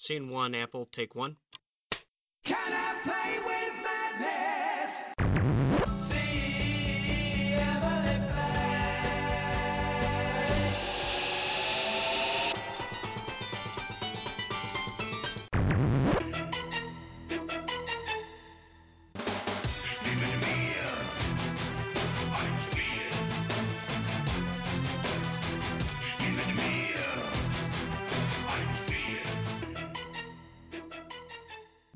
Scene one, Apple, take one. Can I play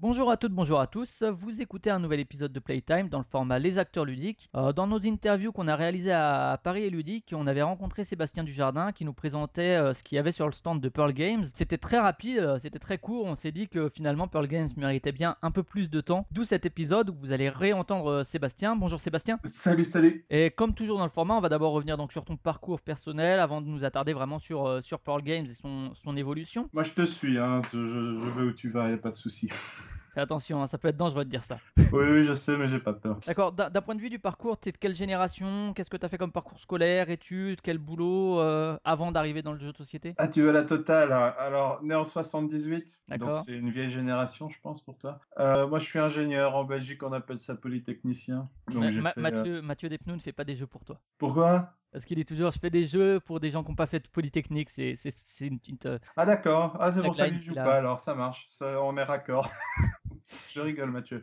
Bonjour à toutes, bonjour à tous. Vous écoutez un nouvel épisode de Playtime dans le format Les acteurs ludiques. Euh, dans nos interviews qu'on a réalisées à Paris et Ludique, on avait rencontré Sébastien Dujardin qui nous présentait euh, ce qu'il y avait sur le stand de Pearl Games. C'était très rapide, euh, c'était très court. On s'est dit que finalement Pearl Games méritait bien un peu plus de temps. D'où cet épisode où vous allez réentendre Sébastien. Bonjour Sébastien. Salut, salut. Et comme toujours dans le format, on va d'abord revenir donc sur ton parcours personnel avant de nous attarder vraiment sur, sur Pearl Games et son, son évolution. Moi, je te suis, hein. je, je vais où tu vas, y a pas de souci. Fais attention, hein, ça peut être dangereux de dire ça. oui, oui, je sais, mais j'ai pas peur. D'accord, d'un point de vue du parcours, t'es de quelle génération? Qu'est-ce que t'as fait comme parcours scolaire, études, quel boulot euh, avant d'arriver dans le jeu de société? Ah, tu veux la totale hein? Alors, né en 78, D'accord. donc c'est une vieille génération, je pense, pour toi. Euh, moi, je suis ingénieur. En Belgique, on appelle ça polytechnicien. Donc, Ma- j'ai Ma- fait, euh, Mathieu, Despnous ne fait pas des jeux pour toi. Pourquoi? Parce qu'il dit toujours, je fais des jeux pour des gens qui n'ont pas fait de Polytechnique, c'est une petite... euh, Ah, d'accord. Ah, c'est pour ça joue qu'il a. pas, alors ça marche. Ça, on est raccord. je rigole, Mathieu.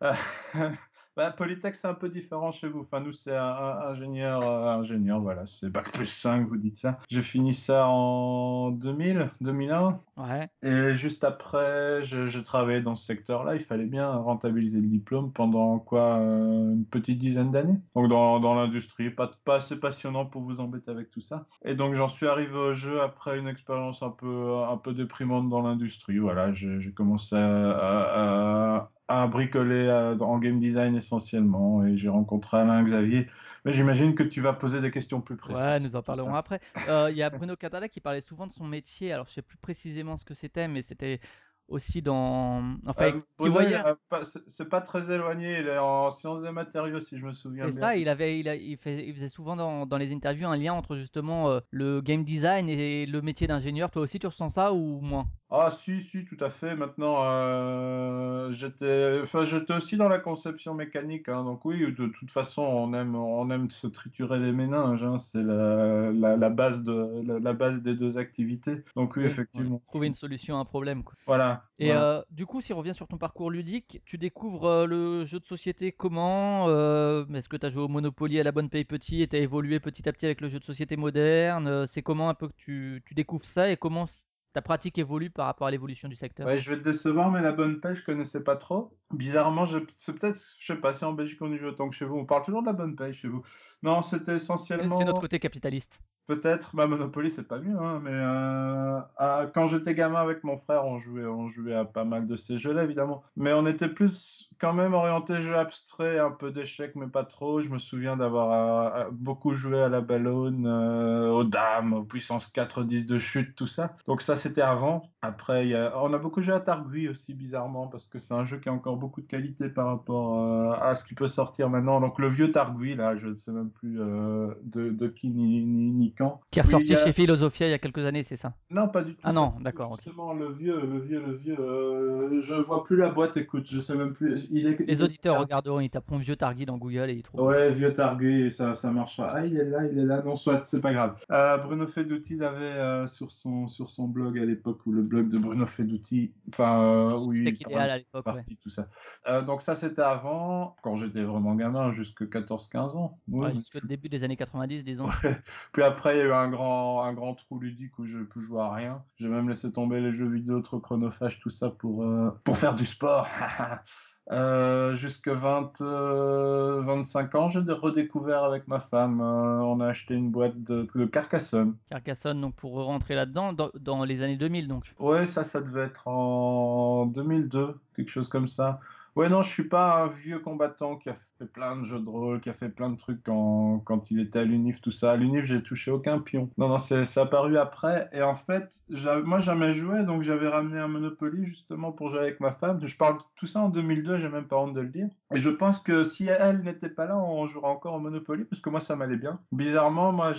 Bah, Polytech, c'est un peu différent chez vous. Enfin, nous, c'est un, un- ingénieur, euh, ingénieur, voilà. C'est Bac plus 5, vous dites ça. J'ai fini ça en 2000, 2001. Ouais, Et juste après, je, je travaillais dans ce secteur-là. Il fallait bien rentabiliser le diplôme pendant quoi euh, Une petite dizaine d'années. Donc dans, dans l'industrie, pas, pas assez passionnant pour vous embêter avec tout ça. Et donc j'en suis arrivé au jeu après une expérience un peu, un peu déprimante dans l'industrie. Voilà, j'ai j'ai commencé à, à, à bricoler euh, en game design essentiellement. Et j'ai rencontré Alain Xavier. Mais j'imagine que tu vas poser des questions plus précises. ouais, nous en parlerons après. Euh, Il y a Bruno Catala qui parlait souvent de son métier, alors je sais plus précisément ce que c'était, mais c'était aussi dans... Enfin, Euh, qui voyait... c'est c'est pas très éloigné, il est en sciences des matériaux si je me souviens C'est bien. ça, il avait, il, a- il, fait- il faisait souvent dans, dans les interviews un lien entre justement euh, le game design et le métier d'ingénieur. Toi aussi, tu ressens ça ou moins? Ah si, si, tout à fait. Maintenant, euh, j'étais, enfin, j'étais aussi dans la conception mécanique, hein. donc oui, de toute façon, on aime, on aime se triturer les méninges, hein. C'est la, la, la base de, la, la base des deux activités. Donc oui, Oui, effectivement. Trouver une solution à un problème. Quoi. Voilà. Et voilà. euh, du coup, si on revient sur ton parcours ludique, tu découvres euh, le jeu de société comment euh, Est-ce que tu as joué au Monopoly à la bonne paye petit et tu as évolué petit à petit avec le jeu de société moderne Euh, C'est comment un peu que tu, tu découvres ça et comment s- ta pratique évolue par rapport à l'évolution du secteur Ouais, je vais te décevoir, mais la bonne pêche, je connaissais pas trop. Bizarrement, je... c'est peut-être, je sais pas si en Belgique on y joue autant que chez vous. On parle toujours de la bonne pêche chez vous. Non, c'était essentiellement. c'est notre côté capitaliste. Peut-être, bah Monopoly c'est pas mieux, hein, mais euh, ah, quand j'étais gamin avec mon frère, on jouait, on jouait à pas mal de ces jeux-là évidemment, mais on était plus quand même orienté jeu abstrait, un peu d'échecs mais pas trop. Je me souviens d'avoir euh, euh, beaucoup joué à la ballonne, euh, aux dames, aux puissance 4, 10 de chute, tout ça. Donc ça c'était avant. Après, il y a... on a beaucoup joué à Targui aussi bizarrement parce que c'est un jeu qui a encore beaucoup de qualité par rapport euh, à ce qui peut sortir maintenant. Donc le vieux Targui là, je ne sais même plus de, de qui ni, ni, ni quand. Qui est ressorti a- chez Philosophia il y a quelques années, c'est ça? Non, pas du tout. Ah non, d'accord. Justement, le vieux, le vieux, le vieux. je vois plus la boîte. Écoute, je sais même plus. Il est. il Les est- auditeurs regarderont, ils taperont vieux Targui dans Google et ils trouveront. Ouais, vieux targué, ça, ça marchera. Ah, il est là, il est là. Non, soit, c'est pas grave. Euh, Bruno Fedouti l'avait euh, sur son sur son blog à l'époque où le blog de Bruno Fedouti, enfin, euh, oui, Tech idéal à l'époque, ouais. partie tout ça. Euh, donc ça, c'était avant, quand j'étais vraiment gamin, jusque 14-15 ans. Ouais, Ouais, jusqu'au début des années 90, disons. Puis après, il y a eu un grand, un grand trou ludique où je ne peux jouer à rien. J'ai même laissé tomber les jeux vidéo trop chronophages, tout ça pour, pour faire du sport. euh, Jusque 20, euh, 25 ans, j'ai redécouvert avec ma femme. euh, on a acheté une boîte de, de Carcassonne. Carcassonne, donc pour rentrer là-dedans, dans, dans les années 2000, donc. Ouais, ça, ça devait être en 2002, quelque chose comme ça. Ouais, non, je suis pas un vieux combattant qui a fait plein de jeux de rôle, qui a fait plein de trucs quand, quand il était à l'UNIF, tout ça. À l'UNIF, j'ai touché aucun pion. Non, non, c'est, apparu après. Et en fait, moi, jamais joué, donc j'avais ramené un Monopoly justement pour jouer avec ma femme. Je parle de tout ça en 2002, j'ai même pas honte de le dire. Et je pense que si elle n'était pas là, on jouerait encore au Monopoly, parce que moi, ça m'allait bien. Bizarrement, moi,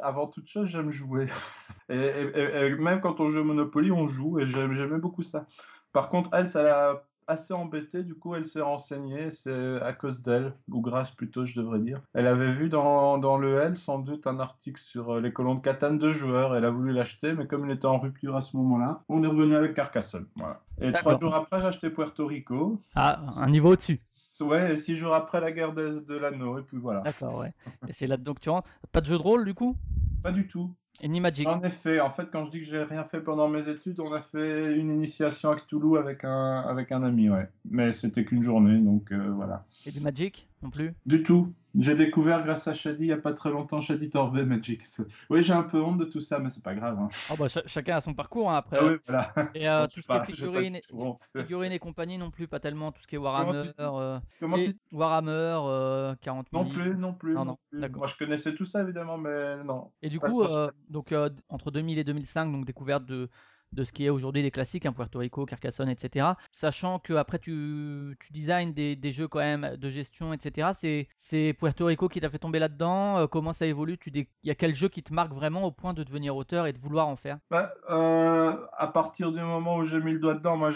avant toute chose, j'aime jouer. Et, même quand on joue au Monopoly, on joue et j'aimais beaucoup ça. Par contre, elle, ça l'a assez embêtée. Du coup, elle s'est renseignée. C'est à cause d'elle, ou grâce plutôt, je devrais dire. Elle avait vu dans, dans le L, sans doute, un article sur euh, les colons de Catane de joueurs. Elle a voulu l'acheter, mais comme il était en rupture à ce moment-là, on est revenu avec Carcassonne. Voilà. Et trois jours après, j'ai acheté Puerto Rico. Ah, un niveau au-dessus. Ouais, et six jours après la guerre de, de l'anneau, et puis voilà. D'accord, ouais. Et c'est là-dedans que tu rentres. Pas de jeu de rôle du coup? Pas du tout. Et ni Magic. J'en ai fait. En fait, quand je dis que j'ai rien fait pendant mes études, on a fait une initiation à Cthulhu avec un, avec un ami, ouais. Mais c'était qu'une journée, donc euh, voilà. Et du Magic non plus? Du tout. J'ai découvert grâce à Shady il n'y a pas très longtemps, Shady Torvé Magic. Oui, j'ai un peu honte de tout ça, mais c'est pas grave. hein. Ah bah cha- chacun a son parcours hein, après. Ah oui, voilà. Et euh, tout ce qui est figurines, honte. figurines et compagnie non plus, pas tellement. Tout ce qui est Comment Warhammer, euh, Comment et tu Warhammer, euh, 40 000. Non plus, non plus. Non, Non, non, plus. Moi, je connaissais tout ça, évidemment, mais non. Et du coup, euh, donc euh, entre 2000 et 2005, donc découverte de, de ce qui est aujourd'hui des classiques, hein, Puerto Rico, Carcassonne, etc. Sachant que après tu, tu des, jeux quand même de gestion, etc. C'est Puerto Rico qui t'a fait tomber là-dedans. euh, comment ça évolue? Il y a quel jeu qui te marque vraiment au point de devenir auteur et de vouloir en faire? Bah, euh, à partir du moment où j'ai mis le doigt dedans, moi,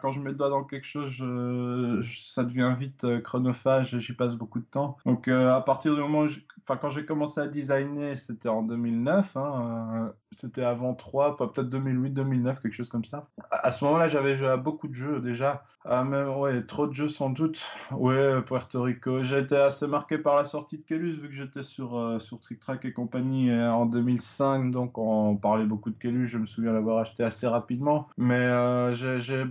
quand je mets le doigt dans quelque chose, ça devient vite euh, chronophage et j'y passe beaucoup de temps. Donc, à partir du moment où, quand j'ai commencé à designer, c'était en 2009, hein, euh, c'était avant 3, pas- peut-être 2008, 2009, quelque chose comme ça. À, ce moment-là, j'avais joué à beaucoup de jeux déjà. Ah, même, ouais, trop de jeux sans doute. Ouais, Puerto Rico. J'ai été assez marqué par la sortie de Kelus, vu que j'étais sur, euh, sur Trick Track et compagnie euh, en 2005, donc on parlait beaucoup de Kelus, je me souviens l'avoir acheté assez rapidement. Mais euh, j'ai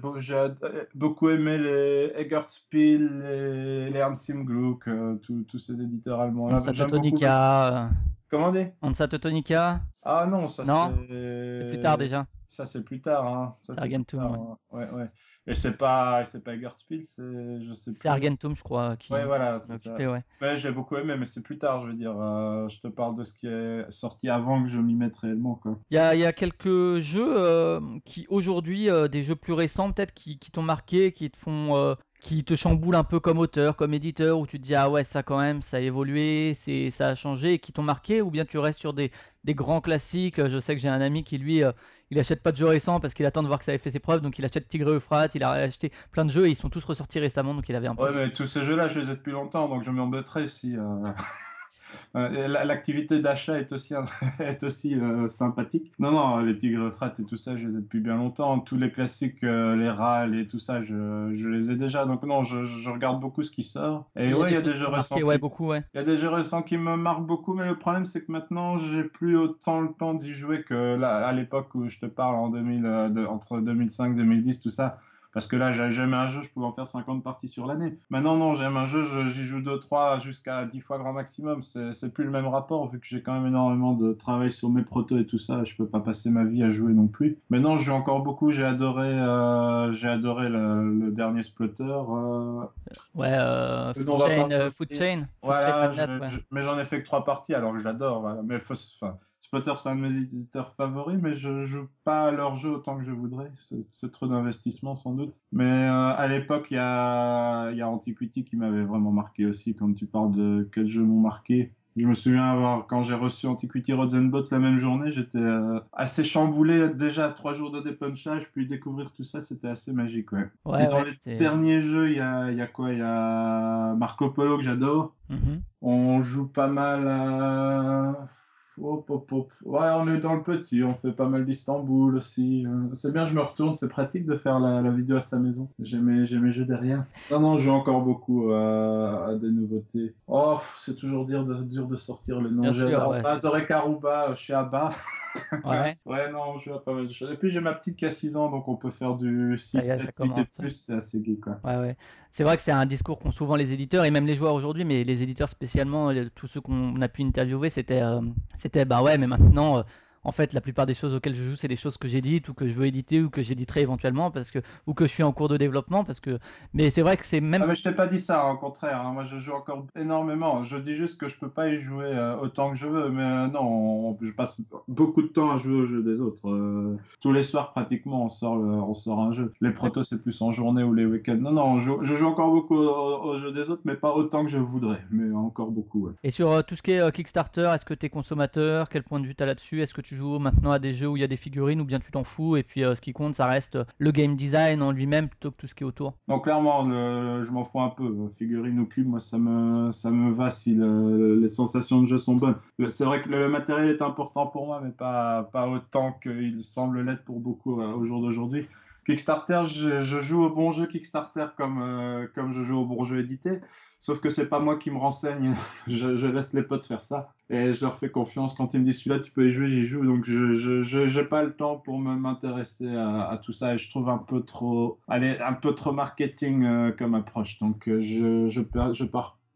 beaucoup aimé les Eggertspiel, les, les Gluck, euh, tous ces éditeurs. Hansa J'aime beaucoup. Dire Hansa Teutonica, Ah non, ça Non, c'est... c'est plus tard déjà. Ça c'est plus tard, hein. Ça, C'est c'est plus Argentum, tard, ouais. hein. Ouais, ouais. Et c'est pas, c'est pas c'est, je sais C'est plus. Argentum, je crois, qui Ouais, voilà, c'est ça. occupait, ouais. J'ai beaucoup aimé, mais c'est plus tard, je veux dire. Euh, je te parle de ce qui est sorti avant que je m'y mette réellement, quoi. Il y a, y a quelques jeux euh, qui aujourd'hui, euh, des jeux plus récents peut-être, qui, qui t'ont marqué, qui te font, euh, qui te chamboulent un peu comme auteur, comme éditeur, où tu te dis ah ouais ça quand même, ça a évolué, c'est, ça a changé, et qui t'ont marqué, ou bien tu restes sur des, des grands classiques. Je sais que j'ai un ami qui lui, euh, il achète pas de jeux récents parce qu'il attend de voir que ça ait fait ses preuves, donc il achète Tigre et Euphrates, il a acheté plein de jeux et ils sont tous ressortis récemment, donc il avait un peu. Ouais, mais tous ces jeux-là, je les ai depuis longtemps, donc je m'embêterais si. euh, euh, L'activité d'achat est aussi, est aussi euh, sympathique. Non, non, les Tigres Frat et tout ça, je les ai depuis bien longtemps. Tous les classiques, euh, les râles et tout ça, je, je les ai déjà. Donc, non, je, je regarde beaucoup ce qui sort. Et il y a ouais, il y a choses des jeux récents. Il y a des jeux récents qui me marquent beaucoup, mais le problème c'est que maintenant j'ai plus autant le temps d'y jouer que là, à l'époque où je te parle en 2000, euh, de- entre 2005 et 2010, tout ça. Parce que là, j'ai- j'aimais un jeu, je pouvais en faire 50 parties sur l'année. Maintenant, non, j'aime un jeu, je- j'y joue 2, 3, jusqu'à 10 fois grand maximum. C'est plus le même rapport, vu que j'ai quand même énormément de travail sur mes protos et tout ça. Je peux pas passer ma vie à jouer non plus. Mais non, je joue encore beaucoup. J'ai adoré, euh, j'ai adoré le, le dernier Splotter. euh, Ouais, euh, Food Chain, euh, Food. Chain, Food Voilà, Chain je- ouais. je- mais j'en ai fait que trois parties, alors que j'adore. Voilà. Mais faut, enfin, Splotter, c'est un de mes éditeurs favoris, mais je joue pas à leur jeu autant que je voudrais. C'est trop d'investissement, sans doute. Mais euh, à l'époque, il y a, y a Antiquity qui m'avait vraiment marqué aussi. Quand tu parles de quels jeux m'ont marqué, je me souviens avoir, quand j'ai reçu Antiquity Roads and Boats la même journée, j'étais euh, assez chamboulé déjà trois jours de dépunchage, puis découvrir tout ça, c'était assez magique. Ouais. Ouais, Et dans ouais, les derniers jeux, il y a, y a quoi? Il y a Marco Polo que j'adore. Mhm. On joue pas mal à... Hop, hop, hop. Ouais, on est dans le petit, on fait pas mal d'Istanbul aussi. Euh, C'est bien, je me retourne, c'est pratique de faire la, la vidéo à sa maison. J'ai mes, j'ai mes jeux derrière. Non, non, je joue encore beaucoup à, à des nouveautés. Oh, c'est toujours dur de, dur de sortir le nom. On ouais, Karuba euh, chez Abba. Ouais. Ouais, non, je à pas mal de choses. Et puis j'ai ma petite qui a 6 ans, donc on peut faire du 6, Ça y est, ça 7, 8 et plus, c'est assez gay, quoi. Ouais, ouais. C'est vrai que c'est un discours qu'ont souvent les éditeurs et même les joueurs aujourd'hui, mais les éditeurs spécialement, euh, tous ceux qu'on a pu interviewer, c'était, euh, c'était, bah ouais, mais maintenant, euh, en fait, la plupart des choses auxquelles je joue, c'est des choses que j'édite ou que je veux éditer ou que j'éditerai éventuellement parce que, ou que je suis en cours de développement parce que, mais c'est vrai que c'est même, Ah mais je t'ai pas dit ça, hein, au contraire. hein. Moi, je joue encore énormément. Je dis juste que je peux pas y jouer euh, autant que je veux, mais euh, non, on- je passe beaucoup de temps à jouer aux jeux des autres. Euh, tous les soirs, pratiquement, on sort, le- on sort un jeu. Les protos, c'est plus en journée ou les week-ends. Non, non, je, je joue encore beaucoup aux, aux jeux des autres, mais pas autant que je voudrais. Mais encore beaucoup, ouais. et sur tout ce qui est Kickstarter, est-ce que tu es consommateur? Quel point de vue tu as là-dessus? Est-ce que tu joues maintenant à des jeux où il y a des figurines ou bien tu t'en fous et puis euh, ce qui compte, ça reste le game design en lui-même plutôt que tout ce qui est autour Donc clairement, je m'en fous un peu. Figurine ou cube, moi, ça me, ça me va si le- les sensations de jeu sont bonnes. Le- C'est vrai que le matériel est important pour moi, mais pas, pas autant qu'il semble l'être pour beaucoup euh, au jour d'aujourd'hui. Kickstarter, je, joue au bon jeu Kickstarter comme, euh, comme je joue au bon jeu édité. Sauf que c'est pas moi qui me renseigne. Je, laisse les potes faire ça. Et je leur fais confiance. Quand ils me disent celui-là, tu peux y jouer, j'y joue. Donc je j'ai pas le temps pour m'intéresser à, tout ça. Et je trouve un peu trop, un peu trop marketing euh, comme approche. Donc euh, je, je, je,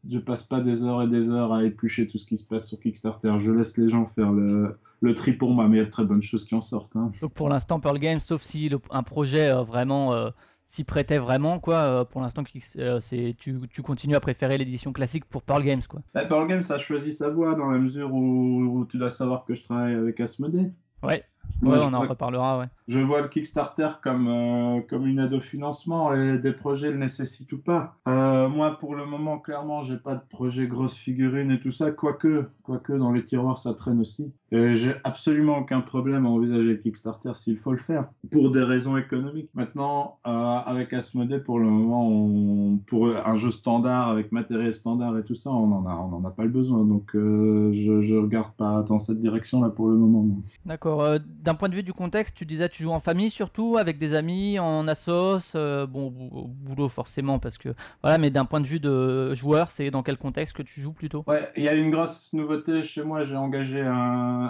je passe pas des heures et des heures à éplucher tout ce qui se passe sur Kickstarter. Je laisse les gens faire le, le tri pour moi. Mais il y a de très bonnes choses qui en sortent. hein. Donc pour l'instant, Pearl Games, sauf si un projet euh, vraiment s'y prêtait vraiment, quoi, euh, pour l'instant, euh, c'est tu, tu continues à préférer l'édition classique pour Pearl Games, quoi. Bah, Pearl Games, ça choisit sa voie dans la mesure où, où tu dois savoir que je travaille avec Asmodée. Ouais, Moi, ouais, je on en reparlera, ouais. Je vois le Kickstarter comme, euh, comme une aide au financement et des projets le nécessitent ou pas. Euh, moi, pour le moment, clairement, j'ai pas de projet grosse figurine et tout ça, quoique, quoique dans les tiroirs, ça traîne aussi. Et j'ai absolument aucun problème à envisager Kickstarter s'il faut le faire, pour des raisons économiques. Maintenant, euh, avec Asmodée, pour le moment, on, pour un jeu standard, avec matériel standard et tout ça, on en a, on en a pas le besoin. Donc, euh, je, je regarde pas dans cette direction-là pour le moment. D'accord. euh, D'un point de vue du contexte, tu disais tu joues en famille surtout, avec des amis, en assos, euh, bon, au boulot forcément, parce que voilà, mais d'un point de vue de joueur, c'est dans quel contexte que tu joues plutôt? Ouais, il y a une grosse nouveauté chez moi. J'ai engagé un,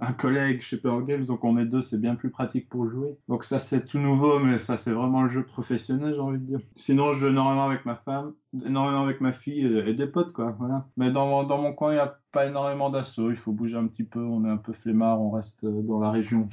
un collègue chez Pearl Games, donc on est deux, c'est bien plus pratique pour jouer. Donc ça, c'est tout nouveau, mais ça, c'est vraiment le jeu professionnel, j'ai envie de dire. Sinon, je joue énormément avec ma femme, énormément avec ma fille et, des potes, quoi. Voilà. Mais dans, dans mon coin, il n'y a pas énormément d'assauts. Il faut bouger un petit peu. On est un peu flemmard, on reste euh, dans la région.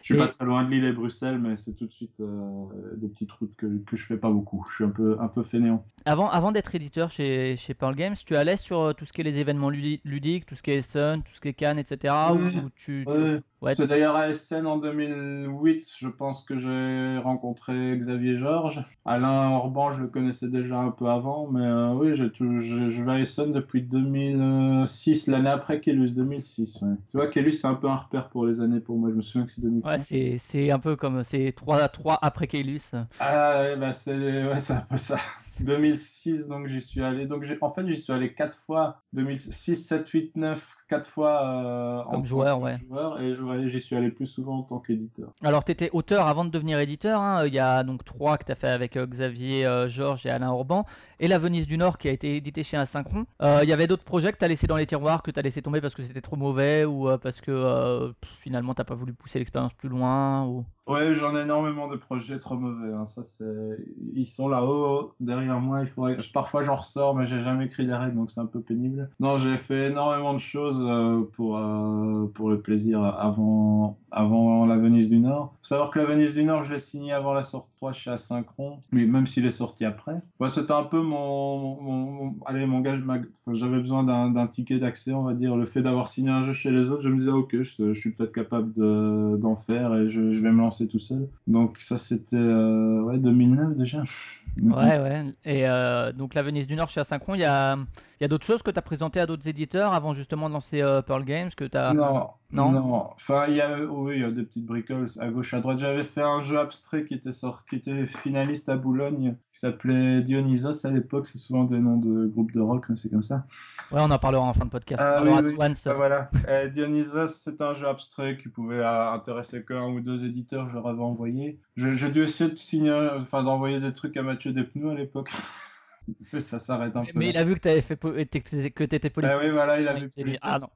Je suis Et- pas très loin de Lille et Bruxelles, mais c'est tout de suite euh, des petites routes que, que je fais pas beaucoup. Je suis un peu, un peu fainéant. Avant, avant d'être éditeur chez, chez Pearl Games, tu allais sur euh, tout ce qui est les événements ludi- ludiques, tout ce qui est Sun, tout ce qui est Cannes, etc. Ouais, Ou tu, tu- Ouais. Ouais, C'est d'ailleurs à Essen en 2008, je pense que j'ai rencontré Xavier Georges. Alain Orban, je le connaissais déjà un peu avant, mais euh, oui, tout- je, je vais à Essen depuis 2006, l'année après Kellus, 2006. ouais. Tu vois, Kellus, c'est un peu un repère pour les années pour moi. Je me souviens que c'est 2005. ouais, c'est, c'est un peu comme c'est 3, 3 après Kaelus. Ah ouais, bah c'est ouais, c'est un peu ça. 2006, donc j'y suis allé. Donc en fait, j'y suis allé quatre fois. 2006, 7, 8, 9, quatre fois euh, en Comme tant joueur, que ouais. joueur. Et ouais, j'y suis allé plus souvent en tant qu'éditeur. Alors, tu étais auteur avant de devenir éditeur. hein. Il y a donc trois que tu as fait avec euh, Xavier, euh, Georges et Alain Orban. Et La Venise du Nord qui a été édité chez Asynchron. Euh, il y avait d'autres projets que tu as laissé dans les tiroirs, que tu as laissé tomber parce que c'était trop mauvais ou parce que pff, finalement tu pas voulu pousser l'expérience plus loin ou... Ouais, j'en ai énormément de projets trop mauvais. hein. Ça, c'est... Ils sont là-haut, derrière moi. Il faudrait... Parfois, j'en ressors, mais j'ai jamais écrit les règles, donc c'est un peu pénible. Non, j'ai fait énormément de choses euh, pour, euh, pour le plaisir avant, avant la Venise du Nord. Faut savoir que la Venise du Nord, je l'ai signé avant la sortie 3 chez Asynchron, mais même s'il est sorti après. C'était un peu mon, allez, mon gage. j'avais besoin d'un, ticket d'accès, on va dire. Le fait d'avoir signé un jeu chez les autres, je me disais, ok, je, suis peut-être capable de, d'en faire et je, vais me lancer tout seul. Donc ça, c'était euh, ouais, 2009 déjà. Ouais, ouais. Et donc La Venise du Nord chez Asynchron, il y a, il y a d'autres choses que tu as présentées à d'autres éditeurs avant justement de lancer euh, Pearl Games que as... Non, Non non. Enfin, il y a, oui, il y a des petites bricoles à gauche, à droite. J'avais fait un jeu abstrait qui était sorti, qui était finaliste à Boulogne, qui s'appelait Dionysos à l'époque. C'est souvent des noms de groupes de rock, mais c'est comme ça. Ouais, on en parlera en fin de podcast. Ah oui, oui. Ah, voilà. Euh, Dionysos, c'est un jeu abstrait qui pouvait euh, intéresser qu'un ou deux éditeurs. Je leur avais envoyé. J'ai dû essayer de signer, enfin, d'envoyer des trucs à Mathieu Despnous à l'époque. Ça s'arrête un Mais, peu. mais il a vu que, t'avais fait, po- et que t'étais- que tu étais Ah oui, voilà, il s'est pu dit, ah non.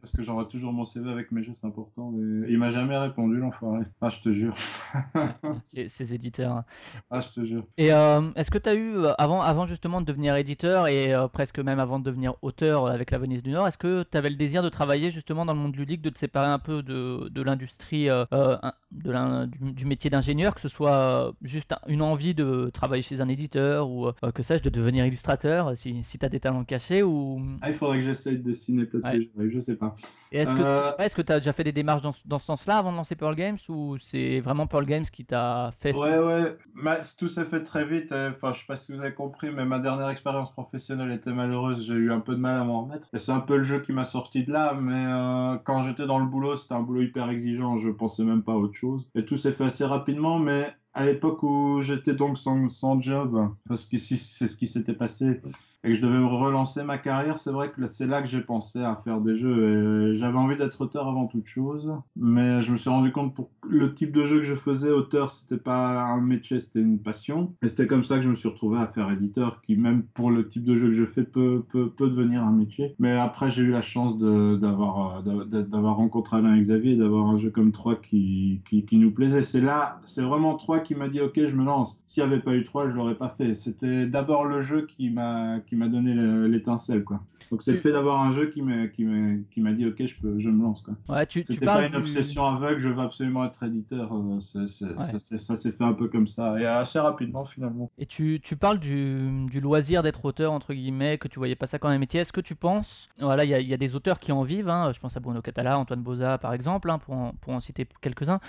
parce que j'envoie toujours mon CV avec mes jeux, c'est important. Et il m'a jamais répondu, l'enfoiré. Ah, je te jure. Ces, éditeurs. hein. Ah, je te jure. Et euh, est-ce que tu as eu, euh, avant, avant justement de devenir éditeur et euh, presque même avant de devenir auteur euh, avec La Venise du Nord, est-ce que tu avais le désir de travailler justement dans le monde ludique, de te séparer un peu de, de l'industrie, euh, euh, de du, du métier d'ingénieur, que ce soit euh, juste un- une envie de travailler chez un éditeur ou euh, que sais-je, de devenir illustrateur si, si tu as des talents cachés ou... Ah, il faudrait que j'essaye de dessiner peut-être Ouais. je sais pas. Et Est-ce que Euh, que tu as déjà fait des démarches dans, ce- dans ce sens-là avant de lancer Pearl Games ou c'est vraiment Pearl Games qui t'a fait ce Ouais, ouais, Ma- tout s'est fait très vite. euh, Enfin, je sais pas si vous avez compris, mais ma dernière expérience professionnelle était malheureuse. J'ai eu un peu de mal à m'en remettre. Et c'est un peu le jeu qui m'a sorti de là. Mais euh, quand j'étais dans le boulot, c'était un boulot hyper exigeant. Je pensais même pas à autre chose. Et tout s'est fait assez rapidement. Mais à l'époque où j'étais donc sans, job, parce que si c'est ce qui s'était passé, et que je devais relancer ma carrière, c'est vrai que c'est là que j'ai pensé à faire des jeux. Et J'avais envie d'être auteur avant toute chose, mais je me suis rendu compte pour le type de jeu que je faisais, auteur, c'était pas un métier, c'était une passion. Et c'était comme ça que je me suis retrouvé à faire éditeur, qui même pour le type de jeu que je fais peut, peut, peut devenir un métier. Mais après, j'ai eu la chance euh, d'a- d'avoir rencontré Alain et Xavier, d'avoir un jeu comme 3 qui, qui, qui nous plaisait. C'est là, c'est vraiment 3 qui m'a dit, ok, je me lance. S'il n'y avait pas eu 3, je l'aurais pas fait. C'était d'abord le jeu qui m'a qui m'a donné le- l'étincelle, quoi. Donc c'est le fait d'avoir un jeu qui m'a dit, ok, je peux, je me lance, quoi. Ouais, tu, tu C'était pas une du... obsession aveugle, je veux absolument être éditeur. euh, Ouais. ça s'est- ça s'est fait un peu comme ça, et assez rapidement finalement. Et tu, tu parles du, du loisir d'être auteur, entre guillemets, que tu voyais pas ça comme un métier. Est-ce que tu penses, voilà, il y a, il y a des auteurs qui en vivent, hein, je pense à Bruno Catala, Antoine Boza par exemple, hein, pour, en, pour en citer quelques-uns.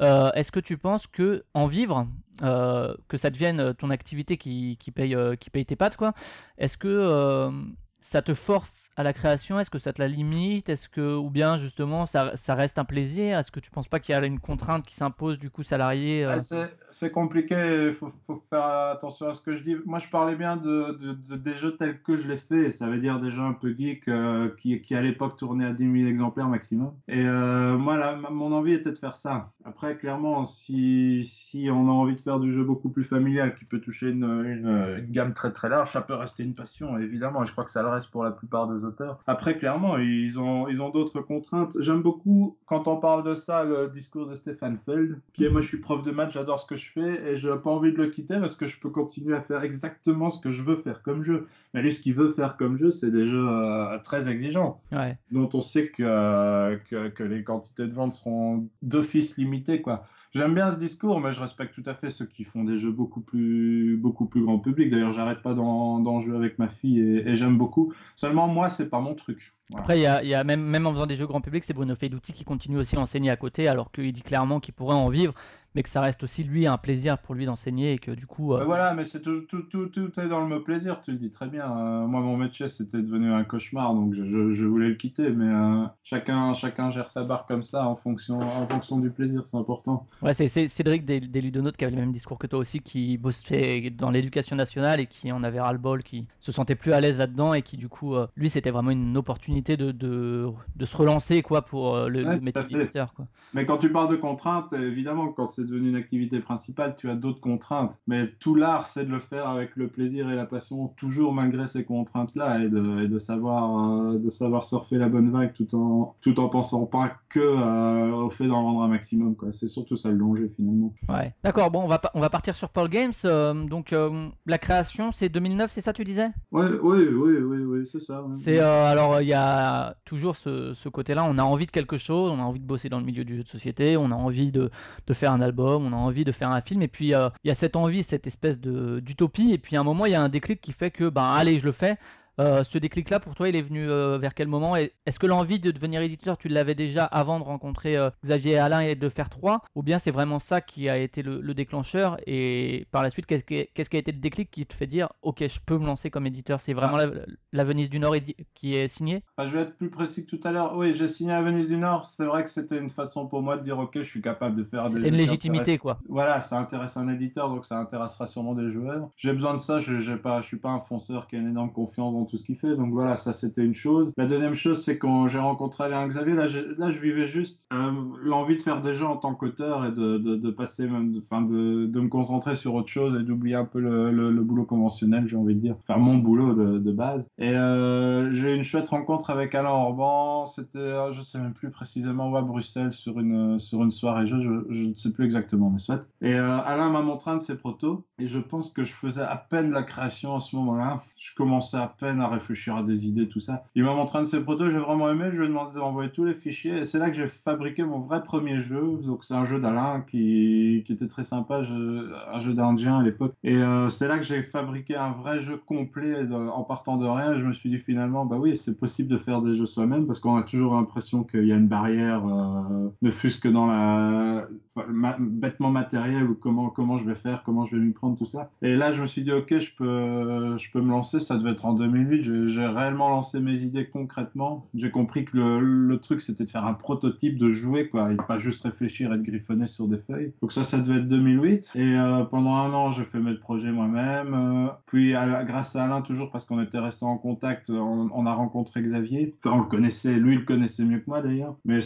Euh, Est-ce que tu penses que en vivre, que ça devienne ton activité qui, paye, euh, paye tes pattes, quoi, est-ce que euh, ça te force à la création? Est-ce que ça te la limite? Est-ce que, ou bien justement, ça, ça reste un plaisir? Est-ce que tu penses pas qu'il y a une contrainte qui s'impose du coup salarié euh? C'est compliqué, il faut, faire attention à ce que je dis. Moi, je parlais bien de, de- de- des jeux tels que je les fais, ça veut dire des jeux un peu geeks euh, qui, qui, à l'époque, tournaient à 10 000 exemplaires maximum. Et euh, moi, là, mon envie était de faire ça. Après, clairement, si, si on a envie de faire du jeu beaucoup plus familial, qui peut toucher une, une, gamme très très large, ça peut rester une passion, évidemment. Je crois que ça pour la plupart des auteurs. Après, clairement, ils ont, ils ont d'autres contraintes. J'aime beaucoup, quand on parle de ça, le discours de Stéphane Feld, qui est, moi, je suis prof de maths, j'adore ce que je fais, et je n'ai pas envie de le quitter parce que je peux continuer à faire exactement ce que je veux faire comme jeu. Mais lui, ce qu'il veut faire comme jeu, c'est des jeux euh, très exigeants Ouais. dont on sait que, euh, que, que les quantités de ventes seront d'office limitées, quoi. J'aime bien ce discours, mais je respecte tout à fait ceux qui font des jeux beaucoup plus, beaucoup plus grand public. D'ailleurs, j'arrête pas d'en jouer avec ma fille et, et j'aime beaucoup. Seulement, moi, c'est pas mon truc. Voilà. Après, il y a, il y a même, même en faisant des jeux grand public, c'est Bruno Feiduti qui continue aussi à enseigner à côté, alors qu'il dit clairement qu'il pourrait en vivre, mais que ça reste aussi lui un plaisir pour lui d'enseigner et que du coup. euh, Mais voilà, mais c'est tout, tout, tout, tout est dans le mot plaisir, tu le dis très bien. Euh, moi, mon métier, c'était devenu un cauchemar, donc je, je, je voulais le quitter, mais euh, chacun, chacun gère sa barre comme ça en fonction, en fonction du plaisir, c'est important. Ouais, c'est Cédric Ludonautes qui avait le même discours que toi aussi, qui bossait dans l'éducation nationale et qui en avait ras-le-bol, qui se sentait plus à l'aise là-dedans et qui du coup, euh, lui, c'était vraiment une opportunité de, de, de se relancer quoi pour euh, le, Ouais, le métier d'éditeur. Mais quand tu parles de contraintes, évidemment, quand c'est devenu une activité principale, tu as d'autres contraintes. Mais tout l'art, c'est de le faire avec le plaisir et la passion, toujours malgré ces contraintes-là, et de, et de savoir, euh, de savoir surfer la bonne vague tout en, tout en pensant pas que euh, au fait d'en rendre un maximum. C'est surtout ça le danger finalement. Ouais. D'accord, bon, on va, on va partir sur Paul Games. euh, donc, la création, c'est 2009, c'est ça, tu disais? Oui, oui, oui, oui, c'est ça. ouais. C'est alors il y a toujours ce, côté-là, on a envie de quelque chose, on a envie de bosser dans le milieu du jeu de société, on a envie de, faire un album, on a envie de faire un film, et puis euh, il y a cette envie, cette espèce d'utopie, et puis à un moment il y a un déclic qui fait que ben allez je le fais. Euh, ce déclic-là pour toi il est venu euh, vers quel moment Est-ce que l'envie de devenir éditeur tu l'avais déjà avant de rencontrer euh, Xavier et Alain et de faire trois Ou bien c'est vraiment ça qui a été le, le déclencheur et par la suite qu'est-ce qui, qu'est-ce qui a été le déclic qui te fait dire ok je peux me lancer comme éditeur? C'est vraiment la, la Venise du Nord qui est signée? Enfin, je vais être plus précis que tout à l'heure. Oui, j'ai signé à Venise du Nord. C'est vrai que c'était une façon pour moi de dire ok, je suis capable de faire des C'était une légitimité quoi. Voilà, ça intéresse un éditeur, donc ça intéressera sûrement des joueurs. J'ai besoin de ça. Je je suis pas un fonceur qui a une énorme confiance dans tout ce qu'il fait. Donc voilà, ça c'était une chose. La deuxième chose, c'est quand j'ai rencontré Alain Xavier, là, j'ai- là, je vivais juste euh, l'envie de faire des jeux en tant qu'auteur et de, de, passer, même, enfin, de, de me concentrer sur autre chose et d'oublier un peu le, boulot conventionnel, j'ai envie de dire, faire mon boulot de, de base. Et euh, j'ai eu une chouette rencontre avec Alain Orban. C'était, euh, je sais même plus précisément où à Bruxelles sur une sur une soirée jeu, je, je ne sais plus exactement, mais soit. Et Alain m'a montré un de ses protos et je pense que je faisais à peine la création à ce moment-là. Je commençais à peine à réfléchir à des idées, tout ça. Il m'a montré un de ses protos, j'ai vraiment aimé, je lui ai demandé d'envoyer tous les fichiers, et c'est là que j'ai fabriqué mon vrai premier jeu. Donc c'est un jeu d'Alain qui, était très sympa, un jeu d'Indien à l'époque. Et euh, c'est là que j'ai fabriqué un vrai jeu complet en partant de rien. Je me suis dit finalement, bah oui, c'est possible de faire des jeux soi-même, parce qu'on a toujours l'impression qu'il y a une barrière, euh, ne fût-ce que dans la bêtement matériel ou comment comment je vais faire, comment je vais m'y prendre tout ça. Et là, je me suis dit ok, je peux je peux me lancer. Ça devait être en 2008. J'ai réellement lancé mes idées concrètement. J'ai compris que le, le truc c'était de faire un prototype, de jouer quoi, et pas juste réfléchir et de griffonner sur des feuilles. Donc ça, ça devait être 2008. Et euh, pendant un an, j'ai fait mes projets moi-même. Euh, puis à- grâce à Alain, toujours parce qu'on était resté en contact, on, on a rencontré Xavier. Enfin, on le connaissait, lui, il le connaissait mieux que moi d'ailleurs. Mais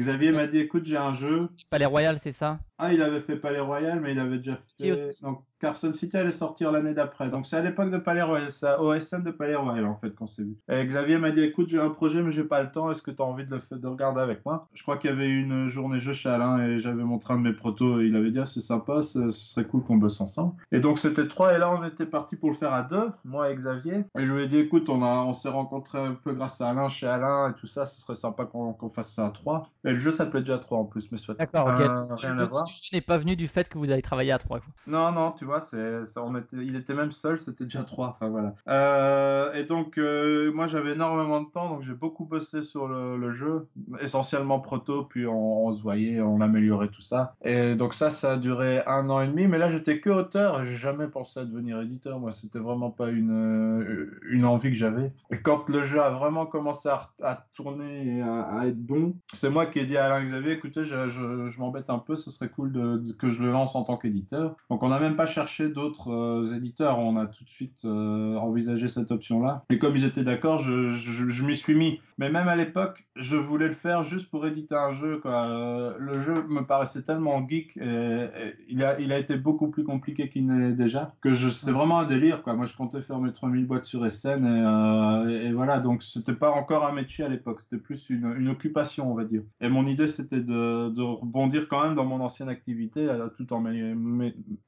Xavier m'a dit écoute, j'ai un jeu. Palais Royal, c'est ça? Ah, il avait fait Palais Royal, mais il avait déjà fait. Donc, Carson City allait sortir l'année d'après. Donc, c'est à l'époque de Palais Royal, c'est à OSN de Palais Royal, en fait, qu'on s'est vu. Et Xavier m'a dit écoute, j'ai un projet, mais j'ai pas le temps. Est-ce que tu as envie de le faire- de regarder avec moi? Je crois qu'il y avait une journée jeu chez Alain et j'avais montré un de mes protos. Et il avait dit ah, c'est sympa, ce serait cool qu'on bosse ensemble. Et donc, c'était trois. Et là, on était parti pour le faire à deux, moi et Xavier. Et je lui ai dit écoute, on, a, on s'est rencontrés un peu grâce à Alain chez Alain et tout ça. Ce serait sympa qu'on fasse ça à trois. Et le jeu s'appelait déjà trois en plus, mais soit. D'accord, ok. Euh, rien à voir. N'est pas venu du fait que vous avez travaillé à trois. Non, non, tu vois, c'est, ça, on était, il était même seul, c'était déjà trois. Enfin voilà. Euh, et donc, euh, moi, j'avais énormément de temps, donc j'ai beaucoup bossé sur le, jeu, essentiellement proto, puis on, se voyait, on améliorait tout ça. Et donc ça, ça a duré un an et demi. Mais là, j'étais que auteur, j'ai jamais pensé à devenir éditeur. Moi, c'était vraiment pas une euh, une envie que j'avais. Et quand le jeu a vraiment commencé à, tourner et à, à être bon, c'est moi qui ai dit à Alain Xavier, écoutez, je, je, je m'embête un peu, ce serait cool de, de- que je le lance en tant qu'éditeur. Donc on n'a même pas cherché d'autres euh, éditeurs, on a tout de suite euh, envisagé cette option-là. Et comme ils étaient d'accord, je, je, je m'y suis mis. Mais même à l'époque, je voulais le faire juste pour éditer un jeu. Quoi. Euh, le jeu me paraissait tellement geek, et, et il, a, il a été beaucoup plus compliqué qu'il n'est déjà, que c'était vraiment un délire. Quoi. Moi, je comptais faire mes 3000 boîtes sur SN, et, euh, et, et voilà, donc c'était pas encore un métier à l'époque, c'était plus une, une occupation, on va dire. Et mon idée, c'était de, de rebondir quand même dans mon ancienne activité, tout en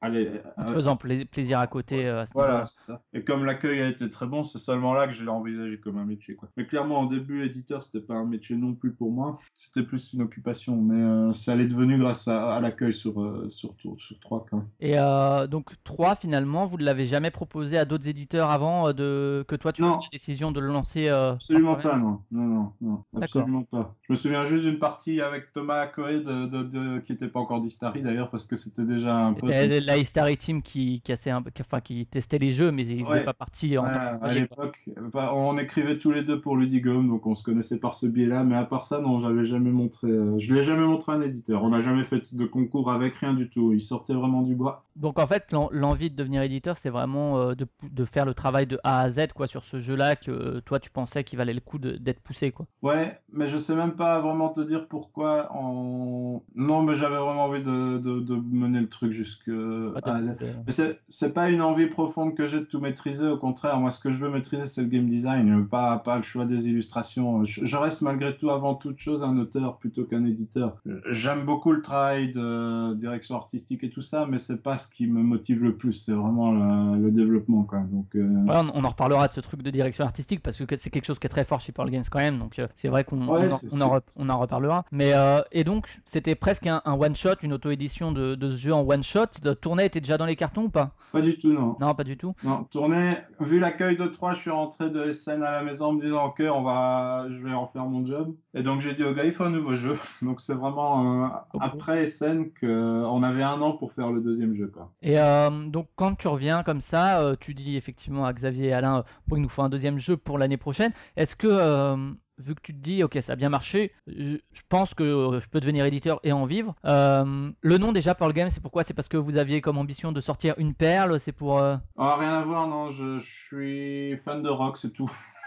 allez, te euh, faisant pla- plaisir à côté euh, à ce voilà, ça. Et comme l'accueil a été très bon, c'est seulement là que je l'ai envisagé comme un métier, quoi. Mais clairement, au début, éditeur, c'était pas un métier non plus pour moi. C'était plus une occupation. Mais euh, ça l'est devenu grâce à, à l'accueil sur, euh, sur, sur, sur trois, quoi. Et euh, donc 3 finalement, vous ne l'avez jamais proposé à d'autres éditeurs avant de... que toi tu Non. la décision de le lancer Absolument pas, non. Non, non, non. Absolument pas. Je me souviens juste d'une partie avec Thomas Coe de, de, de- qui n'était pas encore d'Istari d'ailleurs, parce que c'était déjà un pote. C'était la History Team qui, cassait un peu, qui- enfin, qui testait les jeux, mais ils faisaient Ouais. pas partie en Ouais, tant à l'époque, bah, on écrivait tous les deux pour Ludigome, donc on se connaissait par ce biais-là, mais à part ça, non, j'avais jamais montré, euh, je l'ai jamais montré à un éditeur. On n'a jamais fait de concours avec rien du tout. Il sortait vraiment du bois. Donc en fait, l'en- l'envie de devenir éditeur, c'est vraiment euh, de, faire le travail de A à Z quoi, sur ce jeu-là que euh, toi tu pensais qu'il valait le coup d'être poussé. Quoi. Ouais, mais je sais même pas vraiment te dire pourquoi. En... Non, mais j'avais vraiment envie de, de, de mener le truc jusque Ah, à Mais c'est pas une envie profonde que j'ai de tout maîtriser. Au contraire, moi, ce que je veux maîtriser, c'est le game design, pas, pas le choix des illustrations. Je, je reste malgré tout avant toute chose un auteur plutôt qu'un éditeur. J'aime beaucoup le travail de direction artistique et tout ça, mais c'est pas ce qui me motive le plus. C'est vraiment le, le développement, quoi. Donc, euh, on, on en reparlera de ce truc de direction artistique parce que c'est quelque chose qui est très fort chez Pearl Games quand même, donc euh, c'est vrai qu'on Ouais, on en reparlera. Mais euh, et donc c'était presque un, un one shot, une auto-édition de, de ce jeu en one shot. Le tournée était déjà dans les cartons ou pas? Pas du tout, non. Non, pas du tout. Non, tournée, vu l'accueil de 3, je suis rentré de SN à la maison en me disant ok, on va, je vais en faire mon job. Et donc j'ai dit au gars, il faut un nouveau jeu. Donc c'est vraiment euh, après SN qu'on avait un an pour faire le deuxième jeu. Quoi. Et euh, donc quand tu reviens comme ça, euh, tu dis effectivement à Xavier et Alain, euh, bon, il nous faut un deuxième jeu pour l'année prochaine. Est-ce que, euh, vu que tu te dis, ok, ça a bien marché, je, je pense que euh, je peux devenir éditeur et en vivre. euh, le nom déjà Pearl Games, c'est pourquoi? C'est parce que vous aviez comme ambition de sortir une perle, c'est pour... euh, Ah, rien à voir, non, je, je suis fan de rock, c'est tout.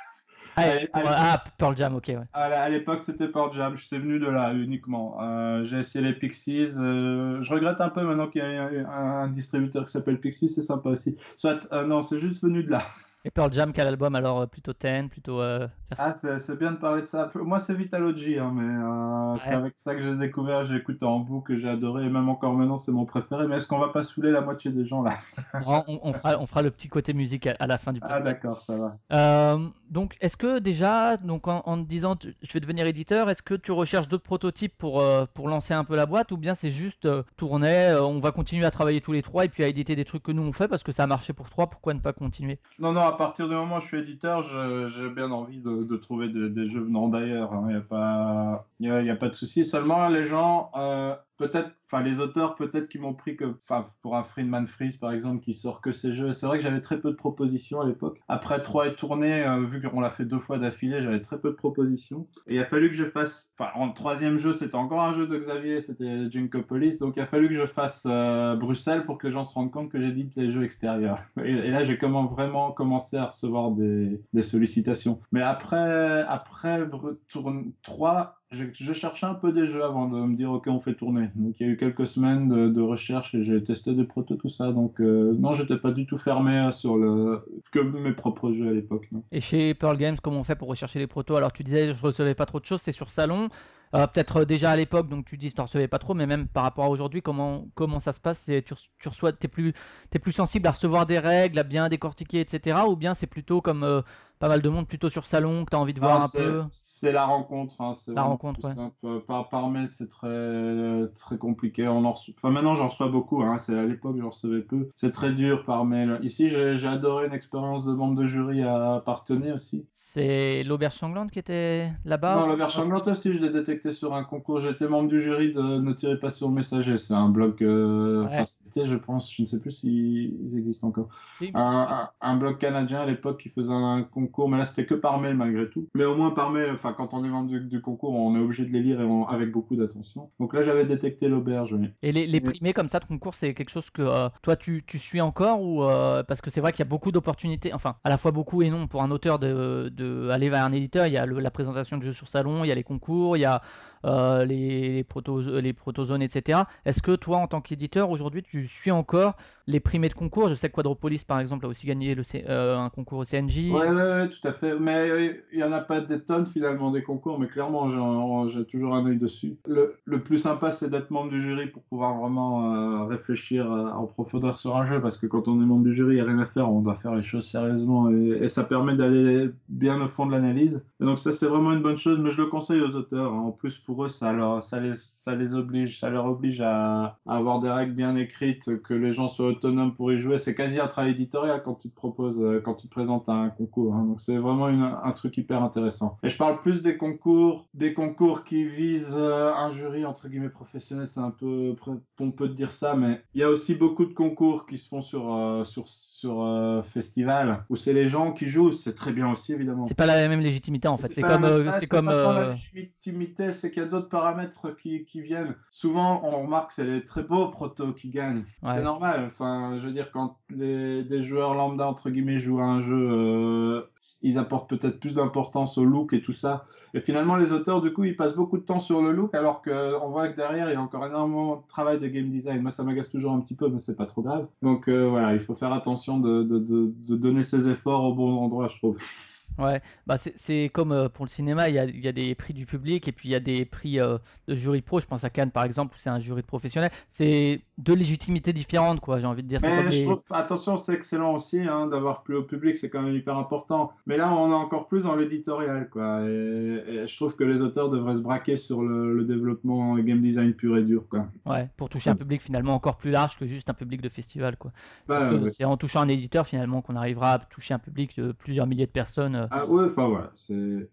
Ah, ah, Pearl Jam, ok, ouais. À l'époque, c'était Pearl Jam, je suis venu de là uniquement. Euh, j'ai essayé les Pixies. euh, je regrette un peu maintenant qu'il y a un, un- un distributeur qui s'appelle Pixies, c'est sympa aussi. Soit, euh, non, c'est juste venu de là. Et Pearl Jam, quel album alors euh, Plutôt 10, plutôt. euh, Ah, c'est bien de parler de ça. Moi, c'est Vitalogy, hein, mais euh, c'est avec ça que j'ai découvert, j'ai écouté en boucle, que j'ai adoré, et même encore maintenant, c'est mon préféré. Mais est-ce qu'on va pas saouler la moitié des gens là? Non, on, on fera, on fera le petit côté musique à, à la fin du Ah, podcast. d'accord, ça va. Euh, donc, est-ce que déjà, donc en, en te disant tu- je vais devenir éditeur, est-ce que tu recherches d'autres prototypes pour, pour lancer un peu la boîte ou bien c'est juste tourner, on va continuer à travailler tous les trois et puis à éditer des trucs que nous on fait parce que ça a marché pour trois, pourquoi ne pas continuer? Non, non, à partir du moment où je suis éditeur, j'ai bien envie de, trouver des, jeux venant d'ailleurs. Il n'y a pas, a pas de souci. Seulement, les gens, euh, peut-être, enfin, les auteurs, peut-être qui m'ont pris que, enfin, pour un Friedman Freeze, par exemple, qui sort que ces jeux. C'est vrai que j'avais très peu de propositions à l'époque. Après trois et tourné, euh, vu qu'on l'a fait deux fois d'affilée, j'avais très peu de propositions. Et il a fallu que je fasse, enfin, en troisième jeu, c'était encore un jeu de Xavier, c'était Junkopolis. Donc, il a fallu que je fasse euh, Bruxelles pour que les gens se rendent compte que j'édite les jeux extérieurs. Et, là, j'ai vraiment commencé à recevoir des, des sollicitations. Mais après, après tourne 3, je, je cherchais un peu des jeux avant de me dire, OK, on fait tourner. Donc, il y a eu quelques semaines de, recherche et j'ai testé des protos, tout ça. Donc, euh, non, j'étais pas du tout fermé euh, sur le, que mes propres jeux à l'époque. Et chez Pearl Games, comment on fait pour rechercher les protos? Alors tu disais je recevais pas trop de choses, c'est sur salon. Euh, Peut-être euh, déjà à l'époque, donc tu dis tu recevais pas trop, mais même par rapport à aujourd'hui, comment, comment ça se passe? Tu, tu reçois, t'es plus, t'es plus sensible à recevoir des règles, à bien décortiquer, etc. Ou bien c'est plutôt comme pas mal de monde, plutôt sur salon, que tu as envie de voir Non, un peu c'est la rencontre, hein, c'est la rencontre, ouais. simple. Par, par mail, c'est très, très compliqué. On en reçoit- Enfin, maintenant, j'en reçois beaucoup. Hein. C'est à l'époque, j'en recevais peu. C'est très dur par mail. Ici, j'ai, j'ai adoré une expérience de membre de jury à Partenay aussi. C'est l'auberge sanglante qui était là-bas Non, ou- la version sanglante aussi, je l'ai détecté sur un concours. J'étais membre du jury de Ne tirez pas sur le messager. C'est un blog, euh, Ouais, c'était, je pense, je ne sais plus s'ils existent encore. si, Un, un, un blog canadien à l'époque qui faisait un concours, mais là c'était que par mail malgré tout. Mais au moins par mail, enfin quand on est membre du, du concours, on est obligé de les lire et on- avec beaucoup d'attention. Donc là j'avais détecté l'auberge, oui. Et les, les primés comme ça de concours, c'est quelque chose que euh, toi tu, tu suis encore ou euh, parce que c'est vrai qu'il y a beaucoup d'opportunités, enfin à la fois beaucoup et non pour un auteur de, de aller vers un éditeur. Il y a la présentation de jeux sur salon, il y a les concours, il y a euh, les, proto, les protozones, etc. Est-ce que toi en tant qu'éditeur aujourd'hui tu suis encore les primés de concours? Je sais que Quadropolis par exemple a aussi gagné le, euh, un concours au CNJ. Ouais, ouais, tout à fait. Mais euh, il n'y en a pas des tonnes finalement des concours, mais clairement j'ai toujours un œil dessus. Le, le plus sympa c'est d'être membre du jury pour pouvoir vraiment réfléchir en profondeur sur un jeu, parce que quand on est membre du jury, il n'y a rien à faire, on doit faire les choses sérieusement et, ça permet d'aller bien au fond de l'analyse. Donc ça c'est vraiment une bonne chose, mais je le conseille aux auteurs. hein. En plus pour eux, ça, leur, ça, les, ça les oblige, ça leur oblige à, à avoir des règles bien écrites, que les gens soient autonomes pour y jouer. C'est quasi un travail éditorial quand tu te proposes, euh, quand tu te présentes à un concours. hein. Donc c'est vraiment une- un truc hyper intéressant. Et je parle plus des concours, des concours qui visent euh, un jury entre guillemets professionnel. C'est un peu pompeux de dire ça, mais il y a aussi beaucoup de concours qui se font sur euh, sur sur euh, festival où c'est les gens qui jouent. C'est très bien aussi évidemment. C'est pas la même légitimité en fait. C'est comme, la c'est comme. légitimité, c'est qu'il y a d'autres paramètres qui, qui viennent. Souvent, on remarque que c'est les très beaux protos qui gagnent. Ouais. C'est normal. Enfin, je veux dire, quand les, des joueurs lambda, entre guillemets, jouent à un jeu, euh, ils apportent peut-être plus d'importance au look et tout ça. Et finalement, les auteurs, du coup, ils passent beaucoup de temps sur le look, alors qu'on voit que derrière, il y a encore énormément de travail de game design. Moi, ça m'agace toujours un petit peu, mais c'est pas trop grave. Donc euh, voilà, il faut faire attention de, de, de, de donner ses efforts au bon endroit, je trouve. Ouais, bah c'est c'est comme euh, pour le cinéma, il y a, il y a des prix du public et puis il y a des prix euh, de jury pro. Je pense à Cannes par exemple, où c'est un jury de professionnels. C'est deux légitimités différentes, quoi, j'ai envie de dire. C'est comme Mais je les. trouve, attention, c'est excellent aussi hein, d'avoir plus au public, c'est quand même hyper important. Mais là, on est encore plus dans l'éditorial, quoi. Et, et je trouve que les auteurs devraient se braquer sur le, le développement game design pur et dur, quoi. Ouais, pour toucher un public finalement encore plus large que juste un public de festival, quoi. Parce Bah, que ouais. c'est en touchant un éditeur finalement qu'on arrivera à toucher un public de plusieurs milliers de personnes. Euh. Ah ouais, enfin voilà.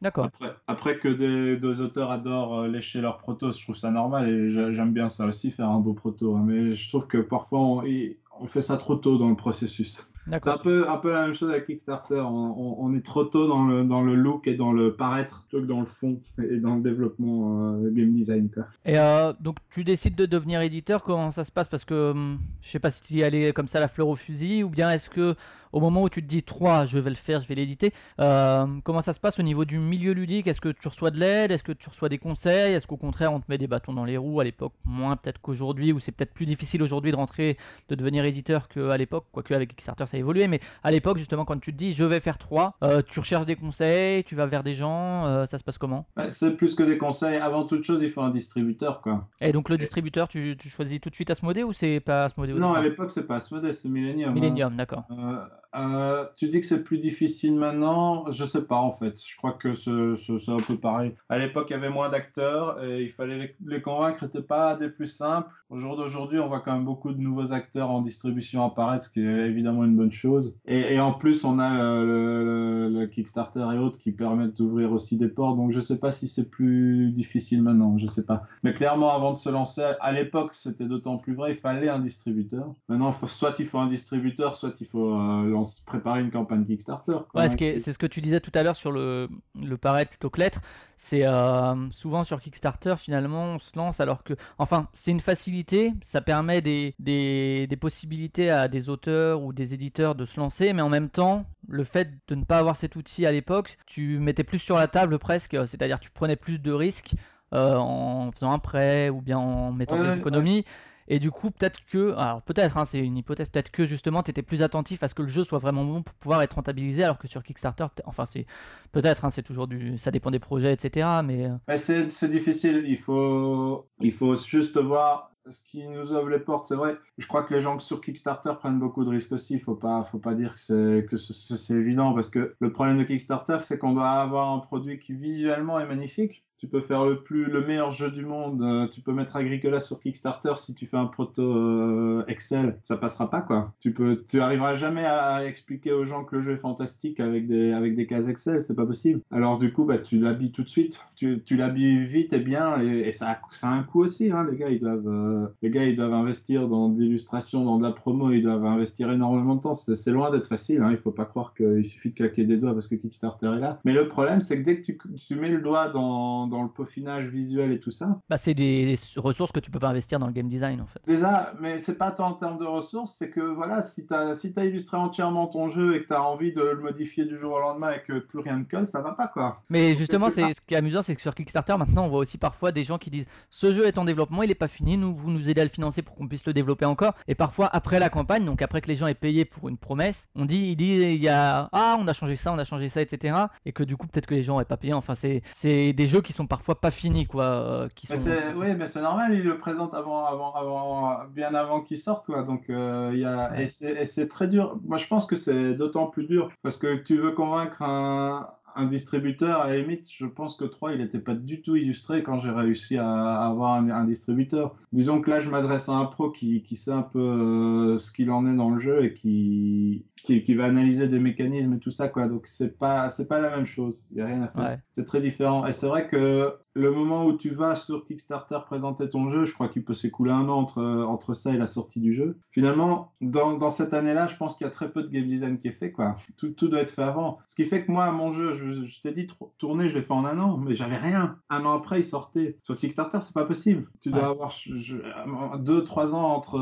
D'accord. Après, après que des, des auteurs adorent euh, lécher leurs protos, je trouve ça normal et j'a- j'aime bien ça aussi, faire un beau proto. hein. Mais je trouve que parfois on, fait ça trop tôt dans le processus. C'est un peu, un peu la même chose avec Kickstarter. On, on- on est trop tôt dans le, dans le look et dans le paraître plutôt que dans le fond et dans le développement euh, game design. Quoi. Et euh, donc tu décides de devenir éditeur, comment ça se passe? Parce que hum, je sais pas si tu y allais comme ça la fleur au fusil, ou bien est-ce que au moment où tu te dis 3, je vais le faire, je vais l'éditer, euh, comment ça se passe au niveau du milieu ludique? Est-ce que tu reçois de l'aide? Est-ce que tu reçois des conseils? Est-ce qu'au contraire on te met des bâtons dans les roues à l'époque Moins peut-être qu'aujourd'hui, ou c'est peut-être plus difficile aujourd'hui de rentrer, de devenir éditeur qu'à l'époque, quoique avec Kickstarter ça a évolué, mais à l'époque justement quand tu te dis je vais faire 3, euh, tu recherches des conseils, tu vas vers des gens, euh, ça se passe comment? Ouais, c'est plus que des conseils. Avant toute chose, il faut un distributeur, quoi. Et donc le distributeur, tu, tu choisis tout de suite Asmodée ou c'est pas Asmodée Non, à l'époque, c'est pas Asmodee, c'est Millennium. hein. Millennium, d'accord. Euh, euh, tu dis que c'est plus difficile maintenant, je sais pas en fait. Je crois que ce- ce- c'est un peu pareil. À l'époque, il y avait moins d'acteurs et il fallait les, les convaincre, n'était pas des plus simples. Au jour d'aujourd'hui, on voit quand même beaucoup de nouveaux acteurs en distribution apparaître, ce qui est évidemment une bonne chose. Et, en plus, on a euh, le, Kickstarter et autres qui permettent d'ouvrir aussi des portes. Donc, je sais pas si c'est plus difficile maintenant, je sais pas. Mais clairement, avant de se lancer, à l'époque, c'était d'autant plus vrai, il fallait un distributeur. Maintenant, soit il faut un distributeur, soit il faut euh, lance- préparer une campagne Kickstarter. Ouais, c'est ce que tu disais tout à l'heure sur le, le paraître plutôt que l'être. C'est euh, souvent sur Kickstarter, finalement, on se lance alors que. Enfin, c'est une facilité, ça permet des, des, des possibilités à des auteurs ou des éditeurs de se lancer, mais en même temps, le fait de ne pas avoir cet outil à l'époque, tu mettais plus sur la table presque, c'est-à-dire tu prenais plus de risques euh, en faisant un prêt ou bien en mettant Ouais, des ouais, économies. Et du coup, peut-être que, alors peut-être, hein, c'est une hypothèse, peut-être que justement, tu étais plus attentif à ce que le jeu soit vraiment bon pour pouvoir être rentabilisé, alors que sur Kickstarter, enfin, c'est peut-être, hein, c'est toujours du, ça dépend des projets, etc. Mais euh, Mais c'est difficile. Il faut, il faut juste voir ce qui nous ouvre les portes. C'est vrai. Je crois que les gens sur Kickstarter prennent beaucoup de risques aussi. Faut pas, faut pas dire que c'est que ce- ce- c'est évident parce que le problème de Kickstarter, c'est qu'on doit avoir un produit qui visuellement est magnifique. Tu peux faire le plus, le meilleur jeu du monde. euh, tu peux mettre Agricola sur Kickstarter si tu fais un proto euh, Excel, ça passera pas quoi. Tu peux, tu arriveras jamais à expliquer aux gens que le jeu est fantastique avec des, avec des cases Excel, c'est pas possible. Alors du coup, bah tu l'habilles tout de suite. Tu, tu l'habilles vite et bien et, ça, a, ça a un coût aussi. Hein, les gars, ils doivent, euh, les gars, ils doivent investir dans de l'illustration, dans de la promo, ils doivent investir énormément de temps. C'est c'est loin d'être facile. Hein. Il faut pas croire qu'il suffit de claquer des doigts parce que Kickstarter est là. Mais le problème, c'est que dès que tu, tu mets le doigt dans, dans le peaufinage visuel et tout ça, bah, c'est des ressources que tu peux pas investir dans le game design, en fait. Déjà, mais c'est pas tant en termes de ressources, c'est que voilà, si tu as, si t'as illustré entièrement ton jeu et que tu as envie de le modifier du jour au lendemain et que plus rien ne colle, ça va pas quoi. Mais justement, c'est ce qui est amusant, c'est que sur Kickstarter, maintenant, on voit aussi parfois des gens qui disent ce jeu est en développement, il est pas fini, nous vous nous aidez à le financer pour qu'on puisse le développer encore. Et parfois, après la campagne, donc après que les gens aient payé pour une promesse, on dit, il dit, il y a ah, on a changé ça, on a changé ça, etc. Et que du coup, peut-être que les gens n'aient pas payé. Enfin, c'est c'est des jeux qui sont parfois pas finis, quoi. euh, qui Mais sont. oui, mais c'est normal, ils le présentent avant, avant, avant, bien avant qu'il sorte, quoi. Donc, euh, il y a, Ouais. et c'est, et c'est très dur. Moi, je pense que c'est d'autant plus dur parce que tu veux convaincre un, un distributeur, à la limite, je pense que 3, il n'était pas du tout illustré quand j'ai réussi à, avoir un, un distributeur. Disons que là, je m'adresse à un pro qui, qui sait un peu euh, ce qu'il en est dans le jeu et qui, qui, qui va analyser des mécanismes et tout ça, quoi. Donc, c'est pas, c'est pas la même chose. Il n'y a rien à faire. Ouais. C'est très différent. Et c'est vrai que le moment où tu vas sur Kickstarter présenter ton jeu, je crois qu'il peut s'écouler un an entre, entre ça et la sortie du jeu. Finalement, dans, dans cette année-là, je pense qu'il y a très peu de game design qui est fait, quoi. Tout, tout doit être fait avant. Ce qui fait que moi, mon jeu, je, je t'ai dit, tourner, je l'ai fait en un an, mais j'avais rien. Un an après, il sortait. Sur Kickstarter, c'est pas possible. Tu dois Ouais. avoir je- je- deux, trois ans entre.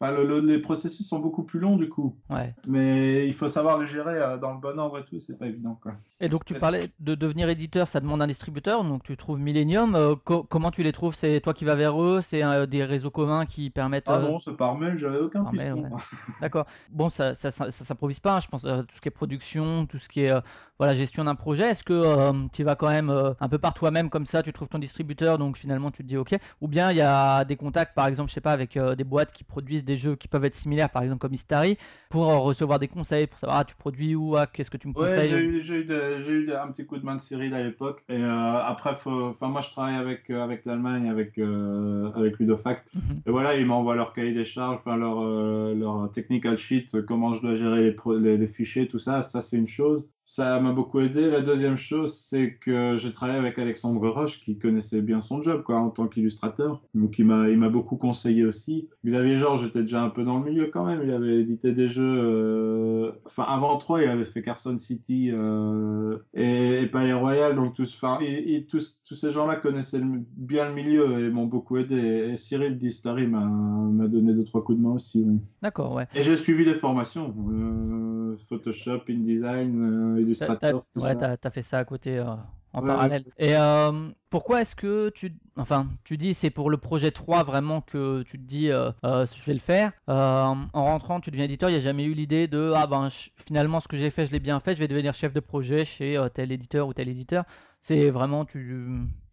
Enfin, le- le- les processus sont beaucoup plus longs, du coup. Ouais. Mais il faut savoir les gérer euh, dans le bon ordre et tout, c'est pas évident, quoi. Et donc, tu parlais de devenir éditeur, ça demande un distributeur. Donc, tu trouves Millennium. euh, co- comment tu les trouves? C'est toi qui vas vers eux? C'est euh, des réseaux communs qui permettent. Ah euh, non, c'est par mail, j'avais aucun piston. ouais. D'accord. Bon, ça, ça, ça, ça s'improvise pas, hein, je pense, tout ce qui est production, tout ce qui est voilà, gestion d'un projet. Est-ce que tu vas quand même un peu par toi-même comme ça, tu trouves ton distributeur, donc finalement tu te dis ok. Ou bien il y a des contacts, par exemple, je sais pas, avec des boîtes qui produisent des jeux qui peuvent être similaires, par exemple comme Istari, pour recevoir des conseils, pour savoir ah, tu produis où, ah, qu'est-ce que tu me Ouais, conseilles? j'ai eu, un petit coup de main de Cyril à l'époque. Et après, faut, enfin, moi, je travaille avec, euh, avec l'Allemagne, avec, euh, avec Ludofact. Mhm. Et voilà, ils m'envoient leur cahier des charges, enfin, leur, euh, leur technical sheet, comment je dois gérer les, les, les fichiers, tout ça. Ça, c'est une chose. Ça m'a beaucoup aidé. La deuxième chose, c'est que j'ai travaillé avec Alexandre Roche, qui connaissait bien son job, quoi, en tant qu'illustrateur. Donc, il m'a, il m'a beaucoup conseillé aussi. Xavier Georges était déjà un peu dans le milieu quand même. Il avait édité des jeux, euh, enfin, avant trois, il avait fait Carson City, euh, et, et Palais Royal. Donc, tous, enfin, il- il- tous, tous ces gens-là connaissaient le- bien le milieu et m'ont beaucoup aidé. Et Cyril Distary m'a, m'a donné deux, trois coups de main aussi. D'accord, ouais. Et j'ai suivi des formations, euh, Photoshop, InDesign, euh, T'as, Illustrator, ouais, t'as, t'as fait ça à côté euh, en Ouais, parallèle. Et euh, pourquoi est-ce que tu, enfin, tu dis c'est pour le projet 3 vraiment que tu te dis euh, euh, je vais le faire. Euh, en rentrant, tu deviens éditeur, il n'y a jamais eu l'idée de ah ben je- finalement ce que j'ai fait, je l'ai bien fait, je vais devenir chef de projet chez euh, tel éditeur ou tel éditeur. C'est vraiment tu,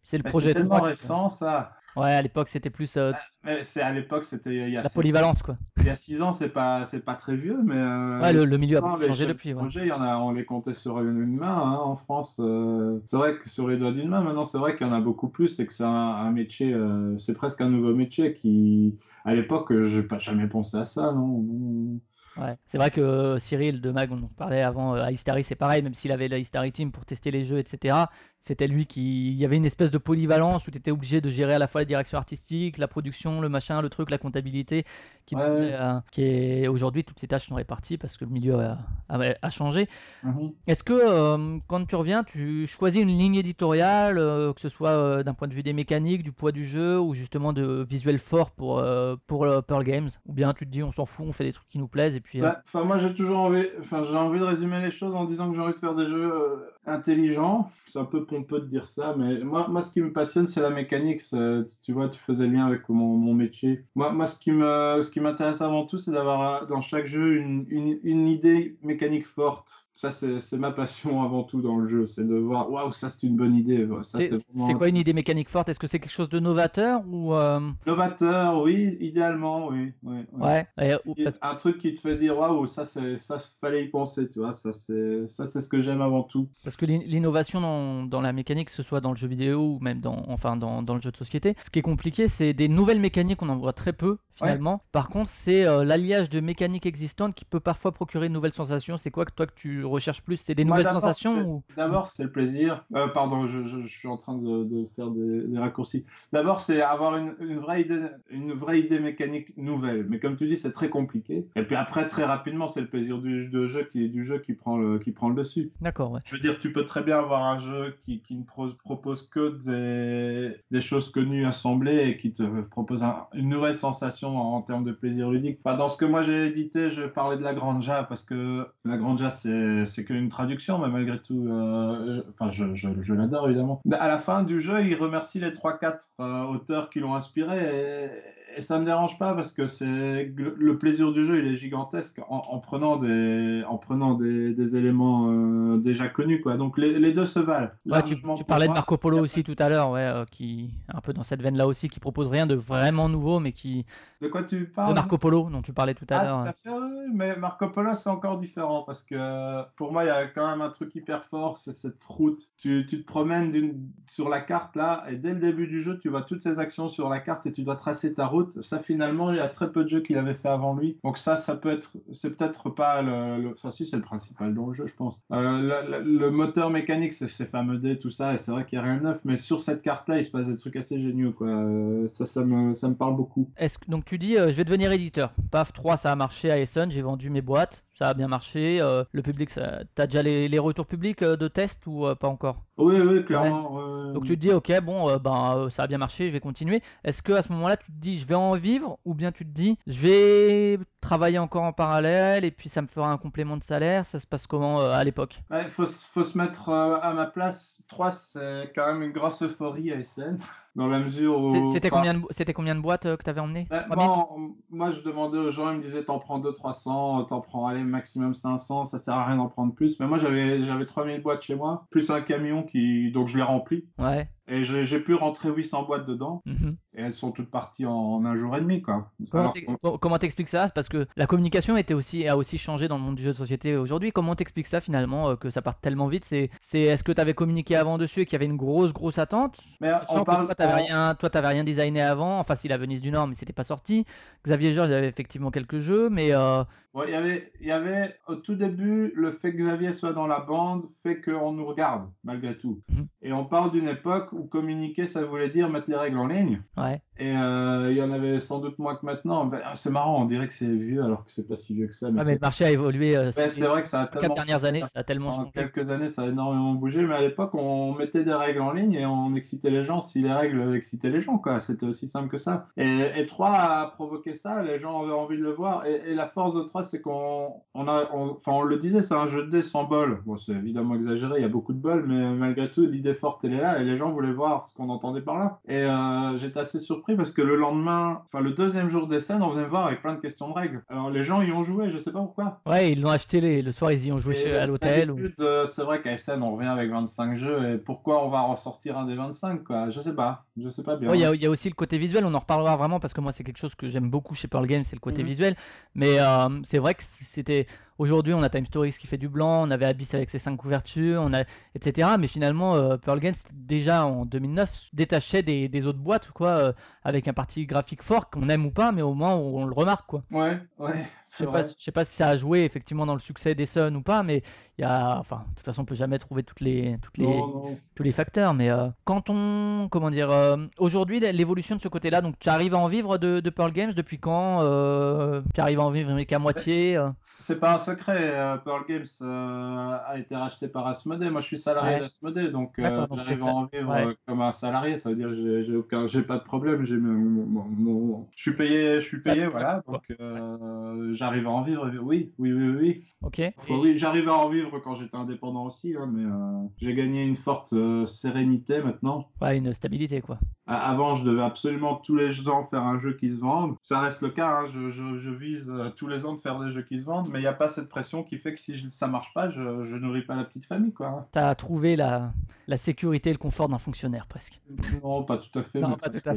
c'est le Mais projet c'est 3 tellement récent, ça. Ouais, à l'époque c'était plus euh, c'est à l'époque, c'était il y a la six- polyvalence quoi. Il y a six ans, c'est pas, c'est pas très vieux, mais euh, Ouais, le, le milieu a ans, changé depuis. Ouais. il y en a, on les comptait sur une, main hein, en France. euh, c'est vrai que sur les doigts d'une main, maintenant, c'est vrai qu'il y en a beaucoup plus et que c'est un, un métier, c'est presque un nouveau métier qui, à l'époque, je n'ai pas jamais pensé à ça, non. Ouais, c'est vrai que Cyril de Mag, on en parlait avant, à Hystary, c'est pareil, même s'il avait la Hystary Team pour tester les jeux, etc. C'était lui qui. Il y avait une espèce de polyvalence où tu étais obligé de gérer à la fois la direction artistique, la production, le machin, le truc, la comptabilité, qui, Ouais. demandait, euh, qui est aujourd'hui toutes ces tâches sont réparties parce que le milieu a, a- a changé. Mhm. Est-ce que euh, quand tu reviens, tu choisis une ligne éditoriale, euh, que ce soit euh, d'un point de vue des mécaniques, du poids du jeu, ou justement de visuel fort pour, pour Pearl Games? Ou bien tu te dis on s'en fout, on fait des trucs qui nous plaisent et puis. Bah, moi, j'ai toujours envie, enfin, j'ai envie de résumer les choses en disant que j'ai envie de faire des jeux intelligents. C'est un peu pompeux de dire ça, mais moi, moi, ce qui me passionne, c'est la mécanique. Tu vois, tu faisais le lien avec mon, mon métier. Moi, moi, ce qui me, ce qui m'intéresse avant tout, c'est d'avoir euh, dans chaque jeu une, une, une idée mécanique forte. Ça, c'est ma passion avant tout dans le jeu. C'est de voir, waouh, ça, c'est une bonne idée. C'est vraiment quoi une idée mécanique forte? Est-ce que c'est quelque chose de novateur ou euh, novateur, oui, idéalement, oui. oui, oui. ouais, et- ou- Et parce- un truc qui te fait dire waouh ça ça fallait y penser tu vois ça c'est ça c'est ce que j'aime avant tout Parce que l'in- l'innovation dans, dans la mécanique, que ce soit dans le jeu vidéo ou même dans, enfin dans, dans le jeu de société, ce qui est compliqué, c'est des nouvelles mécaniques, on en voit très peu finalement. Par contre, c'est euh, l'alliage de mécaniques existantes qui peut parfois procurer une nouvelle sensation. C'est quoi que toi que tu recherches plus? C'est des Moi, nouvelles sensations ou... D'abord, c'est le plaisir. Euh, pardon, je, je- je suis en train de, de faire des, des raccourcis. D'abord, c'est avoir une, une vraie idée, une vraie idée mécanique nouvelle. Mais comme tu dis, c'est très compliqué. Et puis après, très rapidement, c'est le plaisir du, de jeu qui, du jeu qui prend le, qui prend le dessus. D'accord, ouais. Je veux dire, tu peux très bien avoir un jeu qui, qui ne pro- propose que des, des choses connues assemblées et qui te propose un- une nouvelle sensation en, en termes de plaisir ludique. Enfin, dans ce que moi j'ai édité, je parlais de la Granja parce que la Granja c'est c'est qu'une traduction, mais malgré tout, euh, je- enfin, je, je, je l'adore évidemment. À la fin du jeu, il remercie les 3-4 euh, auteurs qui l'ont inspiré et, et ça me dérange pas parce que c'est le, plaisir du jeu, il est gigantesque en, en prenant des, en prenant des, des éléments euh, déjà connus quoi. Donc les, les deux se valent. Ouais, tu, tu parlais de. Marco Polo aussi tout à l'heure, ouais, qui un peu dans cette veine-là aussi, qui propose rien de vraiment nouveau, mais qui De quoi tu de parles Marco Polo dont tu parlais tout à Ah, l'heure. tout à fait, oui, mais Marco Polo, c'est encore différent parce que euh, pour moi, il y a quand même un truc hyper fort, c'est cette route. Tu, tu te promènes sur la carte là, et dès le début du jeu, tu vois toutes ces actions sur la carte et tu dois tracer ta route. Ça, finalement, il y a très peu de jeux qui l'avaient fait avant lui. Donc ça, ça peut être, c'est peut-être pas le, le- enfin si, c'est le principal dans le jeu, je pense. Euh, le, le- le moteur mécanique, c'est ces fameux dés, tout ça, et c'est vrai qu'il n'y a rien de neuf, mais sur cette carte-là, il se passe des trucs assez géniaux, quoi. Euh, ça, ça me, ça me parle beaucoup. Est-ce que donc tu dis euh, je vais devenir éditeur. Paf 3 ça a marché à Essen, j'ai vendu mes boîtes, ça a bien marché. euh, le public, ça... t'as déjà les, les retours publics euh, de test ou euh, pas encore? Oui, oui, clairement. ouais. Donc tu te dis ok bon ben ça a bien marché, je vais continuer. Est-ce que à ce moment-là tu te dis je vais en vivre ou bien tu te dis je vais travailler encore en parallèle et puis ça me fera un complément de salaire? Ça se passe comment à l'époque? Il faut, se- faut se mettre à ma place. 3, c'est quand même une grosse euphorie à SN, dans la mesure où... C'était combien de, combien boîtes que t'avais emmené? ben, 3000 moi, je demandais aux gens, ils me disaient t'en prends 2 300, t'en prends allez, maximum 500, ça sert à rien d'en prendre plus. Mais moi, j'avais j'avais 3000 boîtes chez moi, plus un camion qui... Donc je l'ai rempli. Ouais. Et j'ai pu rentrer 800 boîtes dedans. Mhm. Et elles sont toutes parties en, en un jour et demi, quoi. Comment t'expliques ça? Parce que la communication était aussi, a aussi changé dans le monde du jeu de société aujourd'hui. Comment t'expliques ça finalement, euh, que ça parte tellement vite? C'est, est-ce que t'avais communiqué avant dessus et qu'il y avait une grosse, grosse attente? Mais on parle toi, t'avais en- rien, toi, rien designé avant. Enfin, si la Venise du Nord, mais c'était pas sorti. Xavier Georges avait effectivement quelques jeux, mais euh, il y avait, il y avait au tout début le fait que Xavier soit dans la bande fait qu'on nous regarde malgré tout. Mhm. Et on parle d'une époque communiquer ça voulait dire mettre les règles en ligne. ouais. Et euh, il y en avait sans doute moins que maintenant. Ben, ah, c'est marrant, on dirait que c'est vieux alors que c'est pas si vieux que ça. Mais Ah, mais le marché a évolué. euh, c'est vrai que ça a quatre tellement dernières années, ça a tellement En changé. quelques années, ça a énormément bougé, mais à l'époque, on mettait des règles en ligne et on excitait les gens si les règles excitaient les gens, quoi. C'était aussi simple que ça. Et, et 3 a provoqué ça, les gens avaient envie de le voir. Et, et la force de 3, c'est qu'on on a, on- enfin, on le disait, c'est un jeu de dés sans bol. Bon, c'est évidemment exagéré, il y a beaucoup de bol, mais malgré tout, l'idée forte, elle est là et les gens voulaient voir ce qu'on entendait par là. Et euh, j'étais assez surpris parce que le lendemain, enfin, le deuxième jour des scènes, on venait me voir avec plein de questions de règles. Alors, les gens y ont joué, je sais pas pourquoi. Ouais, ils l'ont acheté les- le soir, ils y ont joué chez- à l'hôtel. ou- euh, c'est vrai qu'à SN, on revient avec 25 jeux, et pourquoi on va ressortir un des 25, quoi? Je sais pas, je sais pas bien. Ouais, il y, a- il y a aussi le côté visuel, on en reparlera vraiment parce que moi c'est quelque chose que j'aime beaucoup chez Pearl Games, c'est le côté Mhm. visuel. Mais euh, c'est vrai que c'était. Aujourd'hui, on a Time Stories qui fait du blanc, on avait Abyss avec ses cinq couvertures, on a etc. Mais finalement, euh, Pearl Games déjà en 2009 se détachait des, des autres boîtes, quoi, euh, avec un parti graphique fort qu'on aime ou pas, mais au moins on le remarque, quoi. Ouais, ouais, Je sais pas, je sais pas si ça a joué effectivement dans le succès des Suns ou pas, mais il y a, enfin, de toute façon, on peut jamais trouver toutes les, toutes les, Non, non. tous les facteurs, mais euh, quand on, comment dire, euh, aujourd'hui l'évolution de ce côté-là, donc tu arrives à en vivre de, de Pearl Games depuis quand euh, Tu arrives à en vivre qu'à moitié euh? C'est pas un secret, euh, Pearl Games euh, a été racheté par Asmodée. Moi, je suis salarié Ouais. d'Asmodée, donc euh, j'arrive à en vivre ouais. comme un salarié. Ça veut dire que j'ai- j'ai aucun, j'ai pas de problème. J'ai mon, mon- mon- je suis payé, je suis Ça, payé, voilà. Donc euh, j'arrive à en vivre. Oui, oui, oui, oui. Ok. Enfin, oui, j'arrive à en vivre quand j'étais indépendant aussi, hein, mais euh, j'ai gagné une forte euh, sérénité maintenant. Ouais, une stabilité quoi. A- Avant, je devais absolument tous les ans faire un jeu qui se vende. Ça reste le cas, hein, je, je- je vise euh, tous les ans de faire des jeux qui se vendent, mais il n'y a pas cette pression qui fait que si je- ça marche pas, je, je nourris pas la petite famille, quoi. hein. T'as trouvé la, la sécurité et le confort d'un fonctionnaire presque. Non, pas tout à fait. Non, pas tout à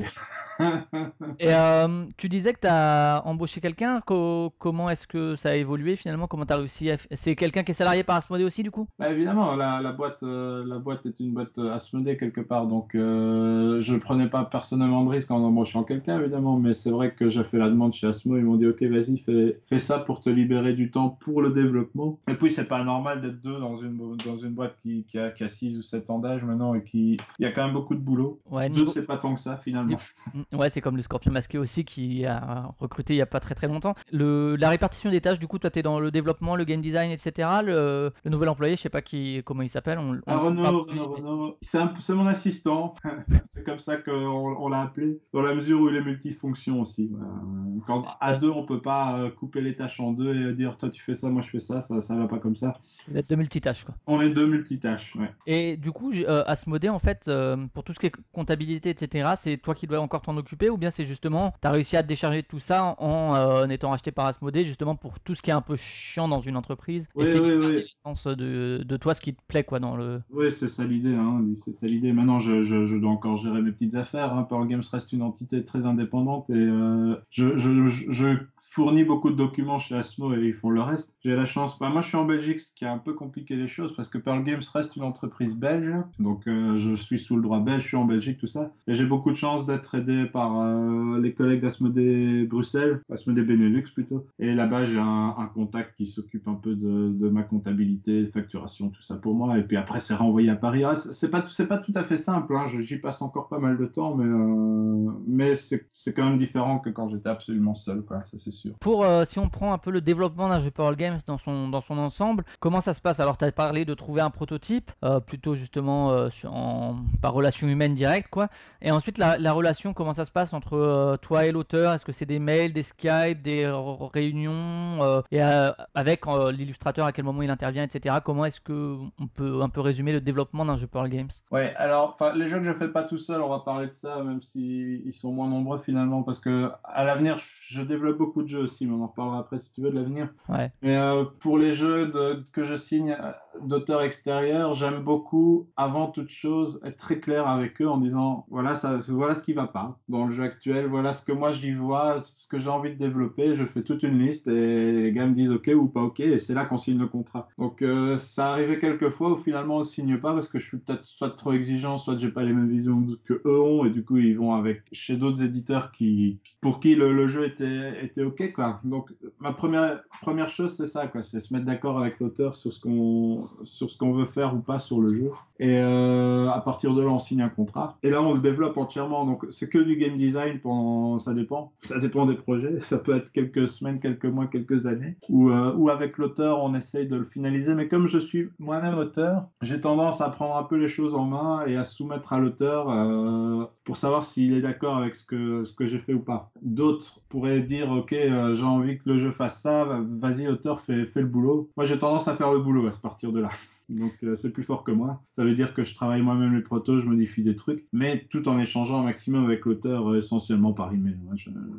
Et euh, tu disais que tu as embauché quelqu'un. co- comment est-ce que ça a évolué finalement? Comment tu as réussi à... C'est quelqu'un qui est salarié par Asmodée aussi du coup? Bah, évidemment, la, la boîte, euh, la boîte est une boîte euh, Asmodée quelque part, donc euh, je prenais pas personnellement de risque en embauchant quelqu'un, évidemment, mais c'est vrai que j'ai fait la demande chez Asmo, ils m'ont dit ok, vas-y, fais, fais ça pour te libérer du temps pour le développement. Et puis c'est pas normal d'être deux dans une dans une boîte qui, qui a qui a six ou sept ans d'âge maintenant et qui il y a quand même beaucoup de boulot. Ouais, Deux, niveau- c'est pas tant que ça finalement. Ouais, c'est comme le Scorpion masqué aussi qui a recruté il y a pas très très longtemps. Le, la répartition des tâches, du coup, toi tu es dans le développement, le game design, etc. Le, le nouvel employé, je sais pas qui, comment il s'appelle. On, on- Ah, Renaud, parle- Renaud, Renaud, c'est un- c'est mon assistant. c'est comme ça qu'on on l'a appelé, dans la mesure où il est multifonction aussi. Euh, Quand à deux, on peut pas euh, couper les tâches en deux et dire toi tu fais ça, moi je fais ça, ça, ça va pas comme ça. Vous êtes de multitâches quoi. On est deux multitâches. Ouais. Et du coup, euh, Asmodée, en fait, euh, pour tout ce qui est comptabilité, etc., c'est toi qui dois encore t'en occuper ou bien c'est justement, tu as réussi à te décharger de tout ça en, euh, en étant racheté par Asmodée, justement pour tout ce qui est un peu chiant dans une entreprise Oui, et c'est oui, oui. l'essence de, de toi, ce qui te plaît quoi dans le. Oui, c'est ça l'idée. Hein. C'est ça l'idée. Maintenant, je, je, je dois encore gérer mes petites affaires. Hein. Pearl Games reste une entité très indépendante et euh, je, je, fournis beaucoup de documents chez Asmo et ils font le reste. J'ai la chance. Bah, moi, je suis en Belgique, ce qui a un peu compliqué les choses parce que Pearl Games reste une entreprise belge. Donc, euh, je suis sous le droit belge, je suis en Belgique, tout ça. Et j'ai beaucoup de chance d'être aidé par euh, les collègues d'Asmodée Bruxelles, Asmodée Benelux plutôt. Et là-bas, j'ai un, contact qui s'occupe un peu de, ma comptabilité, facturation, tout ça pour moi. Et puis après, c'est renvoyé à Paris. Ah, c'est pas, pas tout à fait simple. Hein. J'y passe encore pas mal de temps, mais, euh, mais c'est quand même différent que quand j'étais absolument seul. Ça, c'est sûr. Pour, euh, si on prend un peu le développement d'un jeu Pearl Games dans son, dans son ensemble, comment ça se passe? Alors, tu as parlé de trouver un prototype, euh, plutôt justement euh, sur- en, par relation humaine directe, quoi. Et ensuite, la, la relation, comment ça se passe entre euh, toi et l'auteur? Est-ce que c'est des mails, des Skype, des réunions euh, Et euh, avec euh, l'illustrateur, à quel moment il intervient, etc. Comment est-ce que on peut un peu résumer le développement d'un jeu Pearl Games? Ouais, alors, les jeux que je fais pas tout seul, on va parler de ça, même si ils sont moins nombreux finalement, parce que à l'avenir, je je développe beaucoup de jeux aussi, mais on en reparlera après si tu veux de l'avenir. Ouais. Mais euh, pour les jeux de, que je signe, euh, d'auteurs extérieurs, j'aime beaucoup, avant toute chose, être très clair avec eux en disant voilà, ça, voilà ce qui va pas dans le jeu actuel, voilà ce que moi j'y vois, ce que j'ai envie de développer. Je fais toute une liste et les gars me disent ok ou pas ok, et c'est là qu'on signe le contrat. Donc euh, ça arrivait quelques fois où finalement on signe pas parce que je suis peut-être soit trop exigeant, soit j'ai pas les mêmes visions que eux ont, et du coup ils vont avec chez d'autres éditeurs qui, pour qui le, le jeu était, était ok Donc ma première, première chose c'est ça quoi, c'est se mettre d'accord avec l'auteur sur ce qu'on sur ce qu'on veut faire ou pas sur le jeu. Et euh, à partir de là, on signe un contrat. Et là, on le développe entièrement. Donc, c'est que du game design pendant. Ça dépend. Ça dépend des projets. Ça peut être quelques semaines, quelques mois, quelques années. Ou, euh, avec l'auteur, on essaye de le finaliser. Mais comme je suis moi-même auteur, j'ai tendance à prendre un peu les choses en main et à soumettre à l'auteur euh, pour savoir s'il est d'accord avec ce que, ce que j'ai fait ou pas. D'autres pourraient dire Ok, euh, j'ai envie que le jeu fasse ça. Vas-y, auteur, fais, fais le boulot. Moi, j'ai tendance à faire le boulot à partir de là. Donc euh, c'est plus fort que moi. Ça veut dire que je travaille moi-même les protos, je modifie des trucs, mais tout en échangeant un maximum avec l'auteur, euh, essentiellement par email.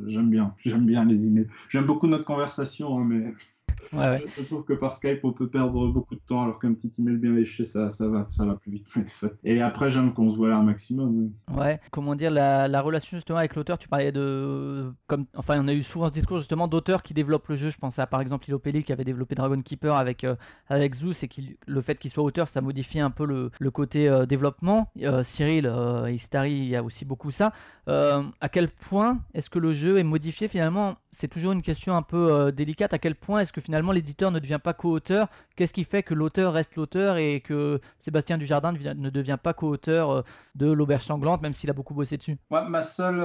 J'aime bien, j'aime bien les emails. J'aime beaucoup notre conversation, hein, mais Ouais, ouais. je, je trouve que par Skype on peut perdre beaucoup de temps, alors qu'un petit email bien léché, ça, ça va, ça va plus vite. Et après j'aime qu'on se voit là un maximum. oui. Ouais, comment dire, la, la relation justement avec l'auteur, tu parlais de. Comme, enfin, on a eu souvent ce discours justement d'auteurs qui développent le jeu. Je pense à par exemple Ilopelli qui avait développé Dragon Keeper avec, euh, avec Zeus et qui, le fait qu'il soit auteur, ça modifie un peu le, le côté euh, développement. Euh, Cyril euh, Istari, il y a aussi beaucoup ça. Euh, à quel point est-ce que le jeu est modifié finalement? C'est toujours une question un peu euh, délicate. À quel point est-ce que finalement l'éditeur ne devient pas co-auteur? Qu'est-ce qui fait que l'auteur reste l'auteur et que Sébastien Dujardin ne devient- pas co-auteur euh, de l'auberge sanglante, même s'il a beaucoup bossé dessus? Ouais, ma seule,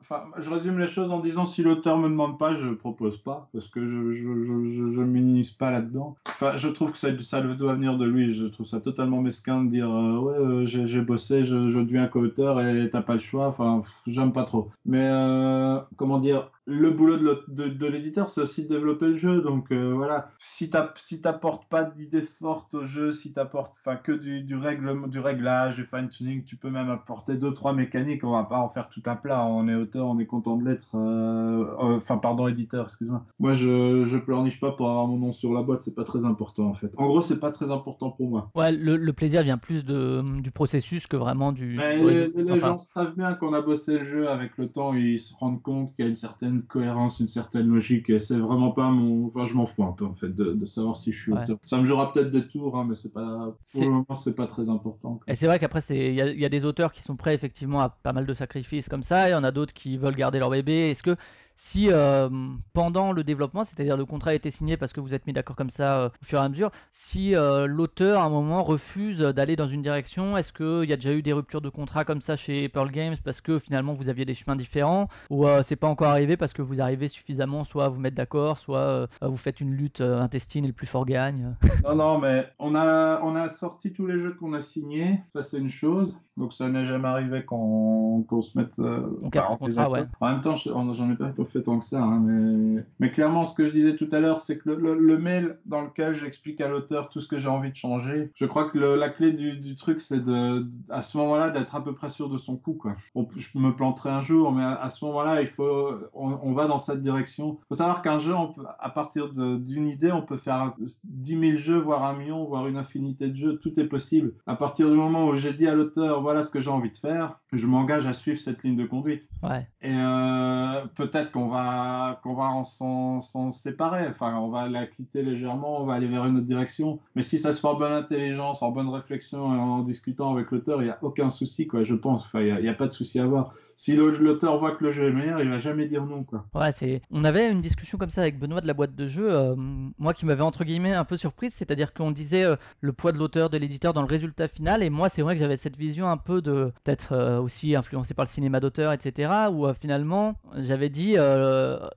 enfin, je résume les choses en disant si l'auteur me demande pas, je propose pas parce que je je je pas là-dedans. Enfin, je trouve que ça ça doit venir de lui. Je trouve ça totalement mesquin de dire ouais j'ai bossé, je deviens co-auteur et t'as pas le choix. Enfin, j'aime pas trop. Mais euh, comment dire, le boulot de l'au- de, de l'éditeur, c'est aussi de développer le jeu. Donc euh, voilà, si t'as- si t'apportes pas d'idées fortes au jeu, si t'apportes que du, du, règle, du réglage, du fine-tuning, tu peux même apporter deux, trois mécaniques. On va pas en faire tout un plat. On est auteur, on est content de l'être. euh, euh, Enfin, pardon, éditeur, excuse-moi. Moi, je, je pleurniche pas pour avoir mon nom sur la boîte, c'est pas très important en fait. En gros, c'est pas très important pour moi. Ouais, le, le plaisir vient plus de, du processus que vraiment du, Mais du les, résultat. les Enfin, gens savent bien qu'on a bossé le jeu avec le temps, ils se rendent compte qu'il y a une certaine cohérence, une certaine logique, et c'est vraiment pas mon. Enfin, je m'en fous un peu en fait de, de savoir si je suis Ouais. auteur. Ça me jouera peut-être des tours, hein, mais c'est pas. Pour le moment, c'est pas très important. quoi. Et c'est vrai qu'après, il y, y a des auteurs qui sont prêts effectivement à pas mal de sacrifices comme ça, et il y en a d'autres qui veulent garder leur bébé. Est-ce que si euh, pendant le développement, c'est-à-dire le contrat a été signé parce que vous êtes mis d'accord comme ça euh, au fur et à mesure, si euh, l'auteur à un moment refuse d'aller dans une direction, est-ce qu'il y a déjà eu des ruptures de contrat comme ça chez Pearl Games parce que finalement vous aviez des chemins différents, ou c'est pas encore arrivé parce que vous arrivez suffisamment soit à vous mettre d'accord, soit vous faites une lutte intestine et le plus fort gagne? Non, non, mais on a, on a sorti tous les jeux qu'on a signés, ça c'est une chose. Donc ça n'est jamais arrivé qu'on qu'on se mette. On en contrat, ouais. En même temps, j'en ai pas fait tant que ça, hein, mais, mais clairement, ce que je disais tout à l'heure, c'est que le, le- le mail dans lequel j'explique à l'auteur tout ce que j'ai envie de changer, je crois que le- la clé du, du truc, c'est de, à ce moment-là, d'être à peu près sûr de son coup, quoi. Je me planterai un jour, mais à, à ce moment-là, il faut, on, on va dans cette direction. Il faut savoir qu'un jeu, on peut, à partir d'une idée, on peut faire 10 000 jeux, voire un million, voire une infinité de jeux. Tout est possible. À partir du moment où j'ai dit à l'auteur, voilà ce que j'ai envie de faire, je m'engage à suivre cette ligne de conduite. Ouais. Et euh, peut-être qu'on va, qu'on va en s'en, séparer. Enfin, on va la quitter légèrement, on va aller vers une autre direction. Mais si ça se fait en bonne intelligence, en bonne réflexion et en discutant avec l'auteur, il n'y a aucun souci, quoi, je pense. Enfin, il n'y a, a pas de souci à avoir. Si l'auteur voit que le jeu est meilleur, il va jamais dire non, quoi. Ouais, c'est. On avait une discussion comme ça avec Benoît de la boîte de jeu, euh, moi qui m'avait entre guillemets un peu surprise, c'est-à-dire qu'on disait euh, le poids de l'auteur, de l'éditeur dans le résultat final, et moi c'est vrai que j'avais cette vision un peu de peut-être euh, aussi influencé par le cinéma d'auteur, etc. Où finalement j'avais dit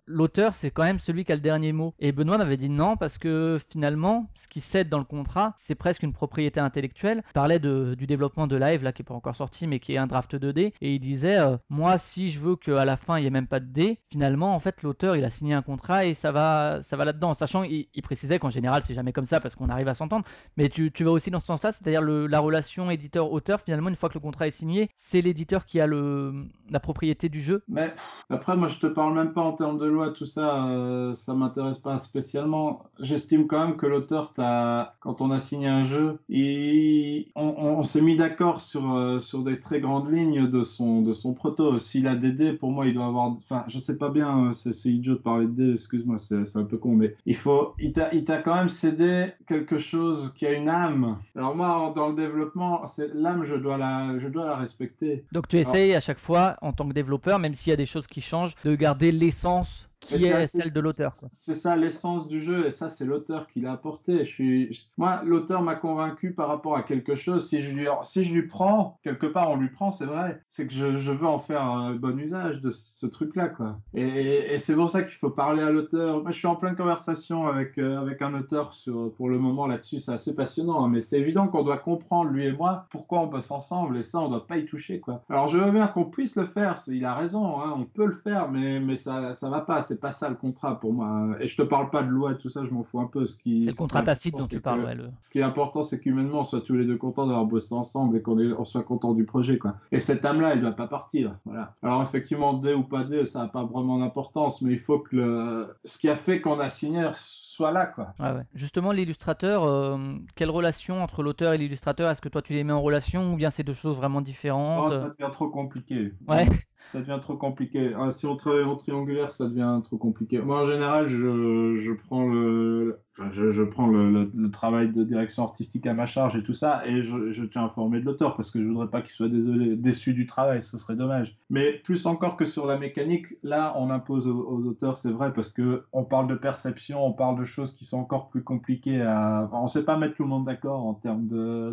l'auteur c'est quand même celui qui a le dernier mot, et Benoît m'avait dit non parce que finalement ce qui cède dans le contrat c'est presque une propriété intellectuelle. Il parlait de, du développement de Live là qui est pas encore sorti mais qui est un draft 2D, et il disait moi, si je veux qu'à la fin il n'y ait même pas de dé, finalement, en fait, l'auteur il a signé un contrat et ça va, ça va là-dedans. Sachant, il, il précisait qu'en général, c'est jamais comme ça parce qu'on arrive à s'entendre. Mais tu, tu vas aussi dans ce sens-là, c'est-à-dire la relation éditeur-auteur. Finalement, une fois que le contrat est signé, c'est l'éditeur qui a la propriété du jeu. Mais après, moi, je te parle même pas en termes de loi, tout ça, euh, ça m'intéresse pas spécialement. J'estime quand même que l'auteur, quand on a signé un jeu, il- on, s'est mis d'accord sur, euh, sur des très grandes lignes de son, de son S'il a des dés, pour moi, il doit avoir. Enfin, je sais pas bien, euh, c'est idiot de parler de dés, excuse-moi, c'est c'est un peu con, mais il faut. Il t'a quand même cédé quelque chose qui a une âme. Alors, moi, dans le développement, c'est- l'âme, je dois la, je dois la respecter. Donc tu essayes à chaque fois, en tant que développeur, même s'il y a des choses qui changent, de garder l'essence qui c'est est celle de l'auteur. C'est ça l'essence du jeu, et ça c'est l'auteur qui l'a apporté. Je suis, je- Moi, l'auteur m'a convaincu par rapport à quelque chose. Si je lui, si je lui prends, quelque part on lui prend, c'est vrai. C'est que je, je veux en faire un bon usage de ce truc-là, quoi. Et, et c'est pour ça qu'il faut parler à l'auteur. Moi, je suis en pleine conversation avec, euh, avec un auteur sur, pour le moment là-dessus. C'est assez passionnant, hein, mais c'est évident qu'on doit comprendre, lui et moi, pourquoi on bosse ensemble, et ça, on doit pas y toucher, quoi. Alors, je veux bien qu'on puisse le faire. Il a raison, hein, on peut le faire, mais, mais ça, ça va pas. C'est pas ça le contrat pour moi. Et je te parle pas de loi et tout ça, je m'en fous un peu. Ce qui, C'est le contrat tacite dont tu c'est parles. que- ouais, le- Ce qui est important, c'est qu'humainement, on soit tous les deux contents d'avoir bossé ensemble et qu'on est- on soit content du projet, quoi. Et cette âme-là, elle doit pas partir. Voilà. Alors, effectivement, D ou pas D, ça n'a pas vraiment d'importance, mais il faut que le... ce qui a fait qu'on a signé soit là, quoi. Ouais. Justement, l'illustrateur, euh, quelle relation entre l'auteur et l'illustrateur? Est-ce que toi tu les mets en relation ou bien c'est deux choses vraiment Oh, différentes ça devient trop compliqué. Ouais. Ça devient trop compliqué. Ah, si on travaille en triangulaire, ça devient trop compliqué. Moi, en général, je, je prends le, je, je prends le, le- travail de direction artistique à ma charge et tout ça, et je, je tiens à informer de l'auteur parce que je voudrais pas qu'il soit désolé, déçu du travail, ce serait dommage. Mais plus encore que sur la mécanique, là, on impose aux, auteurs, c'est vrai, parce que on parle de perception, on parle de choses qui sont encore plus compliquées à. enfin, on sait pas mettre tout le monde d'accord en termes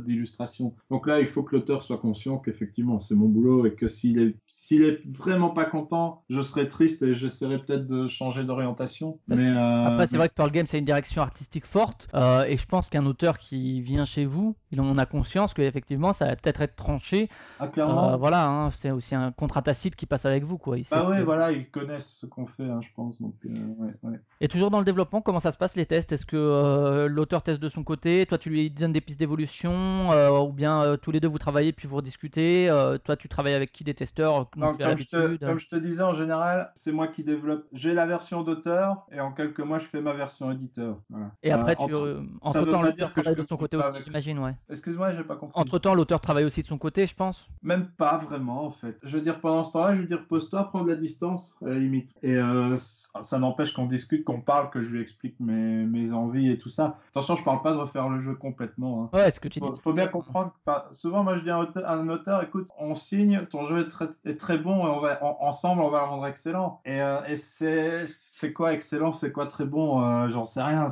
d'illustration. Donc là, il faut que l'auteur soit conscient qu'effectivement, c'est mon boulot et que s'il est, s'il est vraiment pas content, je serai triste et j'essaierai peut-être de changer d'orientation. Mais que- euh, Après, c'est vrai que Pearl Game, c'est une direction artistique forte, euh, et je pense qu'un auteur qui vient chez vous, il en a conscience qu'effectivement, ça va peut-être être tranché. Ah, clairement. Euh, voilà, hein, c'est aussi un contrat tacite qui passe avec vous, quoi. Il Bah ouais, que- voilà, ils connaissent ce qu'on fait, hein, je pense. Donc, euh, ouais, ouais. Et toujours dans le développement, comment ça se passe les tests? Est-ce que l'auteur teste de son côté, toi tu lui donnes des pistes d'évolution, ou bien tous les deux vous travaillez puis vous rediscutez Toi tu travailles avec qui des testeurs? Tu as comme, je te, l'habitude comme je te disais, en général, c'est moi qui développe. J'ai la version d'auteur et en quelques mois, je fais ma version éditeur. Voilà. Et après, Euh, tu, entre- euh, ça entre-temps, l'auteur travaille de son côté aussi, avec- j'imagine, ouais. Excuse-moi, j'ai pas compris. Entre-temps, l'auteur travaille aussi de son côté, je pense. Même pas vraiment, en fait. Je veux dire, pendant ce temps-là, je veux dire, pose-toi, prends de la distance, à la limite. Et euh, ça ça n'empêche qu'on discute, qu'on parle, que je lui explique mes, mes envies et tout ça. Attention, je parle pas de refaire le jeu complètement. hein. Ouais, ce que tu dis. Faut, faut bien comprendre. que, souvent, moi, je dis à un auteur, à un auteur, écoute, on signe, ton jeu est très, est très bon et on va, en- ensemble, on va le rendre excellent. Et, euh, c'est, quoi excellent, c'est quoi très bon, euh, j'en sais rien.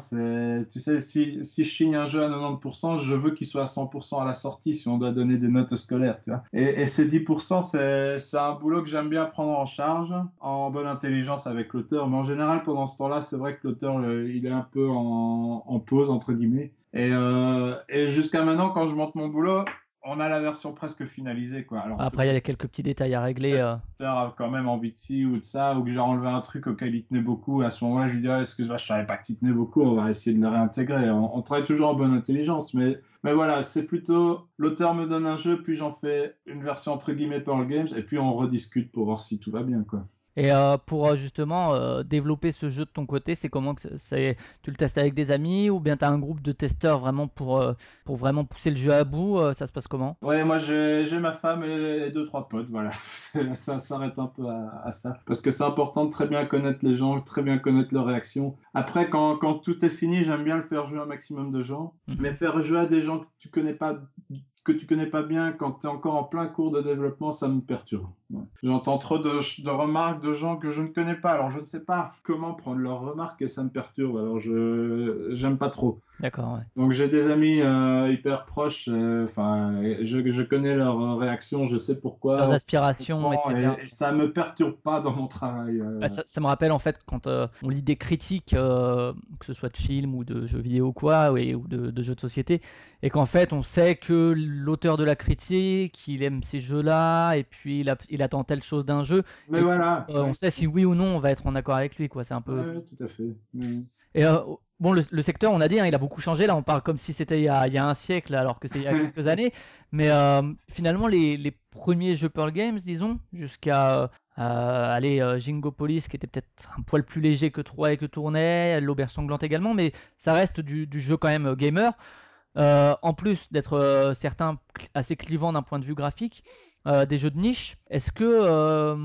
Tu sais, si, si je signe un jeu à 90%, je veux qu'il soit à 100% à la sortie, si on doit donner des notes scolaires, tu vois. Et, ces 10%, c'est, un boulot que j'aime bien prendre en charge, en bonne intelligence avec l'auteur. Mais en général, pendant ce temps-là, c'est vrai que l'auteur, il est un peu en, en pause, entre guillemets. Et, euh, et jusqu'à maintenant, quand je monte mon boulot, on a la version presque finalisée, quoi. Alors, Après, il y a quelques petits détails à régler. euh. l'auteur a quand même envie de ci ou de ça, ou que j'ai enlevé un truc auquel il tenait beaucoup. À ce moment-là, je lui dirais, excuse-moi, je savais pas que tu tenais beaucoup, on va essayer de le réintégrer. On, on travaille toujours en bonne intelligence, mais, mais voilà, c'est plutôt l'auteur me donne un jeu, puis j'en fais une version entre guillemets Pearl Games, et puis on rediscute pour voir si tout va bien, quoi. Et euh, pour euh, justement euh, développer ce jeu de ton côté, c'est comment que c'est- tu le testes avec des amis ou bien tu as un groupe de testeurs vraiment pour, euh, pour vraiment pousser le jeu à bout Ça se passe comment? Ouais, moi j'ai ma femme et, deux, trois potes, voilà. Ça s'arrête un peu à, à ça. Parce que c'est important de très bien connaître les gens, très bien connaître leurs réactions. Après, quand, quand tout est fini, j'aime bien le faire jouer un maximum de gens. Mhm. Mais faire jouer à des gens que tu connais pas, que tu connais pas bien quand tu es encore en plein cours de développement, ça me perturbe. Ouais. J'entends trop de, de remarques de gens que je ne connais pas. Alors je ne sais pas comment prendre leurs remarques et ça me perturbe. Alors je j'aime pas trop. D'accord, ouais. Donc j'ai des amis euh, hyper proches, euh, enfin je, je connais leurs réactions, je sais pourquoi. Leurs on aspirations, etc. Et, et ça me perturbe pas dans mon travail. euh. Bah, ça, ça me rappelle en fait quand on lit des critiques, que ce soit de films ou de jeux vidéo ou quoi, et- ou de, de jeux de société, et qu'en fait on sait que l'auteur de la critique, il aime ces jeux-là, et puis il a, il attend telle chose d'un jeu. Mais voilà. Euh, on sait si oui ou non on va être en accord avec lui, quoi. C'est un peu. Ouais, tout à fait. Et euh, bon, le, le secteur, on a dit, hein, il a beaucoup changé. Là, on parle comme si c'était il, y a- il y a un siècle, alors que c'est il y a quelques années. Mais euh, finalement, les, les premiers jeux Pearl Games, disons, jusqu'à euh, aller euh, Jingopolis, qui était peut-être un poil plus léger que Troy et que Tournai, l'Auberge sanglante également, mais ça reste du, du jeu quand même gamer. Euh, en plus d'être certains assez clivants d'un point de vue graphique, euh, des jeux de niche. Est-ce que euh,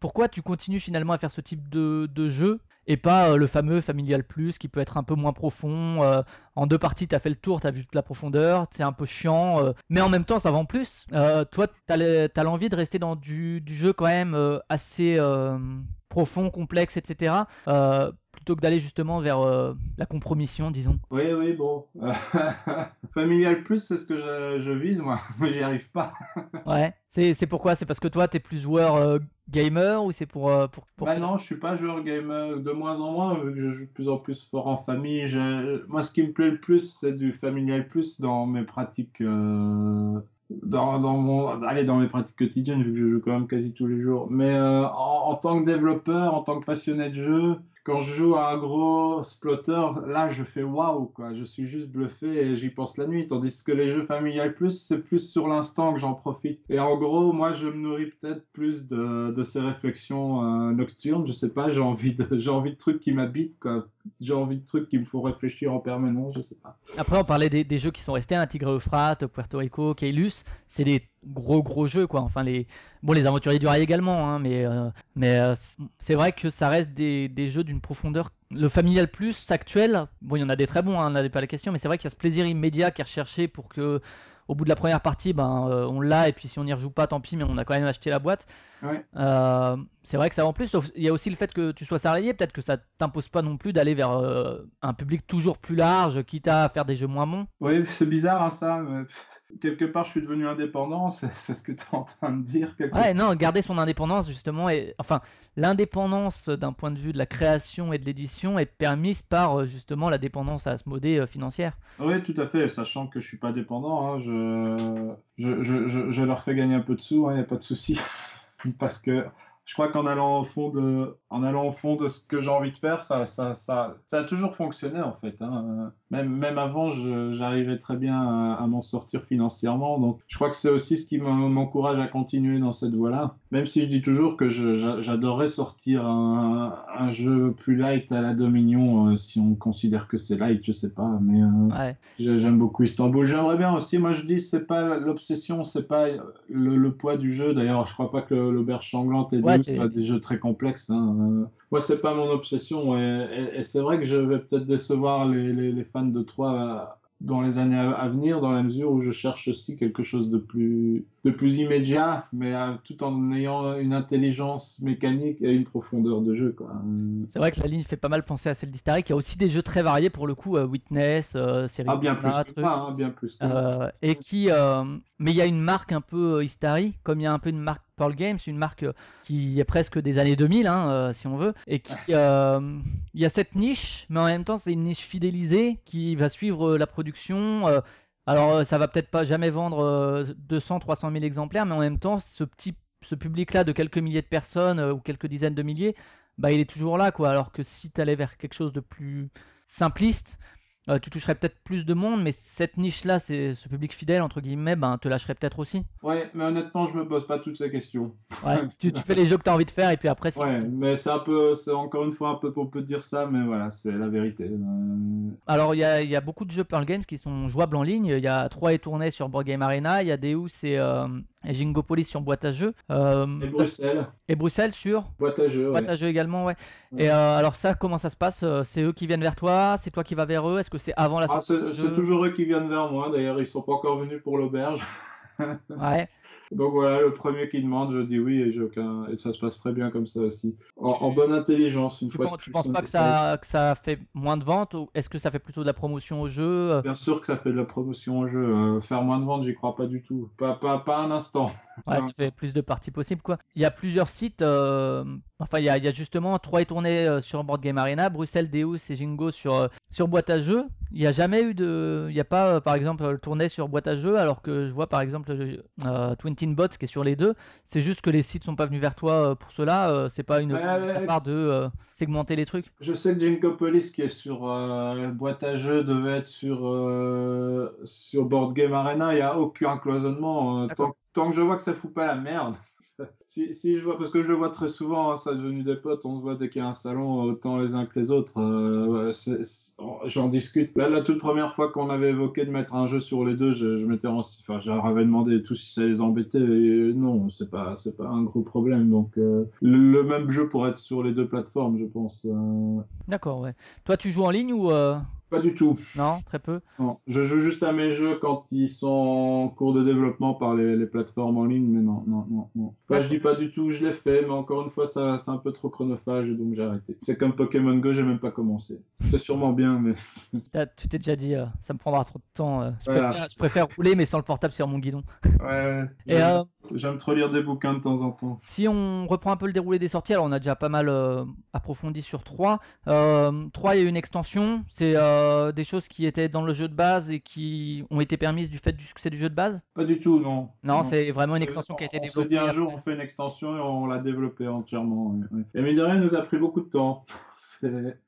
pourquoi tu continues finalement à faire ce type de, de jeu et pas euh, le fameux Familial Plus qui peut être un peu moins profond En deux parties, tu as fait le tour, tu as vu toute la profondeur, c'est un peu chiant, mais en même temps, ça vend plus. Toi, tu as l'envie de rester dans du, du jeu quand même assez profond, complexe, etc. plutôt que d'aller justement vers la compromission, disons. Oui, oui, bon. Familial Plus, c'est ce que je, je vise, moi. Mais j'y arrive pas. Ouais. C'est pourquoi? C'est parce que toi, t'es plus joueur euh, gamer ou c'est pour, euh, pour, pour Bah non, je suis pas joueur gamer de moins en moins, vu que je joue de plus en plus fort en famille. Je- Moi, ce qui me plaît le plus, c'est du familial plus dans mes pratiques, euh, dans, dans mon, allez, dans mes pratiques quotidiennes, vu que je joue quand même quasi tous les jours. Mais euh, en, en tant que développeur, en tant que passionné de jeu, quand je joue à un gros splotter, là, je fais waouh, quoi. Je suis juste bluffé et j'y pense la nuit. Tandis que les jeux familial plus, c'est plus sur l'instant que j'en profite. Et en gros, moi, je me nourris peut-être plus de, de ces réflexions euh, nocturnes. Je sais pas, j'ai envie de, j'ai envie de trucs qui m'habitent, quoi. J'ai envie de trucs qui me font réfléchir en permanence, je sais pas. Après, on parlait des, des jeux qui sont restés, hein, Tigre Euphrate, Puerto Rico, Keylus. C'est des gros gros jeux, quoi. Enfin, les, bon, les Aventuriers du Rail également, hein, mais, euh, mais euh, c'est vrai que ça reste des, des jeux d'une profondeur. Le Familial Plus actuel, bon, il y en a des très bons, hein, on n'avait pas la question, mais c'est vrai qu'il y a ce plaisir immédiat qui est recherché pour que, au bout de la première partie, ben, euh, on l'a, et puis si on n'y rejoue pas, tant pis, mais on a quand même acheté la boîte. Ouais. Euh, c'est vrai que ça en plus, sauf il y a aussi le fait que tu sois salarié, peut-être que ça t'impose pas non plus d'aller vers euh, un public toujours plus large, quitte à faire des jeux moins bons. Oui, c'est bizarre, hein, ça. mais quelque part, je suis devenu indépendant. C'est c'est ce que tu es en train de dire. quelque Ouais, non, garder son indépendance justement, et enfin l'indépendance d'un point de vue de la création et de l'édition est permise par euh, justement la dépendance à Asmodée euh, financière. Oui, tout à fait, sachant que je suis pas dépendant, hein, je, je, je, je, leur fais gagner un peu de sous, il n'y a pas de souci. Parce que je crois qu'en allant au fond de, en allant au fond de ce que j'ai envie de faire, ça, ça, ça, ça a toujours fonctionné en fait. hein. Même, même avant, j'arrivais très bien à, à m'en sortir financièrement. Donc, je crois que c'est aussi ce qui m'en- m'encourage à continuer dans cette voie-là. Même si je dis toujours que j'adorerais sortir un, un jeu plus light à la Dominion, euh, si on considère que c'est light, je sais pas. Mais euh, Ouais. J'aime beaucoup Istanbul. J'aimerais bien aussi. Moi, je dis, c'est pas l'obsession, c'est pas le, le poids du jeu. D'ailleurs, je crois pas que l'auberge sanglante et Ouais, des jeux très complexes. hein. Euh, Moi, c'est pas mon obsession. Et, et- et c'est vrai que je vais peut-être décevoir les, les- les fans de 3 dans les années à, venir, dans la mesure où je cherche aussi quelque chose de plus, de plus immédiat, mais euh, tout en ayant une intelligence mécanique et une profondeur de jeu. Euh, C'est vrai que la ligne fait pas mal penser à celle d'Hystaric. Il y a aussi des jeux très variés pour le coup, euh, Witness, euh, série Ah, bien plus truc. hein, bien plus que moi. Euh, et qui, euh, mais il y a une marque un peu euh, Hystari, comme il y a un peu une marque Pearl Games, une marque euh, qui est presque des années 2000, hein, euh, si on veut, et qui, euh, il y a cette niche, mais en même temps c'est une niche fidélisée qui va suivre la production. alors ça va peut-être pas jamais vendre euh, 200, 300 000 exemplaires, mais en même temps ce petit, ce public-là de quelques milliers de personnes ou quelques dizaines de milliers, bah il est toujours là, quoi. Alors que si tu allais vers quelque chose de plus simpliste, euh, tu toucherais peut-être plus de monde, mais cette niche-là, c'est ce public fidèle, entre guillemets, ben, te lâcherait peut-être aussi. Ouais, mais honnêtement, je me pose pas toutes ces questions. Ouais, tu, tu fais les jeux que tu as envie de faire, et puis après, si Ouais, mais c'est un peu, c'est encore une fois un peu pour peut dire ça, mais voilà, c'est la vérité. Euh, Alors, il y a, y a beaucoup de jeux Pearl Games qui sont jouables en ligne. Il y a 3 et tourné sur Board Game Arena, il y a Deus et, euh, et Jingopolis sur boîte à jeux. Euh, Et ça- Bruxelles, et Bruxelles sur boîte à jeux, boîte ouais. à jeux également, ouais. Ouais. Et euh, alors, ça, comment ça se passe Euh, C'est eux qui viennent vers toi C'est toi qui vas vers eux Est-ce que c'est avant la Ah, sortie c'est jeu? c'est toujours eux qui viennent vers moi, d'ailleurs, ils sont pas encore venus pour l'auberge. Ouais. Donc voilà, le premier qui demande, je dis oui, et, j'ai aucun... et ça se passe très bien comme ça aussi. En, en bonne intelligence, une Tu, fois penses, tu penses pas que ça, que ça fait moins de ventes ou est-ce que ça fait plutôt de la promotion au jeu Euh, Bien sûr que ça fait de la promotion au jeu. euh, faire moins de ventes, j'y crois pas du tout. Pas, pas, pas un instant. Ouais, ça fait plus de parties possibles quoi. Il y a plusieurs sites, euh, enfin il y a, il y a justement Troyes est tourné euh, sur Board Game Arena, Bruxelles, Deus et Jingo sur, euh, sur boîte à jeux. Il n'y a jamais eu de. Il n'y a pas euh, par exemple le tourné sur boîte à jeux alors que je vois par exemple euh, Twintin Bots qui est sur les deux. C'est juste que les sites sont pas venus vers toi euh, pour cela. euh, c'est pas une Ouais, ouais. part de euh, segmenter les trucs. Je sais que Jinkopolis qui est sur euh, boîte à jeux devait être sur, euh, sur Board Game Arena. Il n'y a aucun cloisonnement. euh, D'accord. tant, tant que je vois que ça fout pas la merde. Si, si je vois, parce que je le vois très souvent, hein, ça est devenu des potes, on se voit dès qu'il y a un salon, autant les uns que les autres. euh, J'en discute. Là, la toute première fois qu'on avait évoqué de mettre un jeu sur les deux, je, je m'étais enfin, j'avais demandé tout si ça les embêtait. Et non, c'est pas, c'est pas un gros problème. Donc, euh, le, même jeu pourrait être sur les deux plateformes, je pense. euh, D'accord, ouais. Toi tu joues en ligne ou Pas du tout. non Très peu. Non. Je joue juste à mes jeux quand ils sont en cours de développement par les, les plateformes en ligne, mais non, non, non, non. Enfin, je dis pas du tout, je l'ai fait, mais encore une fois, ça, c'est un peu trop chronophage, et donc j'ai arrêté. C'est comme Pokémon Go, j'ai même pas commencé. C'est sûrement bien, mais Tu t'es déjà dit, euh, ça me prendra trop de temps. euh, je, Voilà. préfère, je préfère rouler mais sans le portable sur mon guidon. ouais. Et j'aime- euh, J'aime trop lire des bouquins de temps en temps. Si on reprend un peu le déroulé des sorties, alors on a déjà pas mal approfondi sur 3. Euh, 3, il y a une extension. C'est euh, des choses qui étaient dans le jeu de base et qui ont été permises du fait du succès du jeu de base? Pas du tout, non. Non, c'est vraiment une extension qui a été on développée s'est dit un jour, on fait une extension et on l'a développée entièrement. Et mine de rien, nous a pris beaucoup de temps.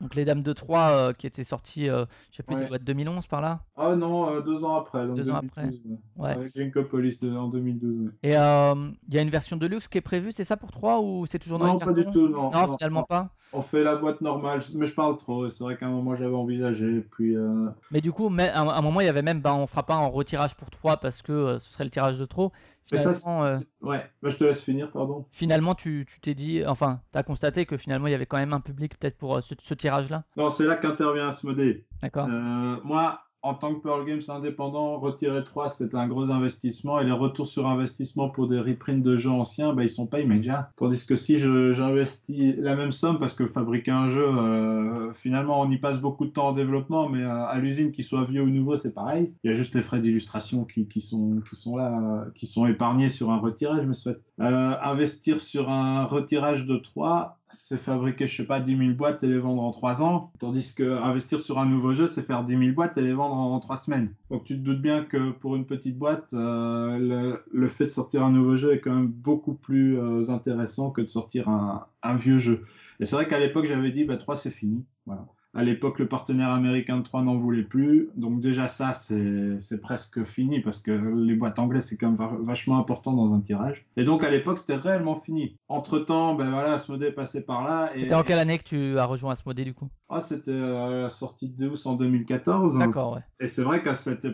Donc les Dames de 3 euh, qui étaient sorties, euh, je sais plus, ça Ouais. doit être 2011 par là? Ah non, euh, deux ans après, donc Deux ans 2012. ouais. Avec Jinkopolis en 2012. ouais. Et euh, il y a une version de luxe qui est prévue, c'est ça pour 3 ou c'est toujours dans Non, les pas du tout, non. Non, non, finalement non. pas. On fait la boîte normale, mais je parle trop. C'est vrai qu'à un moment j'avais envisagé, puis euh, Mais du coup, mais, à, un- moment, il y avait même, bah, on fera pas un retirage pour 3 parce que euh, ce serait le tirage de trop. Mais ça, euh, ouais. Bah, je te laisse finir, pardon. finalement, tu t'es dit, enfin, tu as constaté que finalement, il y avait quand même un public peut-être pour euh, ce, ce tirage-là? Non, c'est là qu'intervient Asmodée. D'accord Euh, moi, en tant que Pearl Games indépendant, retirer 3, c'est un gros investissement. Et les retours sur investissement pour des reprints de jeux anciens, bah, ils sont pas immédiats. Tandis que si j'investis la même somme, parce que fabriquer un jeu, euh, finalement, on y passe beaucoup de temps en développement, mais euh, à l'usine, qu'il soit vieux ou nouveau, c'est pareil. Il y a juste les frais d'illustration qui, sont, là, qui sont épargnés sur un retirage, mais souhaite. Euh, investir sur un retirage de 3, c'est fabriquer, je sais pas, 10 000 boîtes et les vendre en 3 ans. Tandis que investir sur un nouveau jeu, c'est faire 10 000 boîtes et les vendre en 3 semaines. Donc tu te doutes bien que pour une petite boîte, euh, le, le fait de sortir un nouveau jeu est quand même beaucoup plus euh, intéressant que de sortir un, un vieux jeu. Et c'est vrai qu'à l'époque, j'avais dit, bah, 3 c'est fini. Voilà. À l'époque, le partenaire américain de 3 n'en voulait plus. Donc déjà ça, c'est presque fini parce que les boîtes anglaises, c'est quand même va- vachement important dans un tirage. Et donc à l'époque, c'était réellement fini. Entre-temps, ben voilà, Asmodée est passé par là. Et... C'était en quelle année que tu as rejoint Asmodée du coup? Ah, c'était euh, la sortie de Deus en 2014. D'accord, ouais. Et c'est vrai qu'à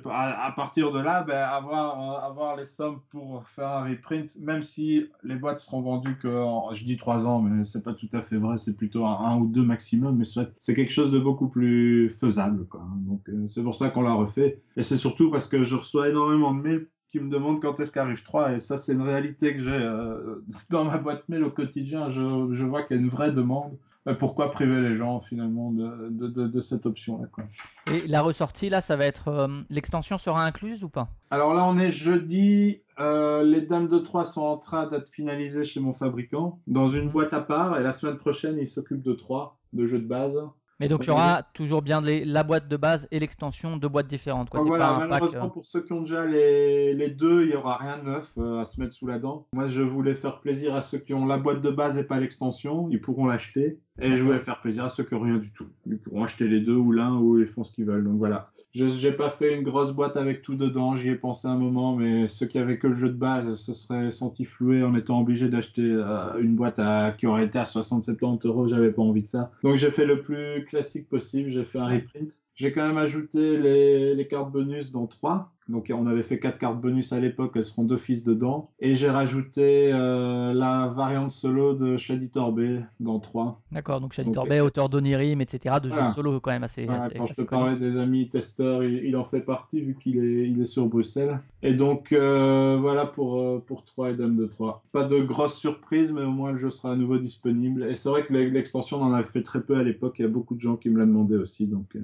à, à partir de là, ben, avoir, euh, avoir les sommes pour faire un reprint, même si les boîtes seront vendues que, en- je dis trois ans, mais c'est pas tout à fait vrai, c'est plutôt un, un ou deux maximum, mais c'est quelque chose de beaucoup plus faisable, quoi. Donc euh, c'est pour ça qu'on l'a refait. Et c'est surtout parce que je reçois énormément de mails qui me demandent quand est-ce qu'arrive 3, et ça c'est une réalité que j'ai euh, dans ma boîte mail au quotidien. Je, je vois qu'il y a une vraie demande. Mais pourquoi priver les gens finalement de, de, de, de cette option-là, quoi? Et la ressortie là, ça va être. euh, L'extension sera incluse ou pas? Alors là, on est jeudi. euh, les dames de 3 sont en train d'être finalisées chez mon fabricant dans une Mhm. boîte à part. Et la semaine prochaine, il s'occupe de 3 de jeux de base. Mais donc il y aura toujours bien les- la boîte de base et l'extension, deux boîtes différentes. Quoi. Voilà, pas un pack. malheureusement, euh, pour ceux qui ont déjà les, les deux, il n'y aura rien de neuf euh, à se mettre sous la dent. Moi, je voulais faire plaisir à ceux qui ont la boîte de base et pas l'extension. Ils pourront l'acheter. Et je voulais faire plaisir à ceux qui n'ont rien du tout. Ils pourront acheter les deux ou l'un ou ils font ce qu'ils veulent. Donc voilà. Je n'ai pas fait une grosse boîte avec tout dedans. J'y ai pensé un moment, mais ceux qui avaient que le jeu de base se seraient sentis floués en étant obligés d'acheter euh, une boîte qui aurait été à 60-70 euros. J'avais pas envie de ça. Donc j'ai fait le plus classique possible. J'ai fait un reprint. J'ai quand même ajouté les, les cartes bonus dans 3. Donc on avait fait quatre cartes bonus à l'époque, elles seront d'office dedans. Et j'ai rajouté euh, la variante solo de Shady Torbay dans 3. D'accord, donc Shady Donc, Torbay, auteur d'Onirim, etc. De Voilà. jeux solo quand même assez. Voilà, assez- quand je te parlais des amis testeurs, il, il en fait partie vu qu'il est, il est sur Bruxelles. Et donc euh, voilà pour, euh, pour 3 et Dame de 3. Pas de grosse surprise, mais au moins le jeu sera à nouveau disponible. Et c'est vrai que l'extension, on en avait fait très peu à l'époque. Il y a beaucoup de gens qui me l'ont demandé aussi. Donc euh,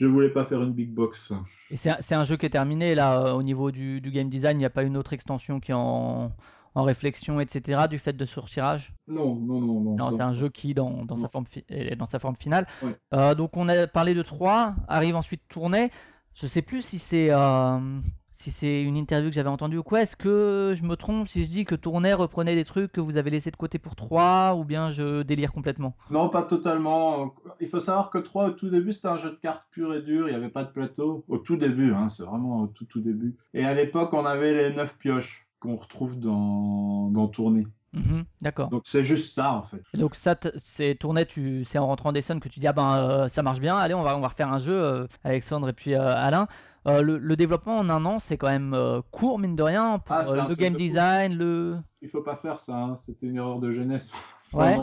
je voulais pas faire une big box. Et c'est un, c'est un jeu qui est terminé là euh, au niveau du, du game design. Il n'y a pas une autre extension qui est en, en réflexion, etc. du fait de ce retirage? Non, non, non, non. Non, ça- c'est un jeu qui, dans, dans, sa, forme fi- est dans sa forme finale. Ouais. Euh, donc on a parlé de 3, arrive ensuite Tournai. Je sais plus si c'est euh, si c'est une interview que j'avais entendue ou quoi. Est-ce que je me trompe si je dis que Tournai reprenait des trucs que vous avez laissés de côté pour 3 ou bien je délire complètement? Non, pas totalement. Il faut savoir que 3, au tout début, c'était un jeu de cartes pur et dur. Il n'y avait pas de plateau. Au tout début, hein, c'est vraiment au tout, tout début. Et à l'époque, on avait les 9 pioches qu'on retrouve dans, dans Tournée. Mhm, D'accord. Donc c'est juste ça, en fait. Et Donc ça, c'est Tournai, tu, c'est en rentrant des que tu dis ah ben euh, ça marche bien, allez on va on va refaire un jeu, euh, Alexandre et puis euh, Alain. Euh, le, le développement en un an, c'est quand même euh, court mine de rien pour Ah, euh, le game design, le Il faut pas faire ça, hein. c'était une erreur de jeunesse. Ouais.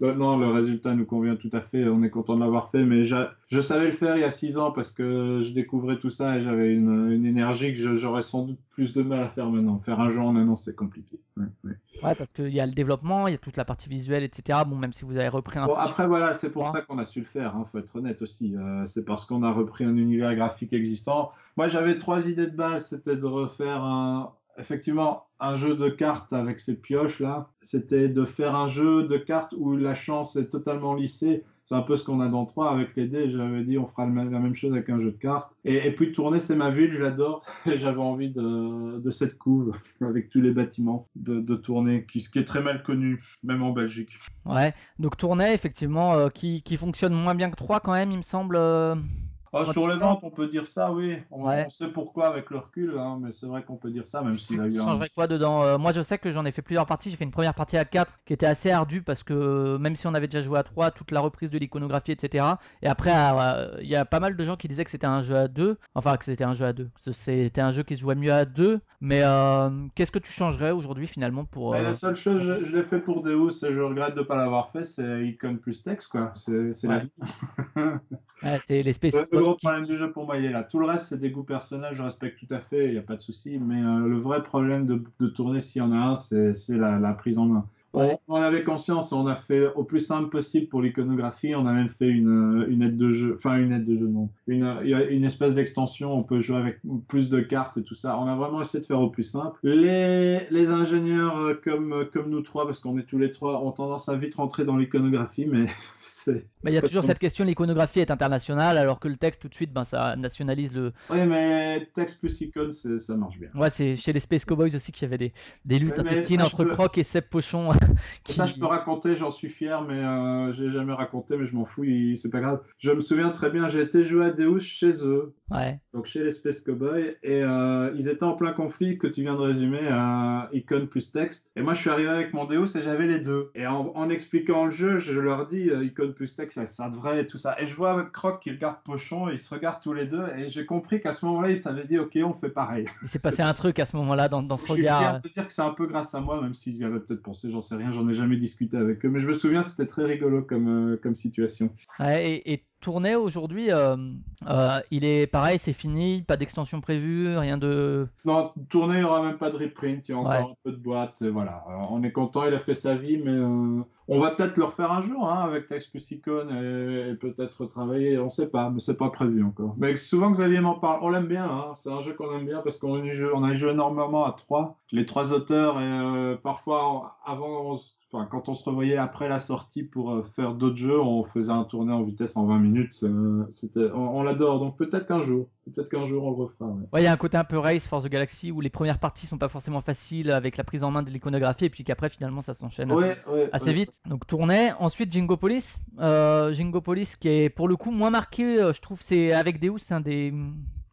Non, le résultat nous convient tout à fait, on est content de l'avoir fait, mais je savais le faire il y a six ans parce que je découvrais tout ça et j'avais une, une énergie que j'aurais sans doute plus de mal à faire maintenant. Faire un jeu en un an, c'est compliqué. Ouais, ouais. Ouais, parce qu'il y a le développement, il y a toute la partie visuelle, etc. Bon, même si vous avez repris un Bon, peu. après, voilà, c'est pour ça qu'on a su le faire, hein, faut être honnête aussi. Euh, c'est parce qu'on a repris un univers graphique existant. Moi, j'avais trois idées de base. C'était de refaire un, effectivement, un jeu de cartes avec ces pioches-là. C'était de faire un jeu de cartes où la chance est totalement lissée. C'est un peu ce qu'on a dans 3 avec les dés. J'avais dit, on fera la même chose avec un jeu de cartes. Et, puis, tourner, c'est ma ville, je l'adore. Et j'avais envie de, cette couve avec tous les bâtiments de, de tourner, qui, qui est très mal connu, même en Belgique. Ouais, donc Tournai, effectivement, euh, qui, qui fonctionne moins bien que 3 quand même, il me semble. euh, Ah, sur les ventes, on peut dire ça, oui. On, Ouais. on sait pourquoi avec le recul, hein, mais c'est vrai qu'on peut dire ça, même s'il a Tu eu un. changerais quoi dedans Euh, Moi, je sais que j'en ai fait plusieurs parties. J'ai fait une première partie à 4 qui était assez ardue parce que euh, même si on avait déjà joué à 3, toute la reprise de l'iconographie, etc. Et après, euh, il y a pas mal de gens qui disaient que c'était un jeu à 2. Enfin, que c'était un jeu à 2. Que C'était un jeu qui se jouait mieux à 2. Mais euh, qu'est-ce que tu changerais aujourd'hui finalement pour. Euh, la seule chose, je, je l'ai fait pour Deus et je regrette de ne pas l'avoir fait, c'est Icon plus texte, quoi. C'est la vie. ouais, c'est l'espèce Le, le gros problème du jeu pour moi, il est là. Tout le reste, c'est des goûts personnels, je respecte tout à fait, il n'y a pas de souci. Mais euh, le vrai problème de, de tourner, s'il y en a un, c'est la, la prise en main. Ouais. On, avait conscience, on a fait au plus simple possible pour l'iconographie. On a même fait une, une aide de jeu, enfin une aide de jeu, non. Une, il y a une espèce d'extension, on peut jouer avec plus de cartes et tout ça. On a vraiment essayé de faire au plus simple. Les, les ingénieurs euh, comme, comme nous trois, parce qu'on est tous les trois, ont tendance à vite rentrer dans l'iconographie, mais Mais il y a toujours cette question, l'iconographie est internationale, alors que le texte tout de suite, ben, ça nationalise le. Oui, mais texte plus icône, ça marche bien. Ouais, c'est chez les Space Cowboys aussi qu'il y avait des, des luttes Ouais, mais intestines ça, entre peux- Croc et Seb Pochon. qui... Ça, je peux raconter, j'en suis fier, mais euh, je l'ai jamais raconté, mais je m'en fous, c'est pas grave. Je me souviens très bien, j'ai été jouer à Deus chez eux, Ouais. donc chez les Space Cowboys, et euh, ils étaient en plein conflit que tu viens de résumer, euh, icône plus texte. Et moi, je suis arrivé avec mon Deus et j'avais les deux. Et en, en expliquant le jeu, je leur dis euh, icône plus ça, ça devrait et tout ça. Et je vois Croc qui regarde Pochon, ils se regardent tous les deux, et j'ai compris qu'à ce moment-là, ils s'avaient dit, ok, on fait pareil. Il s'est passé un truc à ce moment-là dans, dans ce Je suis regard. fier de dire que c'est un peu grâce à moi, même s'ils y avaient peut-être pensé, j'en sais rien, j'en ai jamais discuté avec eux. Mais je me souviens, c'était très rigolo comme, euh, comme situation. Ouais, et, et tourner aujourd'hui, euh, euh, il est pareil, c'est fini, pas d'extension prévue, rien de. Non, tourner, il n'y aura même pas de reprint, il y a encore Ouais. un peu de boîte, et voilà. Euh, on est content, il a fait sa vie, mais euh, on va peut-être le refaire un jour, hein, avec Text plus Icon, et, et peut-être travailler, on sait pas, mais c'est pas prévu encore. Mais souvent Xavier m'en parle, on l'aime bien, hein, c'est un jeu qu'on aime bien parce qu'on on a joué énormément à trois, les trois auteurs, et euh, parfois, avant, on se- Enfin, quand on se revoyait après la sortie pour euh, faire d'autres jeux, on faisait un tournée en vitesse en 20 minutes. euh, c'était, on, on l'adore, donc peut-être qu'un jour, peut-être qu'un jour on le refera. ouais. Ouais, il y a un côté un peu Race Force the Galaxy où les premières parties sont pas forcément faciles avec la prise en main de l'iconographie et puis qu'après finalement ça s'enchaîne Ouais, ouais, assez vite. Donc tournait. Ensuite Jingopolis. Euh, Jingopolis qui est pour le coup moins marqué, euh, je trouve, c'est avec Deus, c'est un des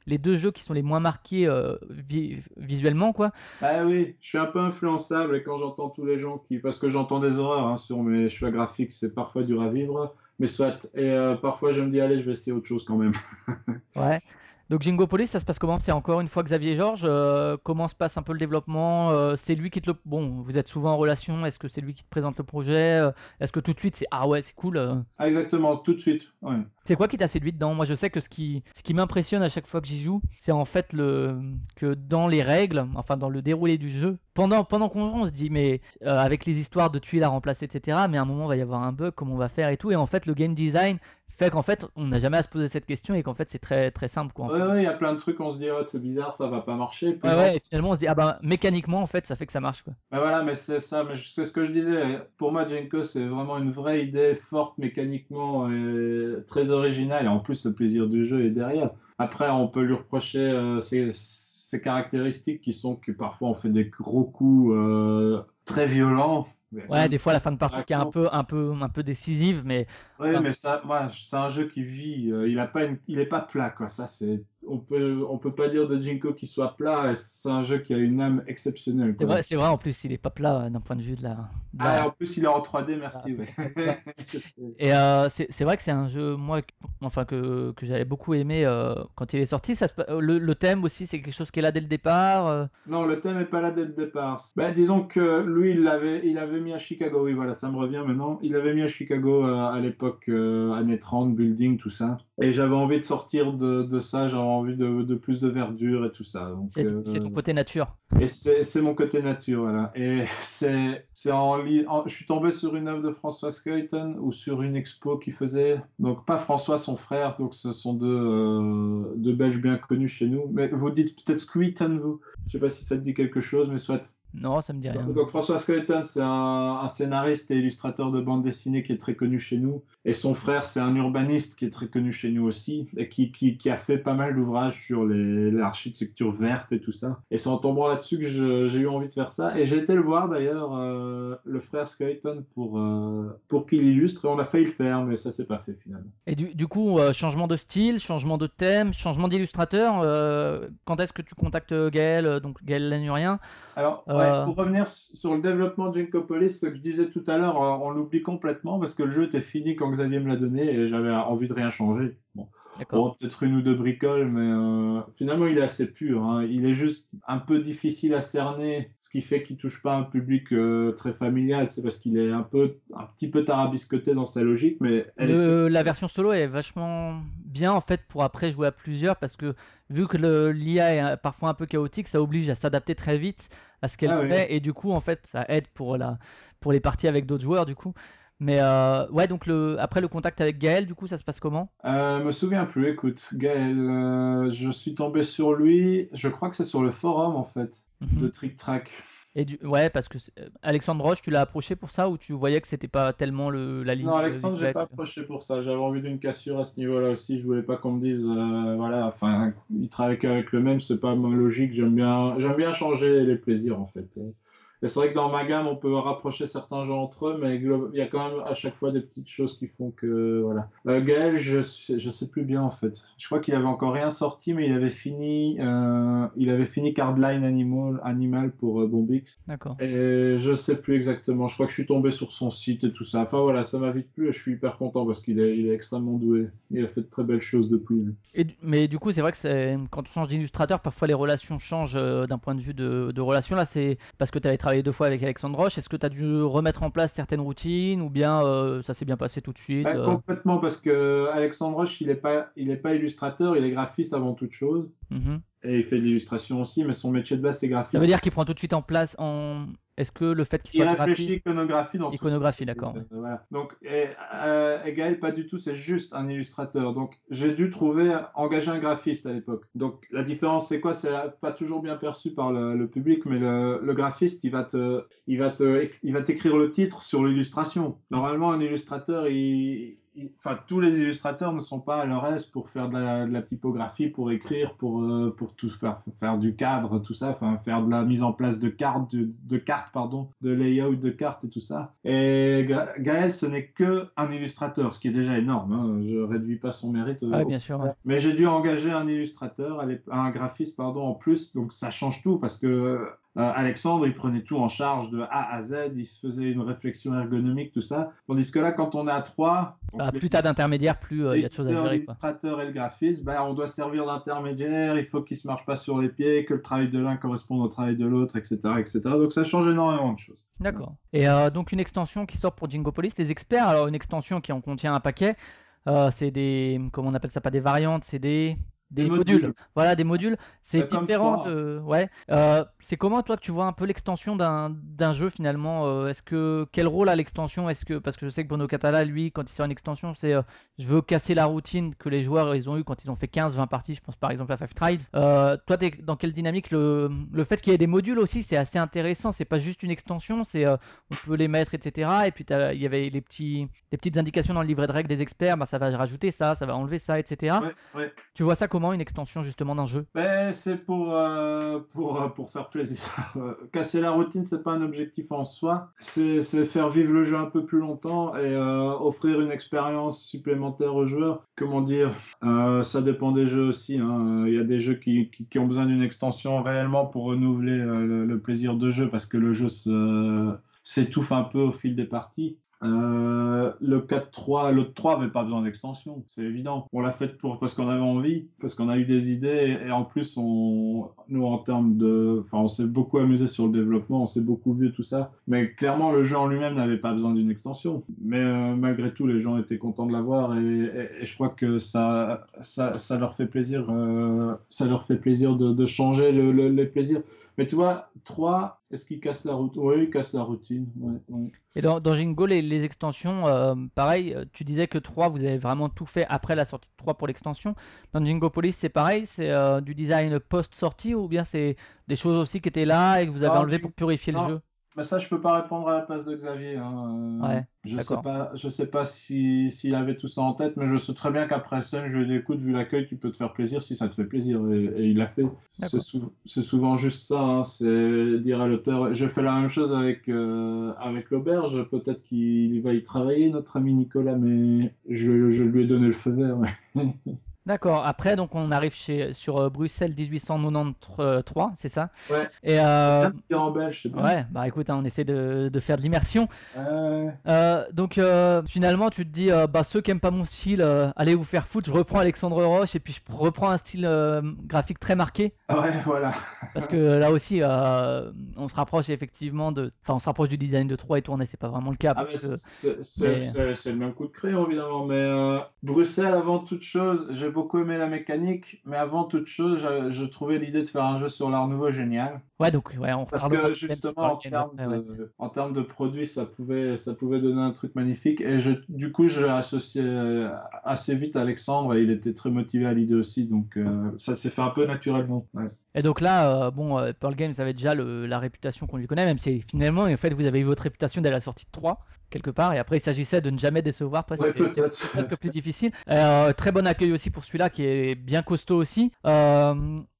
les deux jeux qui sont les moins marqués euh, vi- visuellement quoi. Ah oui, je suis un peu influençable et quand j'entends tous les gens qui. Parce que j'entends des horreurs hein, sur mes choix graphiques, c'est parfois dur à vivre, mais soit. Et euh, parfois je me dis, allez, je vais essayer autre chose quand même. Ouais. Donc Jingopolis, ça se passe comment? C'est encore une fois Xavier Georges. euh, comment se passe un peu le développement? Euh, C'est lui qui te le. Bon, vous êtes souvent en relation. Est-ce que c'est lui qui te présente le projet? Euh, Est-ce que tout de suite c'est ah ouais c'est cool euh? Ah, exactement, tout de suite. Ouais. C'est quoi qui t'a séduit dedans? Moi je sais que ce qui ce qui m'impressionne à chaque fois que j'y joue, c'est en fait le que dans les règles, enfin dans le déroulé du jeu, pendant pendant qu'on joue, on se dit mais euh, avec les histoires de tuiles à remplacer etc. Mais à un moment il va y avoir un bug, comment on va faire et tout. Et en fait le game design fait qu'en fait, on n'a jamais à se poser cette question et qu'en fait, c'est très très simple quoi. Ouais, ouais, il y a plein de trucs, on se dit, oh, c'est bizarre, ça va pas marcher. Puis Ouais, ouais, et finalement, on se dit, ah ben, mécaniquement, en fait, ça fait que ça marche quoi. Bah voilà, mais c'est ça, mais c'est ce que je disais. Pour moi, Jenko, c'est vraiment une vraie idée forte mécaniquement et très originale. Et en plus, le plaisir du jeu est derrière. Après, on peut lui reprocher euh, ses, ses caractéristiques qui sont que parfois on fait des gros coups euh, très violents. Ouais, des fois, la fin de partie qui est un peu, un peu, un peu décisive, mais Oui, mais ça, moi, c'est un jeu qui vit. euh, il a pas une, il est pas plat, quoi. Ça, c'est, on peut, on peut pas dire de Jinko qu'il soit plat. et C'est un jeu qui a une âme exceptionnelle, c'est quoi. vrai, c'est vrai. En plus, il est pas plat euh, d'un point de vue de la, de Ah, et la, en plus, il est en 3D, de la merci, ouais. C'est- Et euh, c'est c'est vrai que c'est un jeu, moi, que- enfin que, que j'avais beaucoup aimé euh, quand il est sorti. Ça se pa- euh, le, le thème aussi, c'est quelque chose qui est là dès le départ. euh, Non, le thème est pas là dès le départ. Ben, disons que lui, il l'avait, il avait mis à Chicago. Oui, voilà, ça me revient maintenant. Il avait mis à Chicago euh, à l'époque, euh, années 30, building, tout ça. Et j'avais envie de sortir de, de ça. J'avais envie de, de plus de verdure et tout ça. C'est c'est ton euh, côté nature. et c'est mon côté nature, voilà. Et c'est en, en- je suis tombé sur une œuvre de François Skeuten ou sur une expo qui faisait donc pas François son frère, donc ce sont deux euh, deux Belges bien connus chez nous. Mais vous dites peut-être Skeuten vous. Je sais pas si ça te dit quelque chose, mais soit. Non, ça me dit rien. Donc, donc François Skeuten, c'est un, un scénariste et illustrateur de bande dessinée qui est très connu chez nous. Et son frère, c'est un urbaniste qui est très connu chez nous aussi, et qui, qui, qui a fait pas mal d'ouvrages sur l'architecture verte et tout ça. Et c'est en tombant là-dessus que j'ai eu envie de faire ça. Et j'ai été le voir d'ailleurs, euh, le frère Skeuten, pour, euh, pour qu'il illustre. Et on a failli le faire, mais ça s'est pas fait finalement. Et du, du coup, euh, changement de style, changement de thème, changement d'illustrateur. quand est-ce que tu contactes Gaël, donc Gaël Lanurien Alors, ouais, Euh, pour revenir sur le développement de Jinkopolis, ce que je disais tout à l'heure, euh, on l'oublie complètement parce que le jeu était fini quand Xavier me l'a donné et j'avais envie de rien changer. Bon, peut-être une ou deux bricoles, mais euh, finalement, il est assez pur. hein. Il est juste un peu difficile à cerner, ce qui fait qu'il touche pas un public euh, très familial. C'est parce qu'il est un peu, un petit peu tarabiscoté dans sa logique, mais elle est la version solo est vachement bien en fait pour après jouer à plusieurs parce que vu que le- l'IA est parfois un peu chaotique, ça oblige à s'adapter très vite à ce qu'elle Ah fait et du coup en fait ça aide pour la pour les parties avec d'autres joueurs du coup. Mais euh, ouais donc le après le contact avec Gaël du coup ça se passe comment? Euh, me souviens plus, écoute, Gaël, euh, je suis tombé sur lui, je crois que c'est sur le forum en fait, Mhm. de Trick Track. Et du ouais parce que euh, Alexandre Roche tu l'as approché pour ça ou tu voyais que c'était pas tellement le la ligne Non, Alexandre, j'ai pas approché pour ça. J'avais envie d'une cassure à ce niveau-là aussi. Je voulais pas qu'on me dise, euh, voilà, enfin, il travaille qu'avec le même, c'est pas ma logique. J'aime bien, j'aime bien changer les plaisirs en fait. Et c'est vrai que dans ma gamme, on peut rapprocher certains jeux entre eux, mais il y a quand même à chaque fois des petites choses qui font que, voilà. Euh, Gaël, je, je sais plus bien en fait. Je crois qu'il avait encore rien sorti, mais il avait fini, euh, il avait fini Cardline Animal, Animal pour euh, Bombix. D'accord. Et je sais plus exactement. Je crois que je suis tombé sur son site et tout ça. Enfin voilà, ça m'a vite plu et je suis hyper content parce qu'il est, il est extrêmement doué. Il a fait de très belles choses depuis. Et mais du coup, c'est vrai que quand on change d'illustrateur, parfois les relations changent euh, d'un point de vue de, de relation. Là, c'est parce que tu avais travaillé deux fois avec Alexandre Roche. Est-ce que tu as dû remettre en place certaines routines ou bien euh, ça s'est bien passé tout de suite Bah, euh, complètement parce que Alexandre Roche, il est pas, il est pas illustrateur, il est graphiste avant toute chose. mhm. Et il fait de l'illustration aussi, mais son métier de base c'est Ça graphiste. veut dire qu'il prend tout de suite en place en. Est-ce que le fait qu'il Il soit graphiste, iconographie dans iconographie, d'accord. Euh, voilà. Donc, et, euh, et Gaël, pas du tout, c'est juste un illustrateur. Donc, j'ai dû trouver, engager un graphiste à l'époque. Donc, la différence, c'est quoi? C'est pas toujours bien perçu par le, le public, mais le, le graphiste, il va te, il va te, il va t'écrire le titre sur l'illustration. Normalement, un illustrateur, il, il- enfin, tous les illustrateurs ne sont pas à leur aise pour faire de la, de la typographie, pour écrire, pour, euh, pour tout faire, faire du cadre, tout ça, enfin, faire de la mise en place de cartes, de, de cartes, pardon, de layout de cartes et tout ça. Et Ga- Gaël, ce n'est que un illustrateur, ce qui est déjà énorme. Hein. Je réduis pas son mérite. au bien sûr. ouais. mais j'ai dû engager un illustrateur, un graphiste pardon, en plus, donc ça change tout parce que euh, Alexandre, il prenait tout en charge de A à Z, il se faisait une réflexion ergonomique, tout ça. Tandis que là, quand on est à trois, donc Bah, les- plus t'as d'intermédiaires, plus euh, il y a de choses à gérer. L'illustrateur et le graphiste, ben, on doit servir d'intermédiaire, il faut qu'ils se marchent pas sur les pieds, que le travail de l'un corresponde au travail de l'autre, etc., etc. Donc ça change énormément de choses. D'accord. Et euh, donc une extension qui sort pour Jingopolis, les experts, alors une extension qui en contient un paquet, euh, c'est des, comment on appelle ça, pas des variantes, c'est des, des Des modules. modules. Voilà, des modules. C'est comme différent de. Ouais. Euh, c'est comment toi que tu vois un peu l'extension d'un jeu finalement euh, Est-ce que quel rôle a l'extension? Est-ce que parce que je sais que Bruno Catala lui quand il sort une extension c'est euh, je veux casser la routine que les joueurs ils ont eu quand ils ont fait 15-20 parties. Je pense par exemple à Five Tribes. Euh, toi t'es dans quelle dynamique? Le le fait qu'il y ait des modules aussi c'est assez intéressant. C'est pas juste une extension, c'est euh, on peut les mettre etc. Et puis il y avait les petits les petites indications dans le livret de règles des experts. Bah ça va rajouter ça, ça va enlever ça etc. Ouais, ouais. Tu vois ça comment une extension justement d'un jeu? Ben, c'est pour, euh, pour, euh, pour faire plaisir. Casser la routine, c'est pas un objectif en soi. C'est faire vivre le jeu un peu plus longtemps et euh, offrir une expérience supplémentaire aux joueurs. Comment dire Ça dépend des jeux aussi. hein. Il y a des jeux qui, qui, ont besoin d'une extension réellement pour renouveler le, plaisir de jeu parce que le jeu s'étouffe un peu au fil des parties. Euh, le 4-3, le 3 avait pas besoin d'extension, c'est évident. On l'a fait pour, parce qu'on avait envie, parce qu'on a eu des idées, et, et en plus, on, nous, en termes de, enfin, on s'est beaucoup amusé sur le développement, on s'est beaucoup vu tout ça. Mais clairement, le jeu en lui-même n'avait pas besoin d'une extension. Mais euh, malgré tout, les gens étaient contents de l'avoir, et, et, et je crois que ça, ça, ça leur fait plaisir, euh, ça leur fait plaisir de, de changer le, le- les plaisirs. Mais tu vois, 3, est-ce qu'il casse la routine? Oui, il casse la routine. Ouais, ouais. Et dans, dans Jingo, les, les extensions, euh, pareil, euh, tu disais que 3, vous avez vraiment tout fait après la sortie de 3 pour l'extension. Dans Jingo Police, c'est pareil, c'est euh, du design post-sortie ou bien c'est des choses aussi qui étaient là et que vous avez Non, enlevé pour purifier le jeu? Mais ça, je peux pas répondre à la place de Xavier. hein. Euh, Ouais, je sais pas, je sais pas si s'il avait tout ça en tête, mais je sais très bien qu'après Sun, je lui écoute, vu l'accueil, tu peux te faire plaisir si ça te fait plaisir. Et, et il l'a fait. C'est sou- souvent juste ça. hein, c'est dire à l'auteur. J'ai fait la même chose avec euh, avec l'auberge. Peut-être qu'il va y travailler, notre ami Nicolas, mais je, je lui ai donné le feu vert. D'accord. Après, donc on arrive chez, sur euh, Bruxelles 1893, c'est ça? Ouais. Et euh, en belge, c'est bien. ouais, bah écoute, hein, on essaie de, de faire de l'immersion. Euh, Euh, donc euh, finalement, tu te dis, euh, bah ceux qui aiment pas mon style, euh, allez vous faire foutre. Je reprends Alexandre Roche et puis je reprends un style euh, graphique très marqué. ouais, voilà. Parce que là aussi, euh, on se rapproche effectivement de. Enfin, on se rapproche du design de 3 et tourné, c'est pas vraiment le cas. Ah, Parce mais que... c'est c'est- mais- c'est- c'est le même coup de crayon, évidemment. Mais euh, Bruxelles, avant toute chose, j'ai beaucoup aimé la mécanique, mais avant toute chose, je, je trouvais l'idée de faire un jeu sur l'art nouveau génial. Ouais, donc ouais, on Parce que justement, en termes ouais. de, en termes de produits, ça pouvait, ça pouvait donner un truc magnifique. Et je, du coup, je l'ai associé euh, assez vite à Alexandre et il était très motivé à l'idée aussi. Donc, euh, ça s'est fait un peu naturellement. ouais. Et donc là, euh, bon, euh, Pearl Games avait déjà le- la réputation qu'on lui connaît, même si finalement, en fait, vous avez eu votre réputation dès la sortie de 3, quelque part, et après, il s'agissait de ne jamais décevoir, presque, Ouais, c'est- presque plus difficile. Euh, très bon accueil aussi pour celui-là, qui est bien costaud aussi.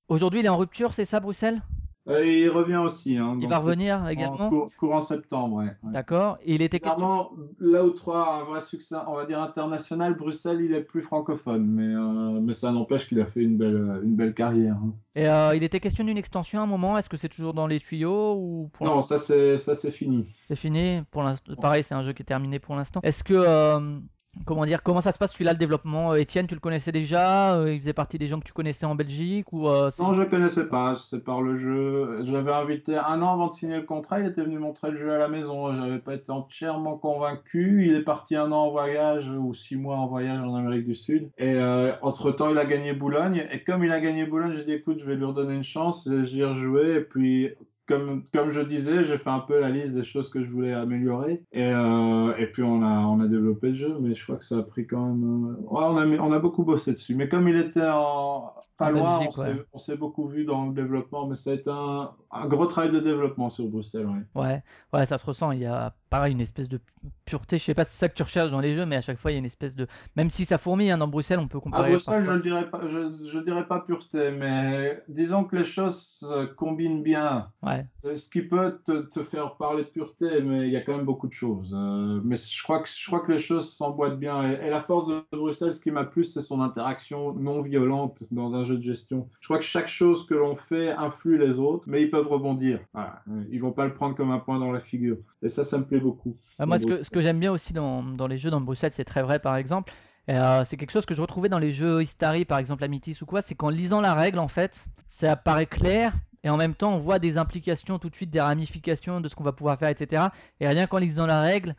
Aujourd'hui, il est en rupture, c'est ça, Bruxelles? Euh, il revient aussi. Hein, Il donc, va revenir en également cour- courant septembre. Ouais, ouais. D'accord. Il était. Bizarrement, là où 3 a un vrai succès, on va dire international, Bruxelles, il est plus francophone, mais, euh, mais ça n'empêche qu'il a fait une belle, une belle carrière. hein. Et euh, il était question d'une extension à un moment? Est-ce que c'est toujours dans les tuyaux ou pour Non, ça c'est ça c'est fini. C'est fini? Pour l'instant. Pareil, c'est un jeu qui est terminé pour l'instant. Est-ce que euh, comment dire, comment ça se passe celui-là le développement Euh, Étienne, tu le connaissais déjà Euh, Il faisait partie des gens que tu connaissais en Belgique ou euh, Non, je connaissais pas, c'est par le jeu. J'avais invité un an avant de signer le contrat, il était venu montrer le jeu à la maison. J'avais pas été entièrement convaincu. Il est parti un an en voyage ou six mois en voyage en Amérique du Sud. Et entre-temps, il a gagné Boulogne. Et comme il a gagné Boulogne, j'ai dit écoute, je vais lui redonner une chance. J'y ai rejoué. Et puis, comme, comme je disais, j'ai fait un peu la liste des choses que je voulais améliorer. Et, euh, et puis, on a, on a développé le jeu. Mais je crois que ça a pris quand même. euh, ouais, on a, mis- on a beaucoup bossé dessus. Mais comme il était en. Pas En loin, Belgique, on s'est beaucoup vu dans le développement, mais ça a été un, un gros travail de développement sur Bruxelles. ouais. Ouais, ouais, ça se ressent. Il y a pareil une espèce de pureté. Je sais pas si c'est ça que tu recherches dans les jeux, mais à chaque fois il y a une espèce de. Même si ça fourmille hein, dans Bruxelles, on peut À comparer. Bruxelles, je ne dirais pas, je, je dirais pas pureté, mais disons que les choses se combinent bien. Ouais, C'est ce qui peut te, te faire parler de pureté, mais il y a quand même beaucoup de choses. Euh, mais je crois que, je crois que les choses s'emboîtent bien. Et, et la force de Bruxelles, ce qui m'a plu, c'est son interaction non violente dans un jeu de gestion. Je crois que chaque chose que l'on fait influe les autres, mais ils peuvent rebondir. Voilà. Ils vont pas le prendre comme un point dans la figure. Et ça, ça me plaît beaucoup. Euh, moi, ce que, ce que j'aime bien aussi dans, dans les jeux dans Bruxelles, c'est très vrai par exemple. Euh, c'est quelque chose que je retrouvais dans les jeux Histari, par exemple Amitis ou quoi, c'est qu'en lisant la règle, en fait, ça apparaît clair et en même temps on voit des implications tout de suite, des ramifications de ce qu'on va pouvoir faire, etc. Et rien qu'en lisant la règle,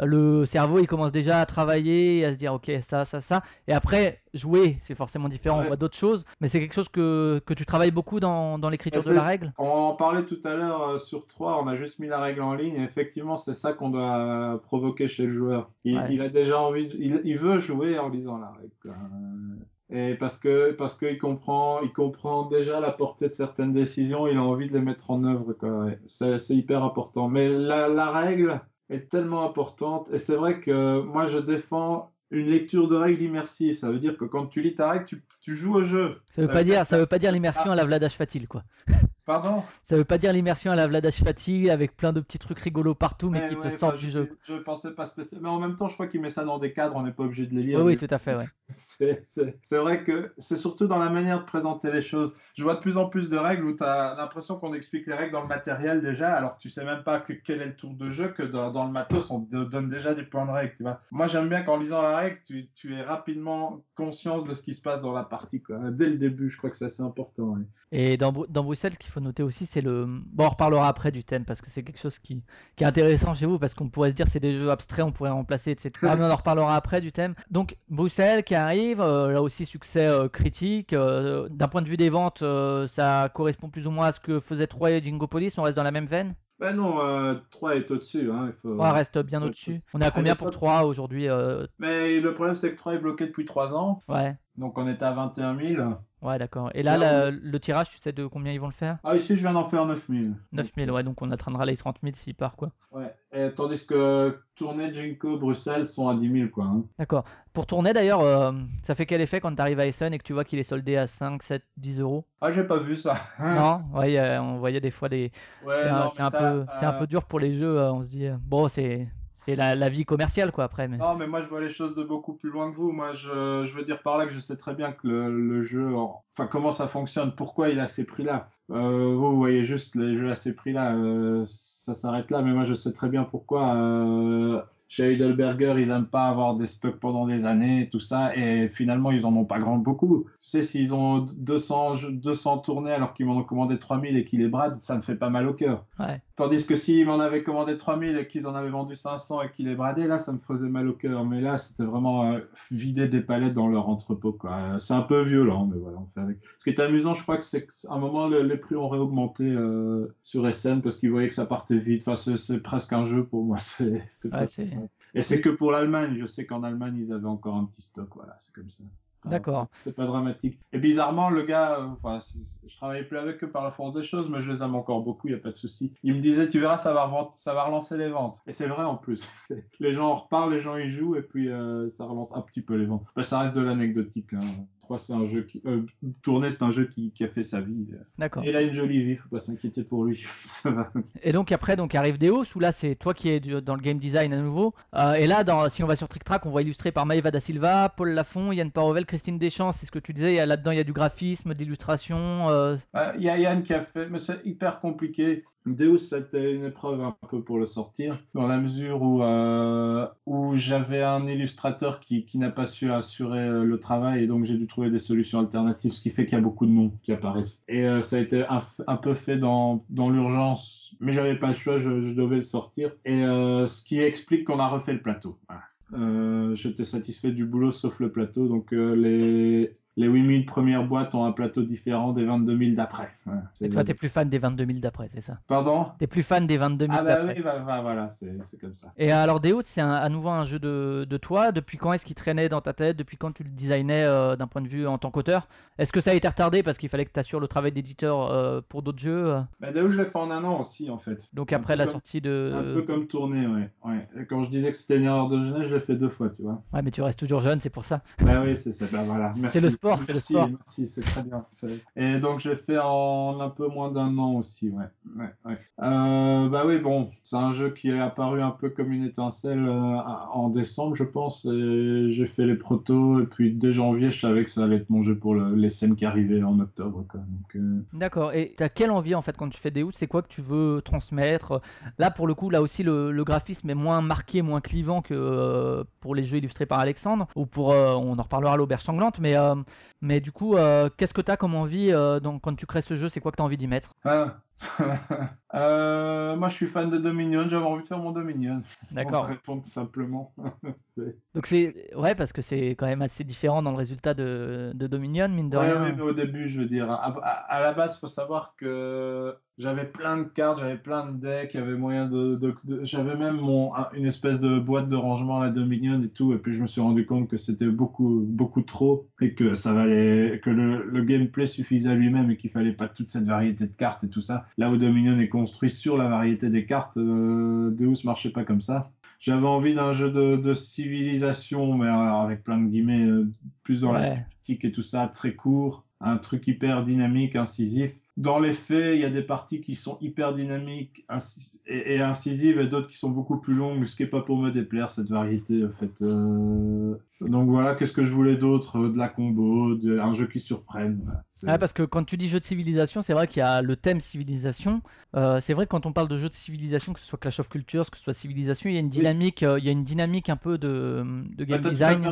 le cerveau il commence déjà à travailler, à se dire ok ça, ça, ça. Et après, jouer, c'est forcément différent, on voit d'autres choses, mais c'est quelque chose que, que tu travailles beaucoup dans, dans l'écriture Et de la règle? On en parlait tout à l'heure euh, sur 3, on a juste mis la règle en ligne. Et effectivement, c'est ça qu'on doit provoquer chez le joueur. Il, Ouais. il a déjà envie, de- il, il veut jouer en lisant la règle. quoi. Et parce que parce qu'il comprend, il comprend déjà la portée de certaines décisions, il a envie de les mettre en œuvre. C'est c'est hyper important. Mais la, la règle est tellement importante. Et c'est vrai que moi, je défends une lecture de règles immersive. Ça veut dire que quand tu lis ta règle, tu, tu joues au jeu. Ça veut pas dire dire, ça veut pas dire l'immersion à la Vladash Fatil quoi. Pardon? Ça veut pas dire l'immersion à la Vladash Fatil avec plein de petits trucs rigolos partout mais Ouais, qui te sortent enfin, du je, jeu. Je pensais pas spécialement. Mais en même temps, je crois qu'il met ça dans des cadres, on n'est pas obligé de les lire. Oui, oui, tout à fait, ouais. C'est vrai que c'est surtout dans la manière de présenter les choses. Je vois de plus en plus de règles où tu as l'impression qu'on explique les règles dans le matériel déjà, alors que tu sais même pas que, quel est le tour de jeu, que dans, dans le matos, on te donne déjà des points de règle. Tu vois. Moi, j'aime bien qu'en lisant la règle, tu, tu aies rapidement conscience de ce qui se passe dans la partie. Quoi. Dès le début, je crois que c'est assez important. Et dans, Bru- dans Bruxelles, ce qu'il faut noter aussi, c'est le. Bon, on reparlera après du thème parce que c'est quelque chose qui, qui est intéressant chez vous parce qu'on pourrait se dire c'est des jeux abstraits, on pourrait remplacer, etc. Ah, mais on en reparlera après du thème. Donc, Bruxelles qui arrive, euh, là aussi succès euh, critique. euh, D'un point de vue des ventes, ça correspond plus ou moins à ce que faisait Troy et Jingopolis. On reste dans la même veine? Ben non, euh, 3 est au-dessus. Hein, il faut... 3 reste bien au-dessus. On est à combien pour l'époque- 3 aujourd'hui euh, Mais le problème, c'est que 3 est bloqué depuis 3 ans. Ouais, Donc on était à 21 000. Ouais, d'accord. Et là, la- le tirage, tu sais de combien ils vont le faire? Ah, ici, je viens d'en faire 9 000. 9000, ouais, donc on atteindra les 30 000 s'il part, quoi. Ouais. Et tandis que tournée Jinko, Bruxelles sont à 10 000, quoi. hein. D'accord. Pour tourner d'ailleurs, euh, ça fait quel effet quand tu arrives à Essen et que tu vois qu'il est soldé à 5, 7, 10 euros? Ah, j'ai pas vu ça. Non? Ouais, euh, on voyait des fois des. Ouais, c'est un, non, c'est mais un ça, peu, c'est un euh, peu dur pour les jeux, euh, on se dit. euh, Bon, c'est c'est la, la vie commerciale quoi après. Mais... Non, mais moi, je vois les choses de beaucoup plus loin que vous. Moi, je, je veux dire par là que je sais très bien que le, le jeu, en- enfin, comment ça fonctionne, pourquoi il a ces prix-là. Euh, vous, vous voyez juste les jeux à ces prix-là, euh, ça s'arrête là. Mais moi, je sais très bien pourquoi. euh, chez Heidelberger, ils aiment pas avoir des stocks pendant des années, tout ça, et finalement, ils en ont pas grand beaucoup. Tu sais, s'ils ont 200, jeux- 200 tournées alors qu'ils m'en ont commandé 3000 et qu'ils les bradent, ça me fait pas mal au cœur. Ouais. Tandis que s'ils m'en avaient commandé 3000 et qu'ils en avaient vendu 500 et qu'ils les bradaient, là, ça me faisait mal au cœur. Mais là, c'était vraiment euh, vider des palettes dans leur entrepôt. Euh, C'est un peu violent, mais voilà, on fait avec. Ce qui est amusant, je crois que c'est qu'à un moment, le- les prix ont réaugmenté euh, sur SN parce qu'ils voyaient que ça partait vite. Enfin, c'est- presque un jeu pour moi. Ouais, pas- c'est- Et c'est que pour l'Allemagne. Je sais qu'en Allemagne, ils avaient encore un petit stock. Voilà, c'est comme ça. D'accord. C'est pas dramatique. Et bizarrement, le gars, euh, enfin, je travaille plus avec eux par la force des choses, mais je les aime encore beaucoup, il n'y a pas de souci. Il me disait, tu verras, ça va, ça va relancer les ventes. Et c'est vrai en plus. les gens en reparlent, les gens y jouent, et puis euh, ça relance un petit peu les ventes. Bah, ça reste de l'anecdotique. Hein. 3, c'est un jeu qui. Euh, tourner, c'est un jeu qui, qui a fait sa vie. D'accord. Et il a une jolie vie, faut pas s'inquiéter pour lui. ça va. Et donc après, donc arrive Deos, où là c'est toi qui es dans le game design à nouveau. Euh, et là, dans, si on va sur Trick Track, on voit illustré par Maëva da Silva, Paul Lafont, Yann Parovel, Christine Deschamps. C'est ce que tu disais. Là-dedans, il y a du graphisme, de l'illustration. euh, Euh, Il y a Yann qui a fait, mais c'est hyper compliqué. Deus, c'était une épreuve un peu pour le sortir, dans la mesure où, euh, où j'avais un illustrateur qui, qui n'a pas su assurer euh, le travail, et donc j'ai dû trouver des solutions alternatives, ce qui fait qu'il y a beaucoup de noms qui apparaissent. Et euh, ça a été un, un peu fait dans, dans l'urgence, mais j'avais pas le choix, je, devais le sortir. Et ce qui explique qu'on a refait le plateau. J'étais satisfait du boulot sauf le plateau, donc les, les 8000 premières boîtes ont un plateau différent des 22 000 d'après. Et toi, t'es plus fan des 22 000 d'après, c'est ça? Pardon? T'es plus fan des 22 000 Ah bah d'après. oui, bah, bah, voilà, c'est comme ça. Et alors Deos, c'est à nouveau un jeu de, de toi. Depuis quand est-ce qu'il traînait dans ta tête? Depuis quand tu le designais euh, d'un point de vue en tant qu'auteur? Est-ce que ça a été retardé parce qu'il fallait que tu assures le travail d'éditeur euh, pour d'autres jeux euh? Bah, Deus, je l'ai fait en un an aussi, en fait. Donc Un après la comme- sortie Un peu de... comme tourner, ouais. ouais. Et quand je disais que c'était une erreur de jeunesse, je l'ai fait deux fois, tu vois. Ouais, mais tu restes toujours jeune, c'est pour ça. Bah oui, c'est ça, bah voilà. Merci. Sport, Merci. Merci, c'est très bien. Et donc, j'ai fait en un peu moins d'un an aussi, ouais. ouais, ouais. Euh, bah oui, bon, c'est un jeu qui est apparu un peu comme une étincelle euh, en décembre, je pense. Et j'ai fait les protos, et puis dès janvier, je savais que ça allait être mon jeu pour le- les scènes qui arrivaient en octobre, euh, D'accord. Et t'as quelle envie en fait quand tu fais Deus C'est quoi que tu veux transmettre? Là pour le coup, là aussi le, le graphisme est moins marqué, moins clivant que euh, pour les jeux illustrés par Alexandre ou pour, euh, on en reparlera à l'auberge sanglante. Mais euh, mais du coup, euh, qu'est-ce que t'as comme envie euh, donc, quand tu crées ce jeu C'est quoi que t'as envie d'y mettre? Ah, Euh, moi, je suis fan de Dominion. J'avais envie de faire mon Dominion. D'accord. répondre simplement. Donc c'est ouais parce que c'est quand même assez différent dans le résultat de, de Dominion mine de Ouais, rien. oui, mais au début, je veux dire, à, à- à la base, faut savoir que j'avais plein de cartes, j'avais plein de decks, avait moyen de, de- de- j'avais même mon, un- une espèce de boîte de rangement à la Dominion et tout, et puis je me suis rendu compte que c'était beaucoup, beaucoup trop et que ça valait, que le, le gameplay suffisait à lui-même et qu'il fallait pas toute cette variété de cartes et tout ça. Là où Dominion est construit sur la variété des cartes, euh, Deus marchait pas comme ça. J'avais envie d'un jeu de, de civilisation, mais alors avec plein de guillemets, euh, plus dans la tactique et tout ça, très court, un truc hyper dynamique, incisif. Dans les faits, il y a des parties qui sont hyper dynamiques et, et incisives et d'autres qui sont beaucoup plus longues, ce qui est pas pour me déplaire, cette variété, en fait. Euh, Donc voilà, qu'est-ce que je voulais d'autre? Euh, De la combo, de... un jeu qui surprenne. Ouais, parce que quand tu dis jeu de civilisation, c'est vrai qu'il y a le thème civilisation. Euh, c'est vrai que quand on parle de jeu de civilisation, que ce soit Clash of Cultures, que ce soit civilisation, il y a une dynamique, euh, il y a une dynamique un peu de, de game fait design.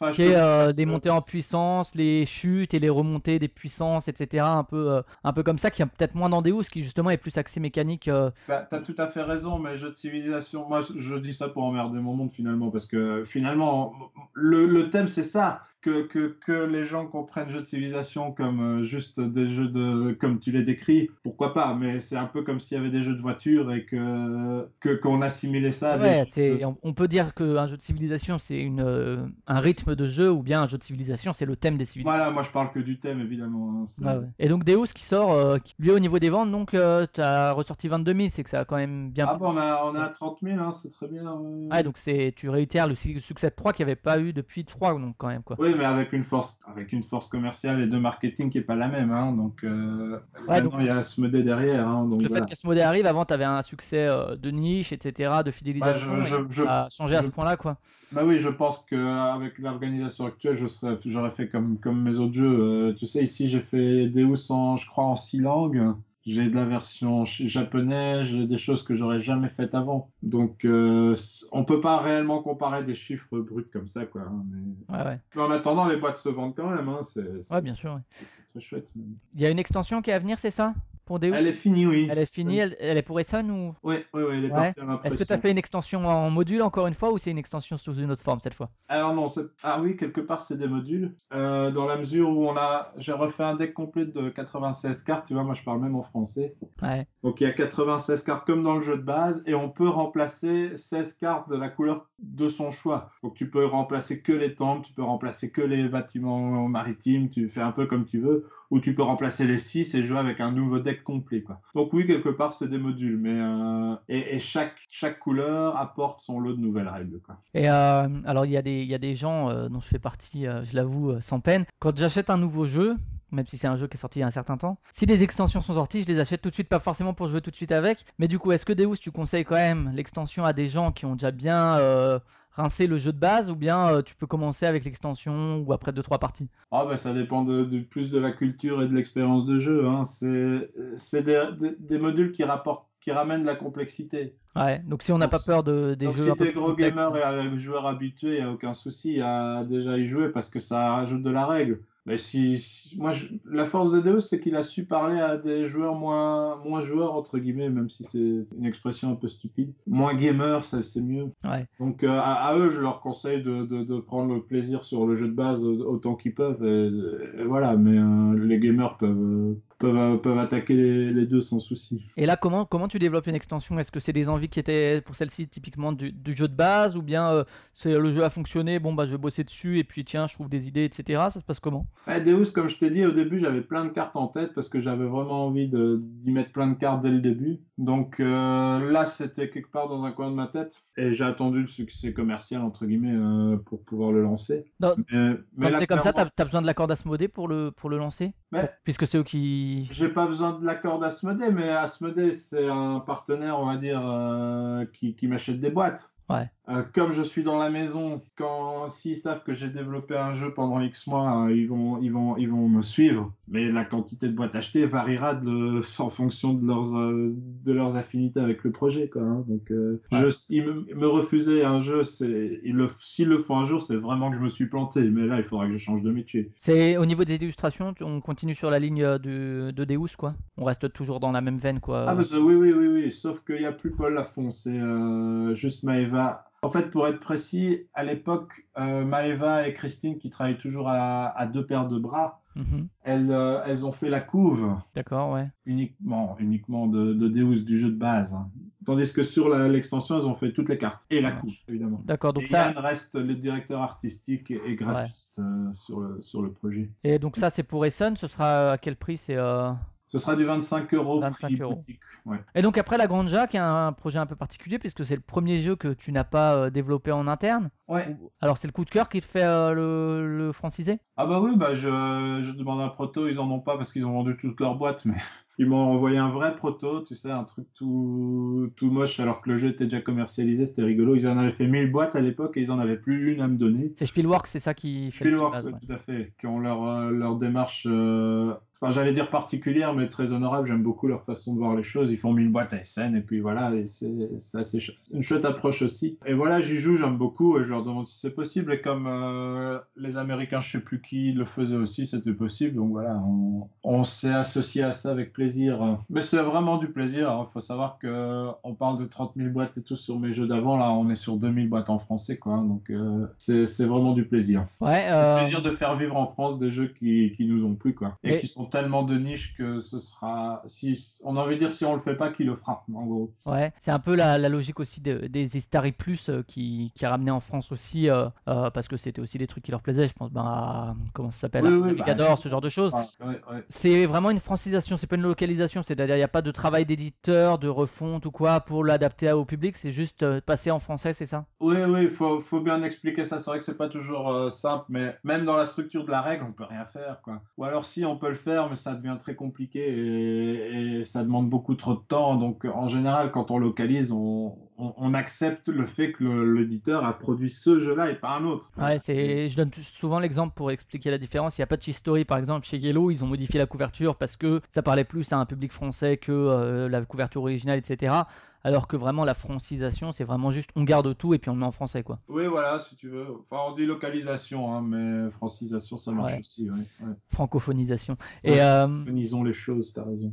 Enfin, qui est euh, des montées en puissance, les chutes et les remontées des puissances, etc. Un peu, euh, un peu comme ça, qui est peut-être moins dans Deus, qui justement est plus axé mécanique. euh, Bah, t'as tout à fait raison, mais jeu de civilisation, moi je, je dis ça pour emmerder mon monde finalement, parce que finalement, le, le thème c'est ça, que, que, que les gens comprennent jeu de civilisation comme euh, juste des jeux de, comme tu les décris, pourquoi pas, mais c'est un peu comme s'il y avait des jeux de voiture et que, que, qu'on assimilait ça à Ouais, jeux on, on peut dire qu'un jeu de civilisation, c'est une, euh, un rythme de jeu, ou bien un jeu de civilisation, c'est le thème des civilisations. Voilà, moi je parle que du thème évidemment. hein, Ouais, ouais. Et donc Deus qui sort, euh, qui- lui au niveau des ventes, donc tu as ressorti 22 000, c'est que ça a quand même bien Ah bon, on a, on a 30 000, hein, c'est très bien. Ouais, donc c'est, tu réitères le su- succès de 3 qu'il n'y avait pas eu depuis 3, donc quand même quoi. Oui, mais avec une force, avec une force commerciale et de marketing qui est pas la même, hein, donc euh, Ouais, maintenant il y a Asmodée derrière, hein, donc Le voilà. fait qu'Asmodée arrive, avant tu avais un succès euh, de niche, etc., de fidélisation, Bah, je- et je- je- ça a changé à ce point-là quoi. Bah oui, je pense qu'avec l'organisation actuelle, je serais, j'aurais fait comme, comme mes autres jeux. Euh, tu sais, ici j'ai fait Deus en, je crois, en six langues. J'ai de la version ch- japonais, j'ai des choses que j'aurais jamais faites avant. Donc, euh, on peut pas réellement comparer des chiffres bruts comme ça, quoi. hein, mais... Ouais, ouais. mais en attendant, les boîtes se vendent quand même. Hein, c'est, Ouais, bien sûr. c'est très chouette. Il y a une extension qui est à venir, c'est ça? Elle est finie, oui. Elle est finie, elle, elle est pour Essen ou? Oui, oui, oui, elle est Ouais. Est-ce que tu as fait une extension en module encore une fois ou c'est une extension sous une autre forme cette fois? Alors non, ah oui, quelque part c'est des modules, euh, dans la mesure où on a, j'ai refait un deck complet de 96 cartes, tu vois, moi je parle même en français. Ouais. Donc il y a 96 cartes comme dans le jeu de base, et on peut remplacer 16 cartes de la couleur de son choix. Donc tu peux remplacer que les temples, tu peux remplacer que les bâtiments maritimes, tu fais un peu comme tu veux, ou tu peux remplacer les 6 et jouer avec un nouveau deck complet, quoi. Donc oui, quelque part c'est des modules, mais euh, et, chaque, chaque couleur apporte son lot de nouvelles règles, quoi. Et euh, alors il y, a des- y a des gens euh, dont je fais partie, je l'avoue, sans peine. Quand j'achète un nouveau jeu, même si c'est un jeu qui est sorti il y a un certain temps, si des extensions sont sorties, je les achète tout de suite, pas forcément pour jouer tout de suite avec. Mais du coup, est-ce que Deus, tu conseilles quand même l'extension à des gens qui ont déjà bien euh, rincé le jeu de base, ou bien euh, tu peux commencer avec l'extension ou après 2-3 parties? Ah bah ça dépend de, de- plus de la culture et de l'expérience de jeu. Hein. C'est des, des- des modules qui rapportent, qui de la complexité. Ouais, donc si on n'a pas peur de, des Donc jeux si t'es gros gamer et un joueur habitué, il n'y a aucun souci à déjà y jouer parce que ça rajoute de la règle. Mais si, si- moi je- la force de Deus c'est qu'il a su parler à des joueurs moins moins joueurs entre guillemets, même si c'est une expression un peu stupide. Moins gamer, ça c'est mieux. Ouais. Donc euh, à, à eux, je leur conseille de, de, de prendre le plaisir sur le jeu de base autant qu'ils peuvent. Et, et voilà, mais euh, les gamers peuvent, peuvent, peuvent attaquer les, les deux sans souci. Et là, comment, comment tu développes une extension? Est-ce que c'est des envies qui étaient pour celle-ci typiquement du, du jeu de base ou bien euh, c'est le jeu a fonctionné, bon bah je vais bosser dessus et puis tiens, je trouve des idées, etc. Ça se passe comment? Ouais, Deus, comme je t'ai dit au début, j'avais plein de cartes en tête parce que j'avais vraiment envie d'y mettre plein de cartes dès le début. Donc euh, là, c'était quelque part dans un coin de ma tête et j'ai attendu le succès commercial, entre guillemets, euh, pour pouvoir le lancer. Non, Mais, c'est comme ça, t'as as besoin de l'accord d'Asmodée pour le, pour le lancer? Pour- Puisque c'est eux qui. J'ai pas besoin de l'accord d'Asmodée, mais Asmodée, c'est un partenaire, on va dire, euh, qui, qui m'achète des boîtes. Ouais. Euh, comme je suis dans la maison, quand s'ils savent que j'ai développé un jeu pendant X mois, euh, ils vont, ils vont, ils vont me suivre. Mais la quantité de boîtes achetées variera de, en fonction de leurs, euh, de leurs affinités avec le projet, quoi. hein. Donc, euh, Ouais. je, ils me, me refuser un jeu, c'est, le, s'ils le font un jour, c'est vraiment que je me suis planté. Mais là, il faudra que je change de métier. C'est au niveau des illustrations, on continue sur la ligne du- de Deus, quoi. On reste toujours dans la même veine, quoi. Ah, bah, oui, oui, oui, oui. Sauf qu'il n'y a plus Paul Lafont, c'est euh, juste Maeva. En fait, pour être précis, à l'époque, euh, Maeva et Christine, qui travaillent toujours à, à deux paires de bras, Mhm. elles, euh, elles ont fait la couve D'accord, ouais. uniquement, uniquement de, de Deus, du jeu de base. Tandis que sur l'extension, elles ont fait toutes les cartes. Et la Ça couve, évidemment. D'accord, Et donc ça, Yann reste le directeur artistique et, et graphiste euh, sur, le, sur le projet. et donc ça, c'est pour Essen. Ce sera à quel prix C'est euh, Ce sera du 25 euros 25 prix euros. Ouais. Et donc après la Granja, qui est un projet un peu particulier puisque c'est le premier jeu que tu n'as pas euh, développé en interne. Ouais. Alors c'est le coup de cœur qui te fait euh, le, le francisé Ah bah oui, bah je, je demande un proto, ils en ont pas parce qu'ils ont vendu toute leur boîte, mais ils m'ont envoyé un vrai proto, tu sais, un truc tout, tout moche alors que le jeu était déjà commercialisé, c'était rigolo. Ils en avaient fait 1000 boîtes à l'époque et ils en avaient plus une à me donner. C'est Spielworks, c'est ça qui fait le jeu de Spielworks, ouais. tout à fait, qui ont leur, euh, leur démarche, euh, enfin j'allais dire particulière, mais très honorable. J'aime beaucoup leur façon de voir les choses. Ils font 1000 boîtes à SN et puis voilà, et c'est c'est assez ch- une chouette approche aussi. Et voilà, j'y joue, j'aime beaucoup et je leur demande si c'est possible. Et comme euh, les Américains, je sais plus qui, le faisaient aussi, c'était possible. Donc voilà, on, on s'est associé à ça avec plaisir. Mais c'est vraiment du plaisir. Il faut savoir que on parle de 30 000 boîtes et tout sur mes jeux d'avant. Là, on est sur 2000 boîtes en français, quoi. Donc euh, c'est c'est vraiment du plaisir. Ouais, Le euh, plaisir de faire vivre en France des jeux qui, qui nous ont plu, quoi. Et qui sont tellement de niche que ce sera. Si, on a envie de dire, si on le fait pas, qui le fera, en gros. ouais. c'est un peu la, la logique aussi de- des Istari Plus euh, qui, qui a ramené en France aussi, euh, euh, parce que c'était aussi des trucs qui leur plaisaient. Je pense ben, à. Comment ça s'appelle Oui, oui, bah, ce genre de choses. Ah, ouais, ouais. C'est vraiment une francisation, c'est pas une localisation, c'est-à-dire il n'y a pas de travail d'éditeur, de refonte ou quoi pour l'adapter au public, c'est juste euh, passer en français, c'est ça? Oui, oui, il faut, faut bien expliquer ça. C'est vrai que c'est pas toujours simple, mais même dans la structure de la règle, on peut rien faire, quoi. Ou alors si, on peut le faire, mais ça devient très compliqué et, ça demande beaucoup trop de temps. Donc, en général, quand on localise, on, accepte le fait que l'éditeur a produit ce jeu-là et pas un autre. Je donne souvent l'exemple pour expliquer la différence. Il n'y a pas de history, par exemple, chez Yellow, ils ont modifié la couverture parce que ça parlait plus à un public français que euh, la couverture originale, etc. Alors que vraiment, la francisation, c'est vraiment juste on garde tout et puis on le met en français, quoi. Oui, voilà, si tu veux. Enfin, on dit localisation, hein, mais francisation, ça marche Ouais. aussi. Ouais, ouais. Francophonisation. Et euh, Finisons les choses, t'as raison.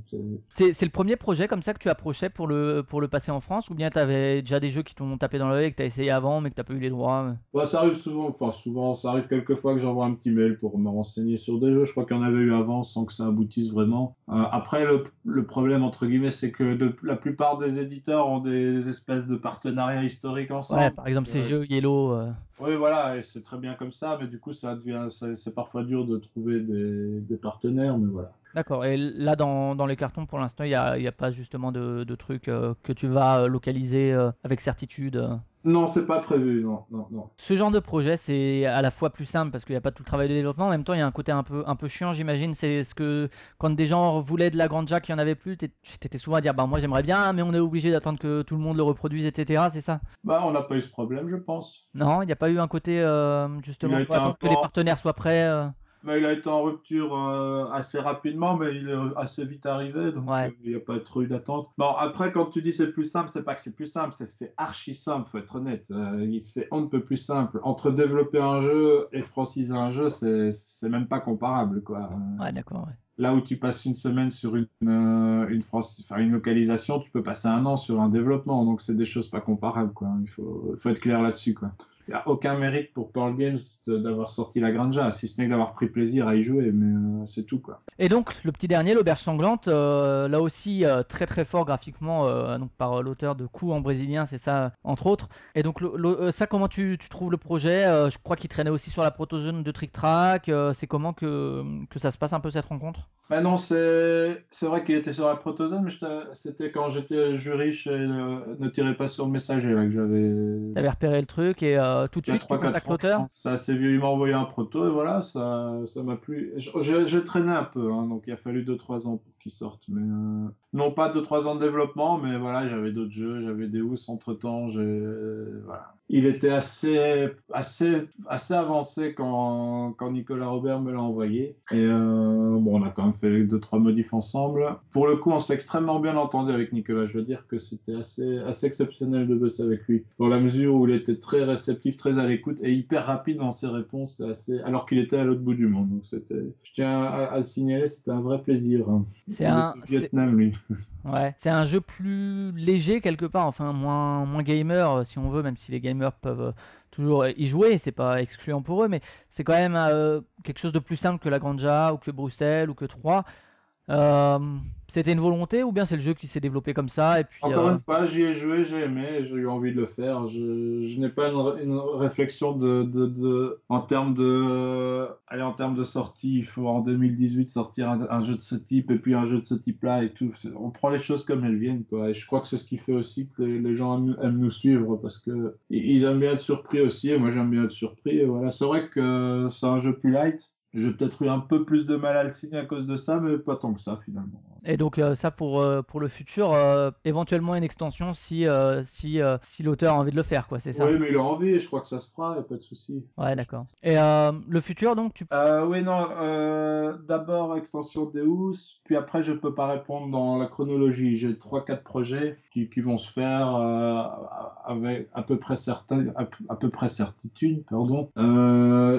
c'est- le premier projet comme ça que tu approchais pour le, pour le passer en France ou bien tu avais déjà des jeux qui t'ont tapé dans l'œil et que tu as essayé avant mais que tu pas eu les droits euh? Ouais, ça arrive souvent, enfin souvent, ça arrive quelques fois que j'envoie un petit mail pour me renseigner sur des jeux. Je crois qu'il y en avait eu avant sans que ça aboutisse vraiment. Euh, après, le, le problème, entre guillemets, c'est que de- la plupart des éditeurs ont des espèces de partenariats historiques ensemble. Ouais, par exemple, ces jeux Yellow. euh, Oui, voilà, et c'est très bien comme ça, mais du coup, ça devient, c'est parfois dur de trouver des, des partenaires, mais voilà. D'accord. Et là, dans, dans les cartons, pour l'instant, il n'y a, il y a pas justement de, de trucs euh, que tu vas euh, localiser euh, avec certitude. Non, c'est pas prévu, non, non, non. Ce genre de projet, c'est à la fois plus simple parce qu'il n'y a pas tout le travail de développement. En même temps, il y a un côté un peu, un peu chiant, j'imagine. C'est ce que quand des gens voulaient de la grande Jack, il n'y en avait plus. t'es- Tu étais souvent à dire, bah moi j'aimerais bien, mais on est obligé d'attendre que tout le monde le reproduise, etc. C'est ça? Bah, on n'a pas eu ce problème, je pense. Non, il n'y a pas eu un côté euh, justement, Il faut attendre que les en- partenaires soient prêts. euh. Mais il a été en rupture euh, assez rapidement, mais il est assez vite arrivé, donc Ouais. euh, il n'y a pas trop eu d'attente. Non, après, quand tu dis c'est plus simple, c'est pas que c'est plus simple, c'est archi simple, faut être honnête. Euh, c'est on ne peut plus simple. Entre développer un jeu et franciser un jeu, c'est même pas comparable, quoi. Ouais, d'accord. ouais. Là où tu passes une semaine sur une, euh, une, France, enfin, une localisation, tu peux passer un an sur un développement. Donc, c'est des choses pas comparables. Quoi. Il faut, faut être clair là-dessus. quoi. Il n'y a aucun mérite pour Pearl Games d'avoir sorti la Granja, si ce n'est d'avoir pris plaisir à y jouer, mais euh, c'est tout. quoi. Et donc le petit dernier, l'auberge sanglante, euh, là aussi euh, très très fort graphiquement, donc par l'auteur de Coup en brésilien, c'est ça entre autres. Et donc le- le- ça, comment tu, tu trouves le projet Je crois qu'il traînait aussi sur la protozone de Trick Track. c'est comment que, que ça se passe un peu cette rencontre? Bah non, c'est vrai qu'il était sur la protozone, mais c'était quand j'étais jury chez Ne tirez pas sur le messager là, que j'avais. T'avais repéré le truc et euh, tout de suite tu 3-4 contactes ans, je l'auteur pense. C'est vieux. Il m'a envoyé un proto et voilà, ça ça m'a plu. Je- J'ai j'ai traîné un peu, hein, donc il a fallu 2-3 ans pour qu'il sorte. Mais euh, non pas 2-3 ans de développement, mais voilà, j'avais d'autres jeux, j'avais des housses entre temps. Voilà. il était assez, assez, assez avancé quand, quand Nicolas Robert me l'a envoyé. Et euh, bon, on a quand même fait deux, trois modifs ensemble. Pour le coup, on s'est extrêmement bien entendu avec Nicolas. Je veux dire que c'était assez, assez exceptionnel de bosser avec lui. Dans la mesure où il était très réceptif, très à l'écoute et hyper rapide dans ses réponses, assez... alors qu'il était à l'autre bout du monde. Donc c'était, je tiens à, à le signaler, c'était un vrai plaisir. C'est un- était au Vietnam, lui. Ouais, c'est un jeu plus léger quelque part, enfin moins, moins gamer euh, si on veut, même si les gamers peuvent euh, toujours y jouer, c'est pas excluant pour eux, mais c'est quand même euh, quelque chose de plus simple que la Granja ou que Bruxelles ou que 3. Euh, c'était une volonté ou bien c'est le jeu qui s'est développé comme ça et puis Encore euh, une fois, j'y ai joué, j'ai aimé, j'ai eu envie de le faire. Je, je n'ai pas une, une réflexion de, de, de- en termes de, allez, en termes de sortie. Il faut en 2018 sortir un, un jeu de ce type et puis un jeu de ce type-là et tout. On prend les choses comme elles viennent, quoi. Et je crois que c'est ce qui fait aussi que les, les gens aiment, aiment nous suivre parce que ils ils aiment bien être surpris aussi. Et moi, j'aime bien être surpris. Et voilà, c'est vrai que c'est un jeu plus light. J'ai peut-être eu un peu plus de mal à le signer à cause de ça, mais pas tant que ça finalement. et donc euh, ça pour, euh, pour le futur, euh, éventuellement une extension si, si, si l'auteur a envie de le faire, quoi, c'est ça? Oui, mais il a envie, et je crois que ça se fera, il a pas de souci. Ouais, d'accord. Et le futur donc, tu... Oui, non, d'abord extension Deus, puis après je peux pas répondre dans la chronologie. J'ai trois, quatre projets qui, qui vont se faire avec à peu près certain, à, peu- à peu près certitude, pardon.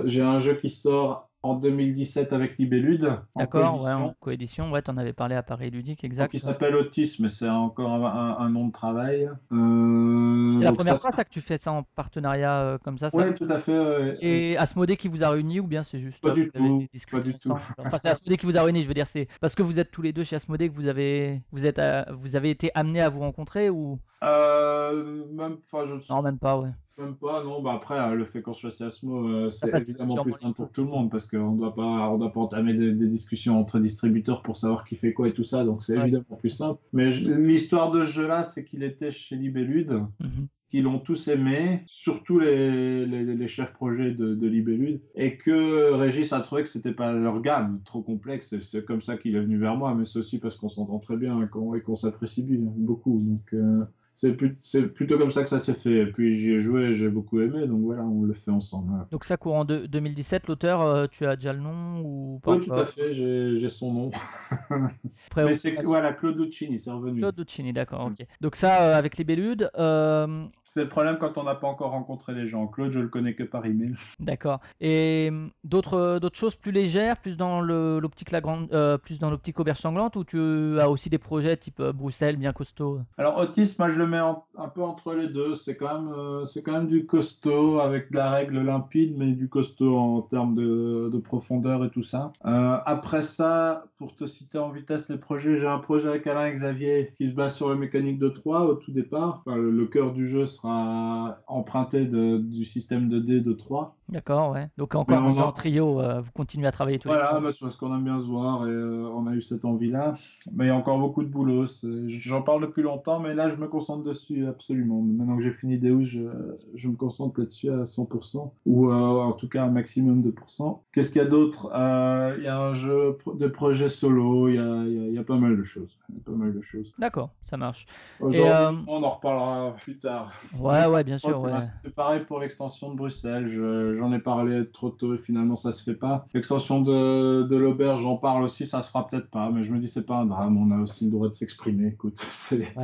J'ai un jeu qui sort en 2017 avec Libellude D'accord, ouais, en coédition, ouais, t'en avais parlé à Paris Ludique, exact. il s'appelle Autisme, c'est encore un, nom de travail. Euh, C'est la donc première ça, fois ça que tu fais ça en partenariat euh, comme ça, ça Ouais, tout à fait. ouais. Et Asmodée qui vous a réuni ou bien c'est juste Pas euh, du tout, pas du tout. Enfin, c'est Asmodée qui vous a réuni, je veux dire, c'est parce que vous êtes tous les deux chez Asmodée que vous avez vous êtes à- vous avez été amenés à vous rencontrer ou? Euh, même, enfin, je non même pas, ouais. Même pas, non. Bah après, euh, le fait qu'on soit Asmo, euh, c'est évidemment plus simple pour tout le monde parce qu'on doit pas, on doit pas entamer des, des discussions entre distributeurs pour savoir qui fait quoi et tout ça. Donc c'est Ouais. évidemment plus simple. Mais l'histoire de ce jeu-là, c'est qu'il était chez Libellude, Mhm. qu'ils l'ont tous aimé, surtout les, les, les chefs projets de, de Libellude, et que Régis a trouvé que c'était pas leur gamme, trop complexe. C'est comme ça qu'il est venu vers moi, mais c'est aussi parce qu'on s'entend très bien et qu'on s'apprécie bien, beaucoup. Donc euh, c'est plutôt comme ça que ça s'est fait. Et puis j'y ai joué, j'ai beaucoup aimé, donc voilà, on le fait ensemble. Donc ça courant de 2017, l'auteur, euh, tu as déjà le nom ou pas? Oui, tout à encore fait, j'ai son nom. Après, Mais c'est voilà, Claude Lucchini, c'est revenu. Claude Duccini, d'accord, Mm. ok. Donc ça euh, avec les Belludes, euh, C'est le problème quand on n'a pas encore rencontré les gens. Claude, je le connais que par email. D'accord. Et hum, d'autres d'autres choses plus légères, plus dans le l'optique la grande, euh, plus dans l'optique auberge sanglante, ou tu as aussi des projets type euh, Bruxelles bien costaud? Alors autisme, moi je le mets en- un peu entre les deux. C'est quand même, euh, c'est quand même du costaud avec de la règle limpide, mais du costaud en termes de, de profondeur et tout ça. Euh, après ça, pour te citer en vitesse les projets, j'ai un projet avec Alain et Xavier qui se base sur la mécanique de 3 au tout départ. Enfin, le, le cœur du jeu sera emprunté de- du système de dés de 3. D'accord, ouais. Donc encore on en- trio, euh, vous continuez à travailler tous les Voilà, bah, c'est parce qu'on aime bien se voir et euh, on a eu cette envie-là. Mais il y a encore beaucoup de boulot. c'est- J'en parle depuis longtemps, mais là, je me concentre dessus absolument. Maintenant que j'ai fini Deus, je, je me concentre là-dessus à 100%, ou euh, en tout cas un maximum de pourcents. Qu'est-ce qu'il y a d'autre? Il y a un jeu pro- de projet solo, il y a, il y a- il y a pas mal de choses. Il y a pas mal de choses. D'accord, ça marche. Aujourd'hui, on en reparlera plus tard. Ouais, ouais, bien sûr, ouais. C'était pareil pour l'extension de Bruxelles. Je- J'en ai parlé trop tôt et finalement ça se fait pas. L'extension de, l'auberge, j'en parle aussi, ça se fera peut-être pas, mais je me dis c'est pas un drame. On a aussi le droit de s'exprimer. Écoute, c'est.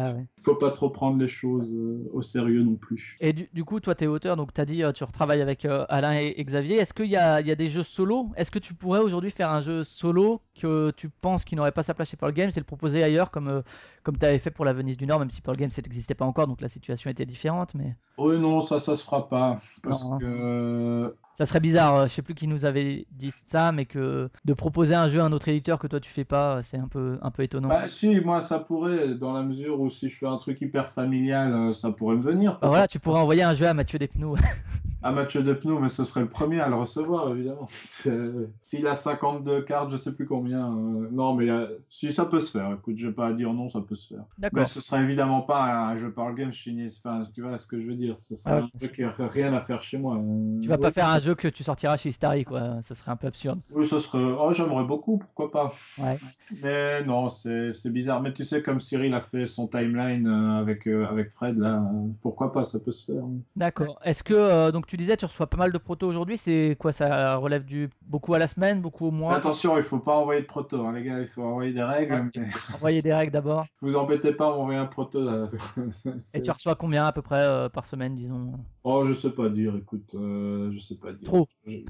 Faut pas trop prendre les choses euh, au sérieux non plus. Et du, du coup, toi, tu es auteur, donc tu as dit euh, tu retravailles avec euh, Alain et, et Xavier. Est-ce qu'il y a, il y a des jeux solo? Est-ce que tu pourrais aujourd'hui faire un jeu solo que tu penses qui n'aurait pas sa place chez Pearl Games et le proposer ailleurs, comme, euh, comme tu avais fait pour la Venise du Nord, même si Pearl Games n'existait pas encore, donc la situation était différente, mais Oui, non, ça, ça se fera pas parce Non, hein. que ça serait bizarre. euh, je sais plus qui nous avait dit ça, mais que de proposer un jeu à un autre éditeur que toi tu fais pas, euh, c'est un peu, un peu étonnant. bah si, moi ça pourrait dans la mesure où si je fais un truc hyper familial, euh, ça pourrait me venir. Bah voilà, tu pourrais envoyer un jeu à Mathieu Despnous. À Mathieu Depnou, mais ce serait le premier à le recevoir, évidemment. S'il a 52 cartes, je sais plus combien. euh, Non, mais euh, si ça peut se faire. Écoute, je vais pas dire non, ça peut se faire. Mais D'accord. ce serait évidemment pas un jeu par game chinois. Enfin, tu vois ce que je veux dire. Ce serait Ah un jeu qui aurait rien à faire chez moi. Euh, Tu vas pas faire un jeu que tu sortiras chez Starry, quoi. Ça serait un peu absurde. Oui, ce serait. Oh, j'aimerais beaucoup, pourquoi pas. Ouais. Mais non, c'est bizarre. Mais tu sais, comme Cyril a fait son timeline euh, avec, euh, avec Fred, là, euh, pourquoi pas, ça peut se faire. D'accord. Est-ce que, euh, donc tu disais, tu reçois pas mal de protos aujourd'hui, c'est quoi, ça relève du beaucoup à la semaine, beaucoup au mois? attention, il faut pas envoyer de proto, hein, les gars, il faut envoyer des règles. Ouais, mais Envoyer des règles d'abord. Vous embêtez pas à m'envoyer un proto. Là. Et tu reçois combien à peu près euh, par semaine, disons? Oh, je sais pas dire, écoute, euh, je sais pas. Trop.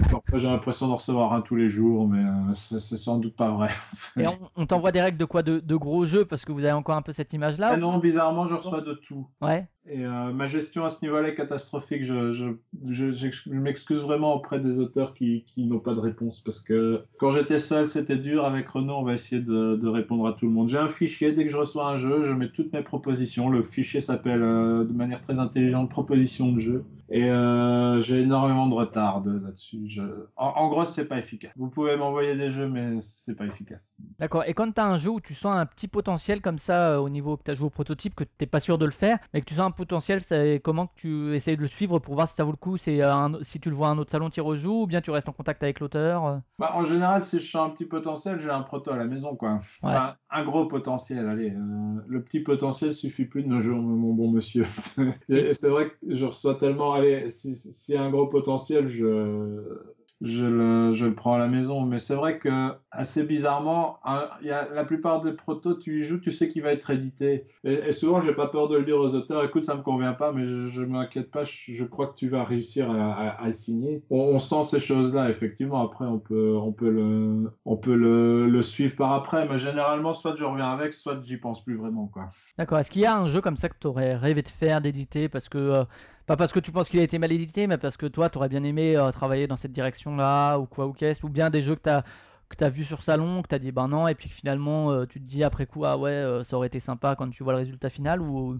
Parfois, j'ai l'impression d'en recevoir un tous les jours, mais euh, c'est sans doute pas vrai. Et on, on t'envoie des règles de quoi? De, de gros jeux, parce que vous avez encore un peu cette image-là? Ah ou- non, bizarrement, je reçois de tout. Ouais. Et euh, ma gestion à ce niveau-là est catastrophique. Je, je, je, m'excuse vraiment auprès des auteurs qui, qui n'ont pas de réponse parce que quand j'étais seul, c'était dur. Avec Renaud, on va essayer de, de répondre à tout le monde. J'ai un fichier. Dès que je reçois un jeu, je mets toutes mes propositions. Le fichier s'appelle euh, de manière très intelligente proposition de jeu. Et euh, j'ai énormément de retard de- là-dessus. En, en gros, c'est pas efficace. Vous pouvez m'envoyer des jeux, mais c'est pas efficace. D'accord. Et quand tu as un jeu où tu sens un petit potentiel comme ça au niveau que tu as joué au prototype, que tu n'es pas sûr de le faire, mais que tu sens un potentiel, c'est comment que tu essayes de le suivre pour voir si ça vaut le coup C'est si tu le vois à un autre salon, tu rejoues, ou bien tu restes en contact avec l'auteur euh? Bah, en général, si je sens un petit potentiel, j'ai un proto à la maison, quoi. Ouais. Enfin, un gros potentiel, allez. euh, le petit potentiel suffit plus de nos jours, mon bon monsieur. C'est vrai que je reçois tellement, allez, si- si- s'il y a un gros potentiel, je, je le, prends à la maison. Mais c'est vrai que, assez bizarrement, il y a, la plupart des protos, tu y joues, tu sais qu'il va être édité. Et, et souvent, j'ai pas peur de le dire aux auteurs, écoute, ça me convient pas, mais je, je m'inquiète pas, je, crois que tu vas réussir à, le signer. On, sent ces choses-là, effectivement. Après, on peut, on peut le, on peut le, suivre par après, mais généralement, soit je reviens avec, soit j'y pense plus vraiment. D'accord. Est-ce qu'il y a un jeu comme ça que tu aurais rêvé de faire, d'éditer, parce que euh, pas parce que tu penses qu'il a été mal édité, mais parce que toi, tu aurais bien aimé euh, travailler dans cette direction-là, ou quoi ou qu'est-ce, ou bien des jeux que tu as que tu vu sur salon, que tu as dit ben non, et puis que finalement euh, tu te dis après coup, ah ouais, euh, ça aurait été sympa quand tu vois le résultat final, ou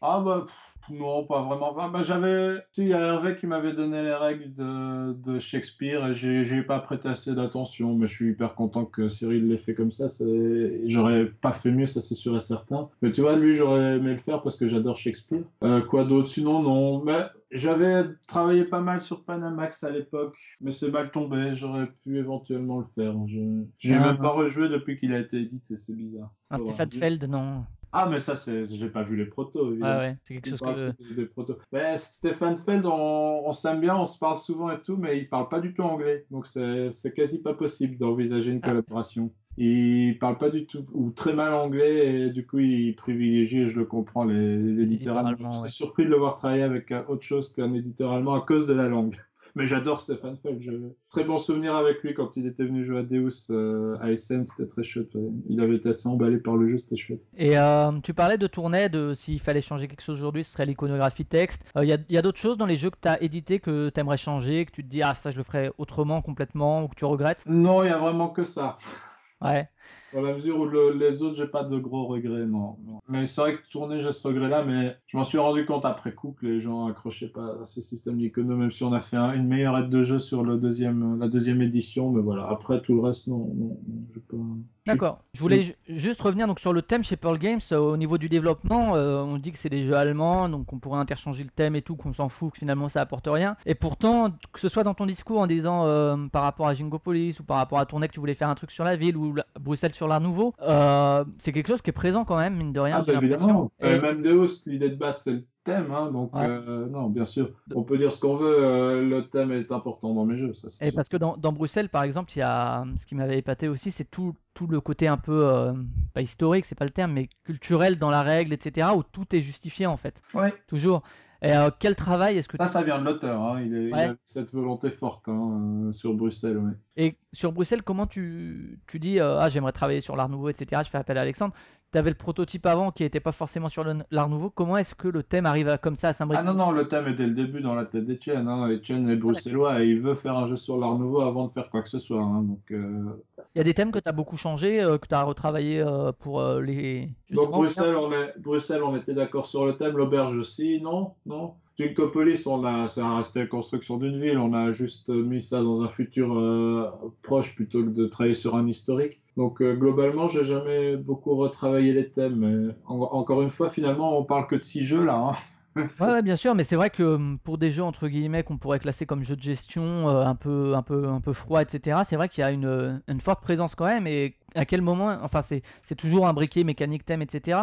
Ah bah non, pas vraiment. Ah, bah, j'avais, si, il y a Hervé qui m'avait donné les règles de, de Shakespeare et j'ai, j'ai pas prêté assez d'attention, mais je suis hyper content que Cyril l'ait fait comme ça. C'est, j'aurais pas fait mieux, ça c'est sûr et certain. Mais tu vois, lui, j'aurais aimé le faire parce que j'adore Shakespeare. Euh, quoi d'autre? Sinon, non. Mais j'avais travaillé pas mal sur Panamax à l'époque, mais c'est mal tombé. J'aurais pu éventuellement le faire. Je, j'ai Ah. même pas rejoué depuis qu'il a été édité, c'est bizarre. un Faudra Stéphane. Feld, non. Ah, mais ça, c'est, j'ai pas vu les protos, Ouais, évidemment. ouais, c'est quelque chose que. des protos. Ben, Stéphane Feld, on, on s'aime bien, on se parle souvent et tout, mais il parle pas du tout anglais. Donc c'est quasi pas possible d'envisager une Ah. collaboration. Il parle pas du tout, ou très mal anglais, et du coup il privilégie, je le comprends, les, les éditeurs allemands. Je ouais. suis surpris de le voir travailler avec euh, autre chose qu'un éditeur allemand à cause de la langue. Mais j'adore Stéphane Feld. Je... Très bon souvenir avec lui quand il était venu jouer à Deus euh, à Essen, c'était très chouette. ouais. Il avait été assez emballé par le jeu, c'était chouette. Et euh, tu parlais de tournée, de s'il fallait changer quelque chose aujourd'hui, ce serait l'iconographie texte. Il y a, y a d'autres choses dans les jeux que tu as édités que tu aimerais changer, que tu te dis, ah ça je le ferais autrement complètement, ou que tu regrettes? Non, il y a vraiment que ça. Ouais. Dans la mesure où le- les autres, j'ai pas de gros regrets, non. Mais c'est vrai que tourner, j'ai ce regret-là, mais je m'en suis rendu compte après coup que les gens accrochaient pas à ces systèmes même si on a fait un- une meilleure aide de jeu sur le deuxième, la deuxième édition, mais voilà. Après, tout le reste, non, non, non, j'ai pas. D'accord. Je voulais ju- juste revenir donc sur le thème chez Pearl Games. euh, au niveau du développement, euh, on dit que c'est des jeux allemands, donc on pourrait interchanger le thème et tout, qu'on s'en fout, que finalement ça apporte rien. Et pourtant, que ce soit dans ton discours en disant euh, par rapport à Jingopolis ou par rapport à Tournai que tu voulais faire un truc sur la ville ou la- Bruxelles sur l'art nouveau, euh, c'est quelque chose qui est présent quand même, mine de rien, Ah, j'ai bah, l'impression. évidemment. Euh, même Deus, l'idée de base, c'est le thème, hein, donc Ouais. euh, non, bien sûr. On peut dire ce qu'on veut, euh, le thème est important dans mes jeux, ça Et sûr. parce que dans, dans Bruxelles, par exemple, il y a ce qui m'avait épaté aussi, c'est tout, tout le côté un peu, euh, pas historique, c'est pas le terme, mais culturel dans la règle, etc., où tout est justifié en fait. Ouais. Toujours. Et euh, quel travail est-ce que Ça, ça vient de l'auteur, hein. il, a cette volonté forte hein, euh, sur Bruxelles. Et sur Bruxelles, comment tu, tu dis euh, Ah, j'aimerais travailler sur l'art nouveau, etc. Je fais appel à Alexandre. Tu avais le prototype avant qui n'était pas forcément sur l'art nouveau. Comment est-ce que le thème arrive à, comme ça à s'imbriquer? Ah non, non, le thème est dès le début dans la tête d'Etienne. Hein. Etienne est bruxellois et il veut faire un jeu sur l'art nouveau avant de faire quoi que ce soit. hein. Donc, euh, Il y a des thèmes que tu as beaucoup changé, euh, que tu as retravaillé euh, pour les. Donc justement, Bruxelles on, est... Bruxelles, on était d'accord sur le thème. L'auberge aussi, non Non Ginkopolis, on a, ça la construction d'une ville, on a juste mis ça dans un futur euh, proche plutôt que de travailler sur un historique. Donc euh, globalement, j'ai jamais beaucoup retravaillé les thèmes. encore une fois, finalement, on parle que de six jeux là. hein. Bien sûr, mais c'est vrai que hum, pour des jeux entre guillemets qu'on pourrait classer comme jeux de gestion euh, un peu, un peu, un peu froid, etc. C'est vrai qu'il y a une, une forte présence quand même. Et à quel moment, enfin, c'est, c'est toujours imbriqué mécanique, thème, etc.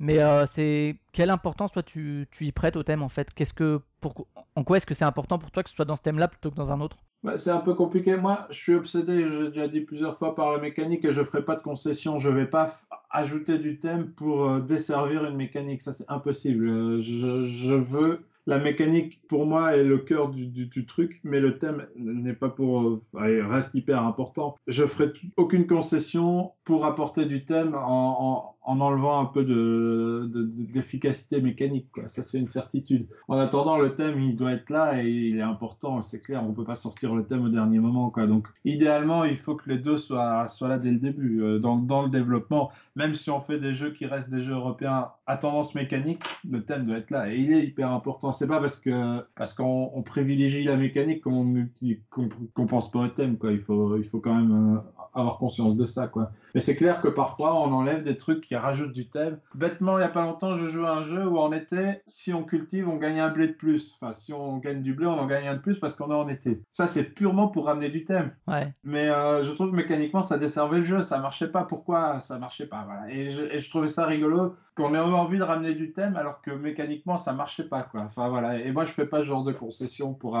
Mais euh, c'est quelle importance toi tu, tu y prêtes au thème en fait? Qu'est-ce que, pour, en quoi est-ce que c'est important pour toi que ce soit dans ce thème-là plutôt que dans un autre? Bah, c'est un peu compliqué. Moi, je suis obsédé, j'ai déjà dit plusieurs fois par la mécanique et je ferai pas de concession. Je vais pas ajouter du thème pour euh, desservir une mécanique. Ça, c'est impossible. Euh, je, je veux. La mécanique, pour moi, est le cœur du, du- truc, mais le thème n'est pas pour. reste hyper important. Je ferai aucune concession pour apporter du thème en, en- en enlevant un peu de, de- de- d'efficacité mécanique, quoi. Ça, c'est une certitude. En attendant, le thème, il doit être là et il est important, c'est clair. On peut pas sortir le thème au dernier moment, quoi. Donc, idéalement, il faut que les deux soient, soient là dès le début, euh, dans, dans le développement. Même si on fait des jeux qui restent des jeux européens à tendance mécanique, le thème doit être là. Et il est hyper important. C'est pas parce que, parce qu'on on privilégie la mécanique qu'on multi- qu'on qu'on pense pas au thème, quoi. Il faut, il faut quand même euh, avoir conscience de ça, quoi. Mais c'est clair que parfois, on enlève des trucs qui rajoutent du thème. Bêtement, il n'y a pas longtemps, je jouais à un jeu où en été, si on cultive, on gagne un blé de plus. Enfin, si on gagne du blé, on en gagne un de plus parce qu'on est en été. Ça, c'est purement pour ramener du thème. Ouais. Mais euh, je trouve que mécaniquement, ça desservait le jeu. Ça marchait pas. Pourquoi ça marchait pas voilà. et, je, et je trouvais ça rigolo qu'on ait envie de ramener du thème alors que mécaniquement, ça marchait pas. Quoi. Enfin, voilà. Et moi, je fais pas ce genre de concession pour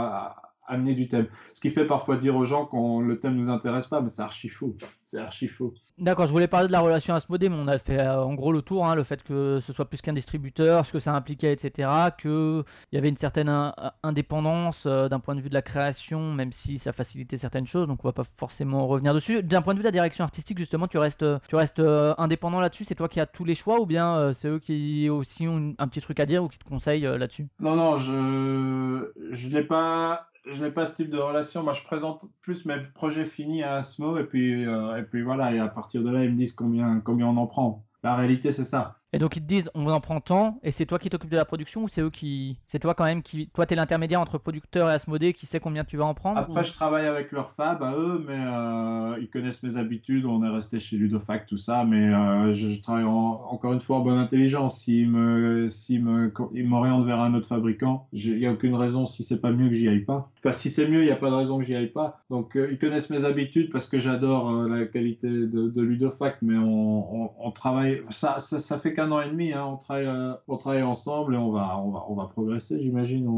amener du thème. Ce qui fait parfois dire aux gens que le thème nous intéresse pas, mais c'est archi faux. C'est archi faux. D'accord, je voulais parler de la relation Asmodée, mais on a fait euh, en gros le tour, hein, le fait que ce soit plus qu'un distributeur, ce que ça impliquait, etc. Que il y avait une certaine in- indépendance euh, d'un point de vue de la création, même si ça facilitait certaines choses, donc on va pas forcément revenir dessus. D'un point de vue de la direction artistique, justement, tu restes, euh, tu restes euh, indépendant là-dessus, c'est toi qui as tous les choix, ou bien euh, c'est eux qui aussi ont un petit truc à dire ou qui te conseillent euh, là-dessus? Non, non, je je n'ai pas je n'ai pas ce type de relation. Moi, je présente plus mes projets finis à Asmo et puis euh, et puis voilà. Et à partir de là, ils me disent combien combien on en prend. La réalité, c'est ça. Et donc ils te disent on en prend tant et c'est toi qui t'occupes de la production ou c'est eux qui c'est toi quand même qui toi t'es l'intermédiaire entre producteur et Asmodée qui sait combien tu vas en prendre Après, ou- je travaille avec leur fab à eux, mais euh, ils connaissent mes habitudes. On est resté chez Ludofac, tout ça. Mais euh, je, je travaille en- encore une fois en bonne intelligence. S'ils me, s'ils me, ils m'orientent vers un autre fabricant, il n'y a aucune raison si c'est pas mieux que j'y aille pas. Enfin, si c'est mieux, il n'y a pas de raison que j'y aille pas. Donc, euh, ils connaissent mes habitudes parce que j'adore la qualité de, de Ludofac, mais on, on, on travaille. Ça, ça, ça fait qu'un an et demi. Hein, on travaille, euh, on travaille ensemble et on va, on va, on va progresser, j'imagine.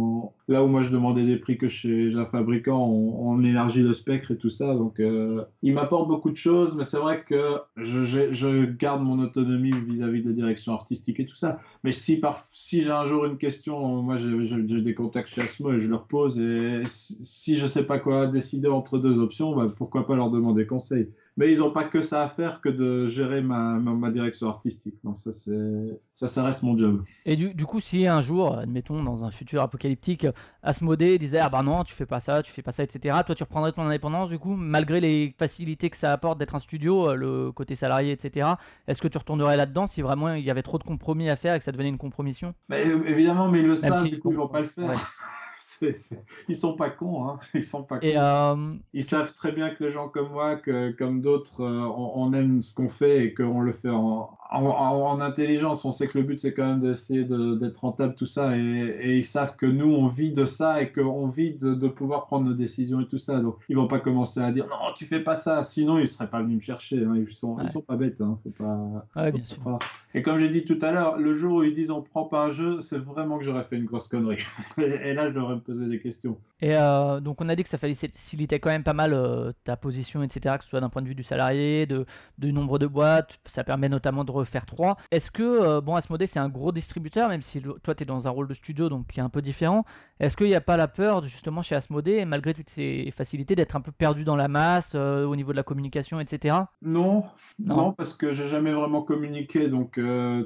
Là où moi je demandais des prix que chez un fabricant, on, on élargit le spectre et tout ça. Donc, euh, il m'apporte beaucoup de choses, mais c'est vrai que je, garde mon autonomie vis-à-vis de la direction artistique et tout ça. Mais si, si j'ai un jour une question, moi j'ai des contacts chez Asmo et je leur pose. Et si, je sais pas quoi décider entre deux options, bah, pourquoi pas leur demander conseil. Mais ils n'ont pas que ça à faire que de gérer ma, ma, ma direction artistique. Non, ça, ça, ça reste mon job. Et du, du coup, si un jour, admettons, dans un futur apocalyptique, Asmodée disait Ah bah non, tu fais pas ça, tu fais pas ça, etc., toi tu reprendrais ton indépendance, du coup, malgré les facilités que ça apporte d'être un studio, euh, le côté salarié, etc., est-ce que tu retournerais là-dedans si vraiment il y avait trop de compromis à faire et que ça devenait une compromission? Mais euh, évidemment, mais ils le savent, si du coup, ils vont pas le faire. Ouais. C'est- c'est- Ils sont pas cons, hein. Ils sont pas cons. Et euh, Ils savent très bien que les gens comme moi, que, comme d'autres, euh, on, on aime ce qu'on fait et qu'on le fait en, en, en- en intelligence. On sait que le but, c'est quand même d'essayer de- d'être rentable, tout ça. Et, et ils savent que nous, on vit de ça et qu'on vit de, de pouvoir prendre nos décisions et tout ça. Donc, ils vont pas commencer à dire non, tu fais pas ça. Sinon, ils seraient pas venus me chercher. hein. Ils sont, Ouais. ils sont pas bêtes. Hein. Faut pas, ouais, faut bien pas sûr. croire. Et comme j'ai dit tout à l'heure, le jour où ils disent on prend pas un jeu, c'est vraiment que j'aurais fait une grosse connerie. Et, et là, je devrais me poser des questions. Et euh, donc on a dit que ça facilitait quand même pas mal euh, ta position, etc., que ce soit d'un point de vue du salarié, de, du nombre de boîtes, ça permet notamment de refaire 3. Est-ce que, euh, bon, Asmodée c'est un gros distributeur, même si le- toi tu es dans un rôle de studio, donc qui est un peu différent, est-ce qu'il n'y a pas la peur, justement, chez Asmodée, malgré toutes ces facilités, d'être un peu perdu dans la masse, au niveau de la communication, etc. Non, Non. non, parce que j'ai jamais vraiment communiqué, donc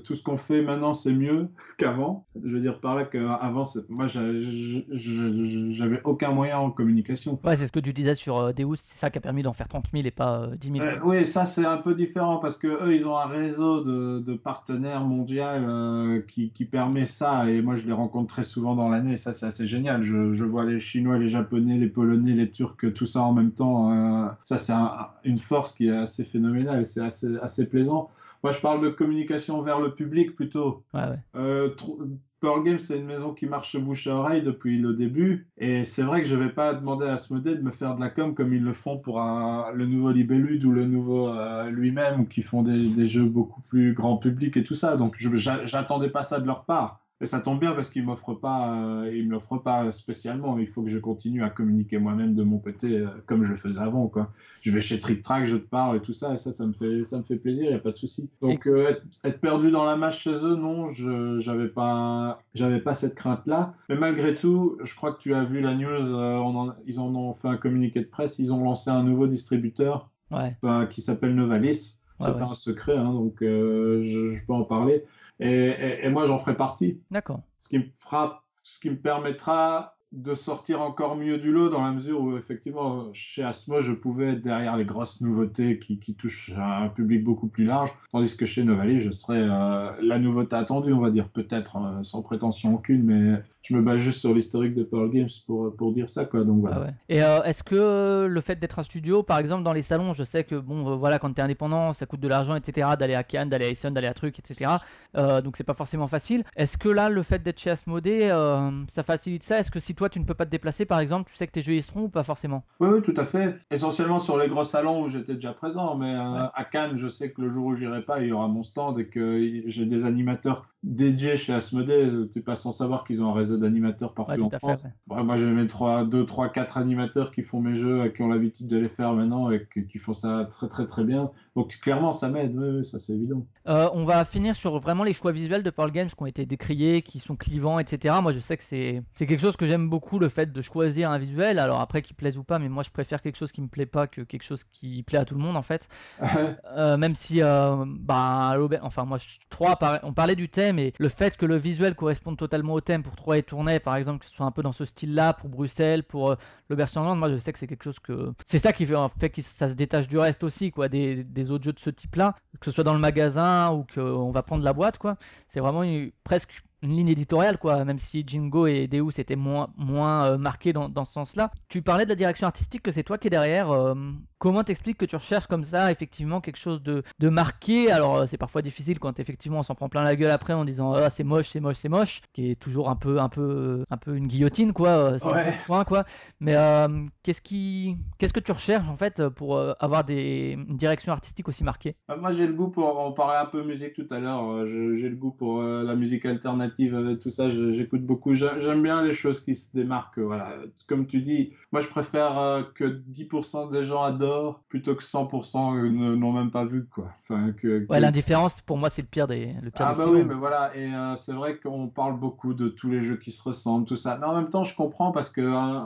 tout ce qu'on fait maintenant c'est mieux qu'avant. Je veux dire par là qu'avant, moi j'avais aucun moyen en communication. Ouais, c'est ce que tu disais sur euh, Deus, c'est ça qui a permis d'en faire 30 000 et pas euh, 10 000. Euh, oui, ça c'est un peu différent parce que eux, ils ont un réseau de, de partenaires mondiaux euh, qui, qui permet ça. Et moi, je les rencontre très souvent dans l'année. Ça, c'est assez génial. Je, je vois les Chinois, les Japonais, les Polonais, les Turcs, tout ça en même temps. euh, ça, c'est un- une force qui est assez phénoménale et c'est assez, assez plaisant. Moi, je parle de communication vers le public plutôt. Ouais. Euh, Pearl Games, c'est une maison qui marche bouche à oreille depuis le début. Et c'est vrai que je vais pas demander à Asmodée de me faire de la com comme ils le font pour le nouveau Libellude ou le nouveau euh, lui-même, qui font des, jeux beaucoup plus grand public et tout ça. Donc, j'attendais pas ça de leur part. Et ça tombe bien parce qu'ils m'offrent pas, euh, ils me l'offrent pas spécialement. Il faut que je continue à communiquer moi-même de mon côté, euh, comme je le faisais avant, quoi. Je vais chez Trick Track, je te parle et tout ça, et ça, ça me fait, ça me fait plaisir, y a pas de souci. Donc, euh, être, être perdu dans la masse chez eux, non, je, j'avais pas, j'avais pas cette crainte-là. Mais malgré tout, je crois que tu as vu la news, euh, on en- ils en ont fait un communiqué de presse, ils ont lancé un nouveau distributeur Ouais, qui s'appelle Novalis. Ouais, C'est ouais. pas un secret, hein, donc euh, je, je peux en parler. Et, et- et moi, j'en ferai partie. d'accord. Ce qui me fera, ce qui me permettra de sortir encore mieux du lot dans la mesure où effectivement chez Asmo je pouvais être derrière les grosses nouveautés qui, qui touchent un public beaucoup plus large tandis que chez Novalis je serais euh, la nouveauté attendue on va dire peut-être euh, sans prétention aucune mais je me base juste sur l'historique de Pearl Games pour, pour dire ça quoi donc voilà Ah ouais. Et euh, est-ce que euh, le fait d'être un studio, par exemple dans les salons, je sais que bon, euh, voilà, quand t'es indépendant, ça coûte de l'argent, etc. D'aller à Cannes, d'aller à Essen, d'aller à truc, etc. Euh, donc c'est pas forcément facile. Est-ce que là, le fait d'être chez Asmodée, euh, ça facilite ça? Est-ce que si toi tu ne peux pas te déplacer, par exemple, tu sais que tes jeux y seront ou pas forcément? Oui, oui, tout à fait. Essentiellement sur les gros salons où j'étais déjà présent, mais euh, Ouais. à Cannes, je sais que le jour où j'irai pas, il y aura mon stand et que j'ai des animateurs dédiés chez Asmodée. Tu pas sans savoir qu'ils ont un réseau d'animateurs partout Ouais, en fait, France. ouais. Moi, j'ai mes trois, deux, trois, quatre animateurs qui font mes jeux, qui ont l'habitude de les faire maintenant et qui, qui font ça très, très, très bien. Donc clairement, ça m'aide. Ça c'est évident. Euh, on va finir sur vraiment les choix visuels de Pearl Games qui ont été décriés, qui sont clivants, etc. Moi, je sais que c'est c'est quelque chose que j'aime beaucoup, le fait de choisir un visuel. Alors après, qu'il plaise ou pas, mais moi, je préfère quelque chose qui me plaît pas que quelque chose qui plaît à tout le monde, en fait. Euh, même si, euh, bah, enfin, moi, je- 3, par- on parlait du thème et le fait que le visuel corresponde totalement au thème pour 3 et Tournai, par exemple, que ce soit un peu dans ce style-là, pour Bruxelles, pour euh, l'Auberge Surlande, moi, je sais que c'est quelque chose que. C'est ça qui fait, en fait que ça se détache du reste aussi, quoi, des, des autres jeux de ce type-là, que ce soit dans le magasin ou qu'on va prendre la boîte, quoi. C'est vraiment presque une ligne éditoriale, quoi, même si Jingo et Deus étaient moins, moins euh, marqués dans, dans ce sens-là. Tu parlais de la direction artistique, que c'est toi qui es derrière. euh, comment t'expliques que tu recherches comme ça, effectivement, quelque chose de, de marqué? Alors, euh, c'est parfois difficile quand effectivement on s'en prend plein la gueule après en disant ah, c'est moche, c'est moche, c'est moche, qui est toujours un peu, un peu, un peu une guillotine, quoi. euh, c'est Ouais. point, quoi. Mais qu'est-ce qui, qu'est-ce que tu recherches en fait pour avoir des, une direction artistique aussi marquée? Moi, j'ai le goût pour. On parlait un peu musique tout à l'heure. J'ai le goût pour la musique alternative, euh, tout ça. J'écoute beaucoup. J'ai- J'aime bien les choses qui se démarquent. Voilà. Comme tu dis, moi, je préfère euh, que 10% des gens adorent plutôt que 100% ne- n'ont même pas vu, quoi. Enfin, que, Ouais, que- l'indifférence, pour moi, c'est le pire des, le pire Ah des bah oui, mais voilà, et euh, c'est vrai qu'on parle beaucoup de tous les jeux qui se ressemblent, tout ça. Mais en même temps, je comprends parce que euh,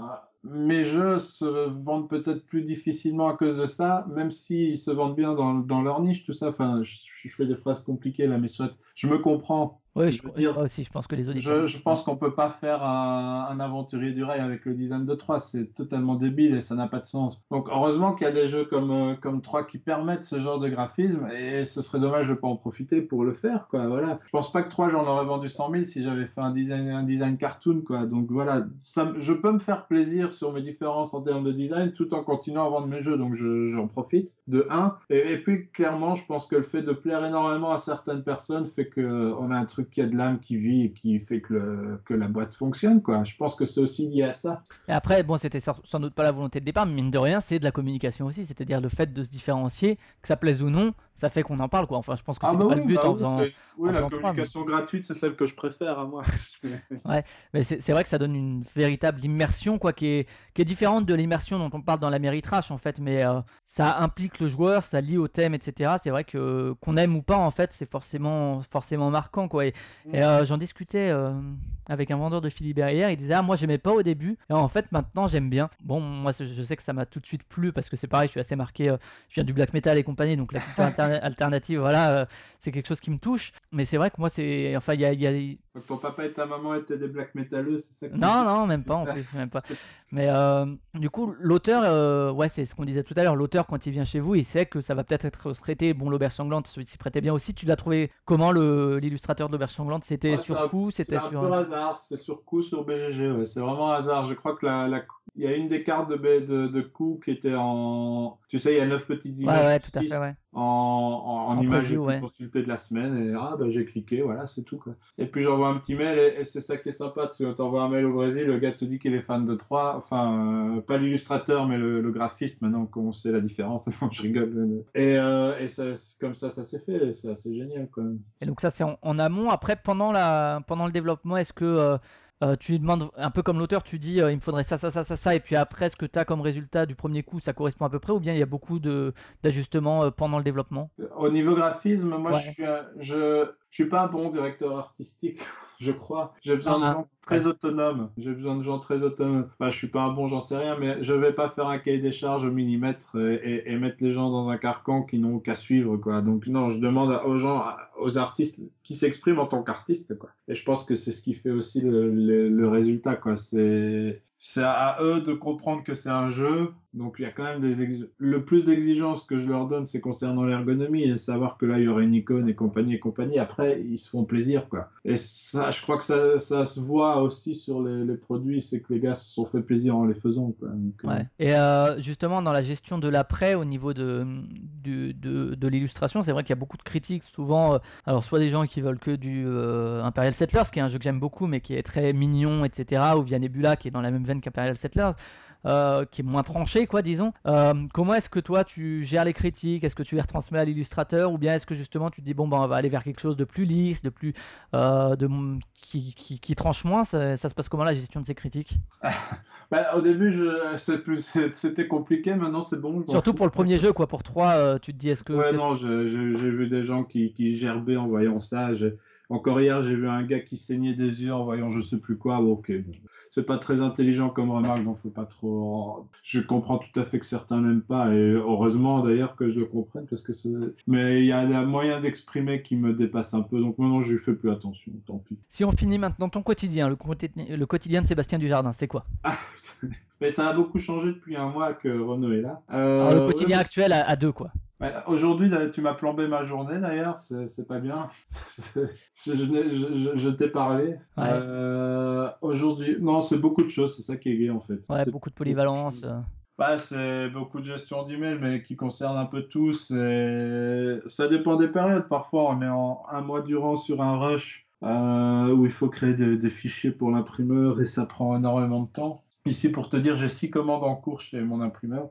mes jeux se vendent peut-être plus difficilement à cause de ça, même s'ils se vendent bien dans, dans leur niche, tout ça. Enfin, je, je fais des phrases compliquées là, mais soit, je me comprends. Oui, Je je, veux dire, moi aussi, je pense que les auditeurs. je, je pense qu'on peut pas faire un, un aventurier du rail avec le design de 3, c'est totalement débile et ça n'a pas de sens. Donc heureusement qu'il y a des jeux comme, euh, comme 3 qui permettent ce genre de graphisme et ce serait dommage de pas en profiter pour le faire, quoi. Voilà. Je pense pas que 3 j'en aurais vendu 100 000 si j'avais fait un design, un design cartoon, quoi. Donc voilà, ça, je peux me faire plaisir sur mes différences en termes de design tout en continuant à vendre mes jeux, donc je- j'en profite de 1. Et, et puis clairement, je pense que le fait de plaire énormément à certaines personnes fait que on a un truc qui a de l'âme, qui vit et qui fait que, que la boîte fonctionne, quoi. Je pense que c'est aussi lié à ça. Et après, bon, c'était sans doute pas la volonté de départ, mais mine de rien, c'est de la communication aussi. C'est-à-dire le fait de se différencier, que ça plaise ou non, ça fait qu'on en parle, quoi. Enfin, je pense que Ah c'était bah pas oui, le but bah en oui, faisant. c'est- oui, en la faisant trois, mais- communication gratuite, c'est celle que je préfère à moi. C'est- Mais c'est c'est vrai que ça donne une véritable immersion, quoi, qui est, qui est différente de l'immersion dont on parle dans la méritrache, en fait. Mais euh, ça implique le joueur, ça lie au thème, etc. C'est vrai que qu'on aime ou pas, en fait, c'est forcément, forcément marquant, quoi. Et, et, euh, j'en discutais euh, avec un vendeur de Philibert hier. Il disait, ah, moi, j'aimais pas au début. Et en fait, maintenant, j'aime bien. Bon, moi, je sais que ça m'a tout de suite plu parce que c'est pareil, je suis assez marqué. je viens du black metal et compagnie, donc la culture alternative, voilà, euh, c'est quelque chose qui me touche. Mais c'est vrai que moi, c'est, enfin, il y a, il y a- Donc ton papa et ta maman étaient des black métalleux, c'est ça Non, non, même pas en plus, même pas. Mais euh, du coup, l'auteur, euh, ouais, c'est ce qu'on disait tout à l'heure. L'auteur, quand il vient chez vous, il sait que ça va peut-être être traité. Bon, l'auberge sanglante, s'y prêtait bien aussi. Tu l'as trouvé comment l'illustrateur de l'auberge sanglante? C'était Ouais, c'est sur un- coup, C'est c'était un sur. pur hasard, c'est sur coup sur BGG, ouais. C'est vraiment un hasard. Je crois que la, la- il y a une des cartes de, B- de, de coup qui était en. Tu sais, il y a neuf petites images, ouais, ou tout à fait, ouais. en, en, en En images consultées de la semaine. Et ah, bah, j'ai cliqué, voilà, c'est tout, quoi. Et puis j'envoie un petit mail, et, et c'est ça qui est sympa. Tu t'envoies un mail au Brésil, le gars te dit qu'il est fan de 3. Enfin, euh, pas l'illustrateur, mais le, le graphiste, maintenant qu'on sait la différence. Je rigole. Et, euh, et ça, comme ça, ça s'est fait. C'est assez génial, quand même. Et donc ça, c'est en, en amont. Après, pendant la, pendant le développement, est-ce que euh, euh, tu lui demandes un peu comme l'auteur, tu dis, euh, il me faudrait ça, ça, ça, ça, ça, et puis après, ce que tu as comme résultat du premier coup, ça correspond à peu près, ou bien il y a beaucoup de d'ajustements euh, pendant le développement? Au niveau graphisme, moi, Ouais. je suis, un- je, je suis pas un bon directeur artistique, je crois. J'ai besoin de gens très autonomes. J'ai besoin de gens très autonomes. Bah, je suis pas un bon, j'en sais rien, mais je vais pas faire un cahier des charges au millimètre et, et- et mettre les gens dans un carcan qui n'ont qu'à suivre, quoi. Donc, non, je demande aux gens, aux artistes qui s'expriment en tant qu'artistes, quoi. Et je pense que c'est ce qui fait aussi le, le- le résultat, quoi. C'est, c'est à eux de comprendre que c'est un jeu. Donc, il y a quand même des ex- le plus d'exigences que je leur donne, c'est concernant l'ergonomie et savoir que là, il y aurait une icône et compagnie et compagnie. Après, ils se font plaisir, quoi. Et ça, je crois que ça, ça se voit aussi sur les, produits, c'est que les gars se sont fait plaisir en les faisant, quoi. Euh, Ouais. Et euh, justement, dans la gestion de l'après, au niveau de, de, de l'illustration, c'est vrai qu'il y a beaucoup de critiques, souvent, euh, alors soit des gens qui veulent que du Imperial Settlers, qui est un jeu que j'aime beaucoup, mais qui est très mignon, etc., ou via Nebula, qui est dans la même veine qu'Imperial Settlers, euh, qui est moins tranché, quoi, disons. Euh, comment est-ce que toi, tu gères les critiques? Est-ce que tu les retransmets à l'illustrateur, ou bien est-ce que justement, tu te dis, bon, ben, on va aller vers quelque chose de plus lisse, de plus... euh, de, qui, qui, qui tranche moins? Ça, ça se passe comment la gestion de ces critiques? Bah, au début, c'était compliqué. Maintenant, c'est bon. Surtout pour le premier jeu, quoi. Pour 3, tu te dis, est-ce que. Ouais, non, j'ai vu des gens qui, qui gerbaient en voyant ça. Encore hier, j'ai vu un gars qui saignait des yeux en voyant je sais plus quoi. Bon, ok, bon. C'est pas très intelligent comme remarque, donc faut pas trop. Je comprends tout à fait que certains n'aiment pas, et heureusement d'ailleurs que je le comprenne, parce que c'est. Mais il y a un moyen d'exprimer qui me dépasse un peu, donc maintenant je lui fais plus attention, tant pis. Si on finit maintenant ton quotidien, le, quotidien de Sébastien Dujardin, c'est quoi? Ah, mais ça a beaucoup changé depuis un mois que Renaud est là. Euh, Alors, le ouais, quotidien actuel à, à deux, quoi. Ouais, Aujourd'hui, tu m'as plombé ma journée d'ailleurs, c'est pas bien. je je, je- je- je t'ai parlé. Ouais. Euh, Aujourd'hui, non, c'est beaucoup de choses, c'est ça qui est gay en fait. Ouais, beaucoup de polyvalence. euh. Bah, c'est beaucoup de gestion d'email, mais qui concerne un peu tout. Ça dépend des périodes. Parfois, on est en un mois durant sur un rush euh, où il faut créer des, des fichiers pour l'imprimeur et ça prend énormément de temps. Ici, pour te dire, j'ai six commandes en cours chez mon imprimeur.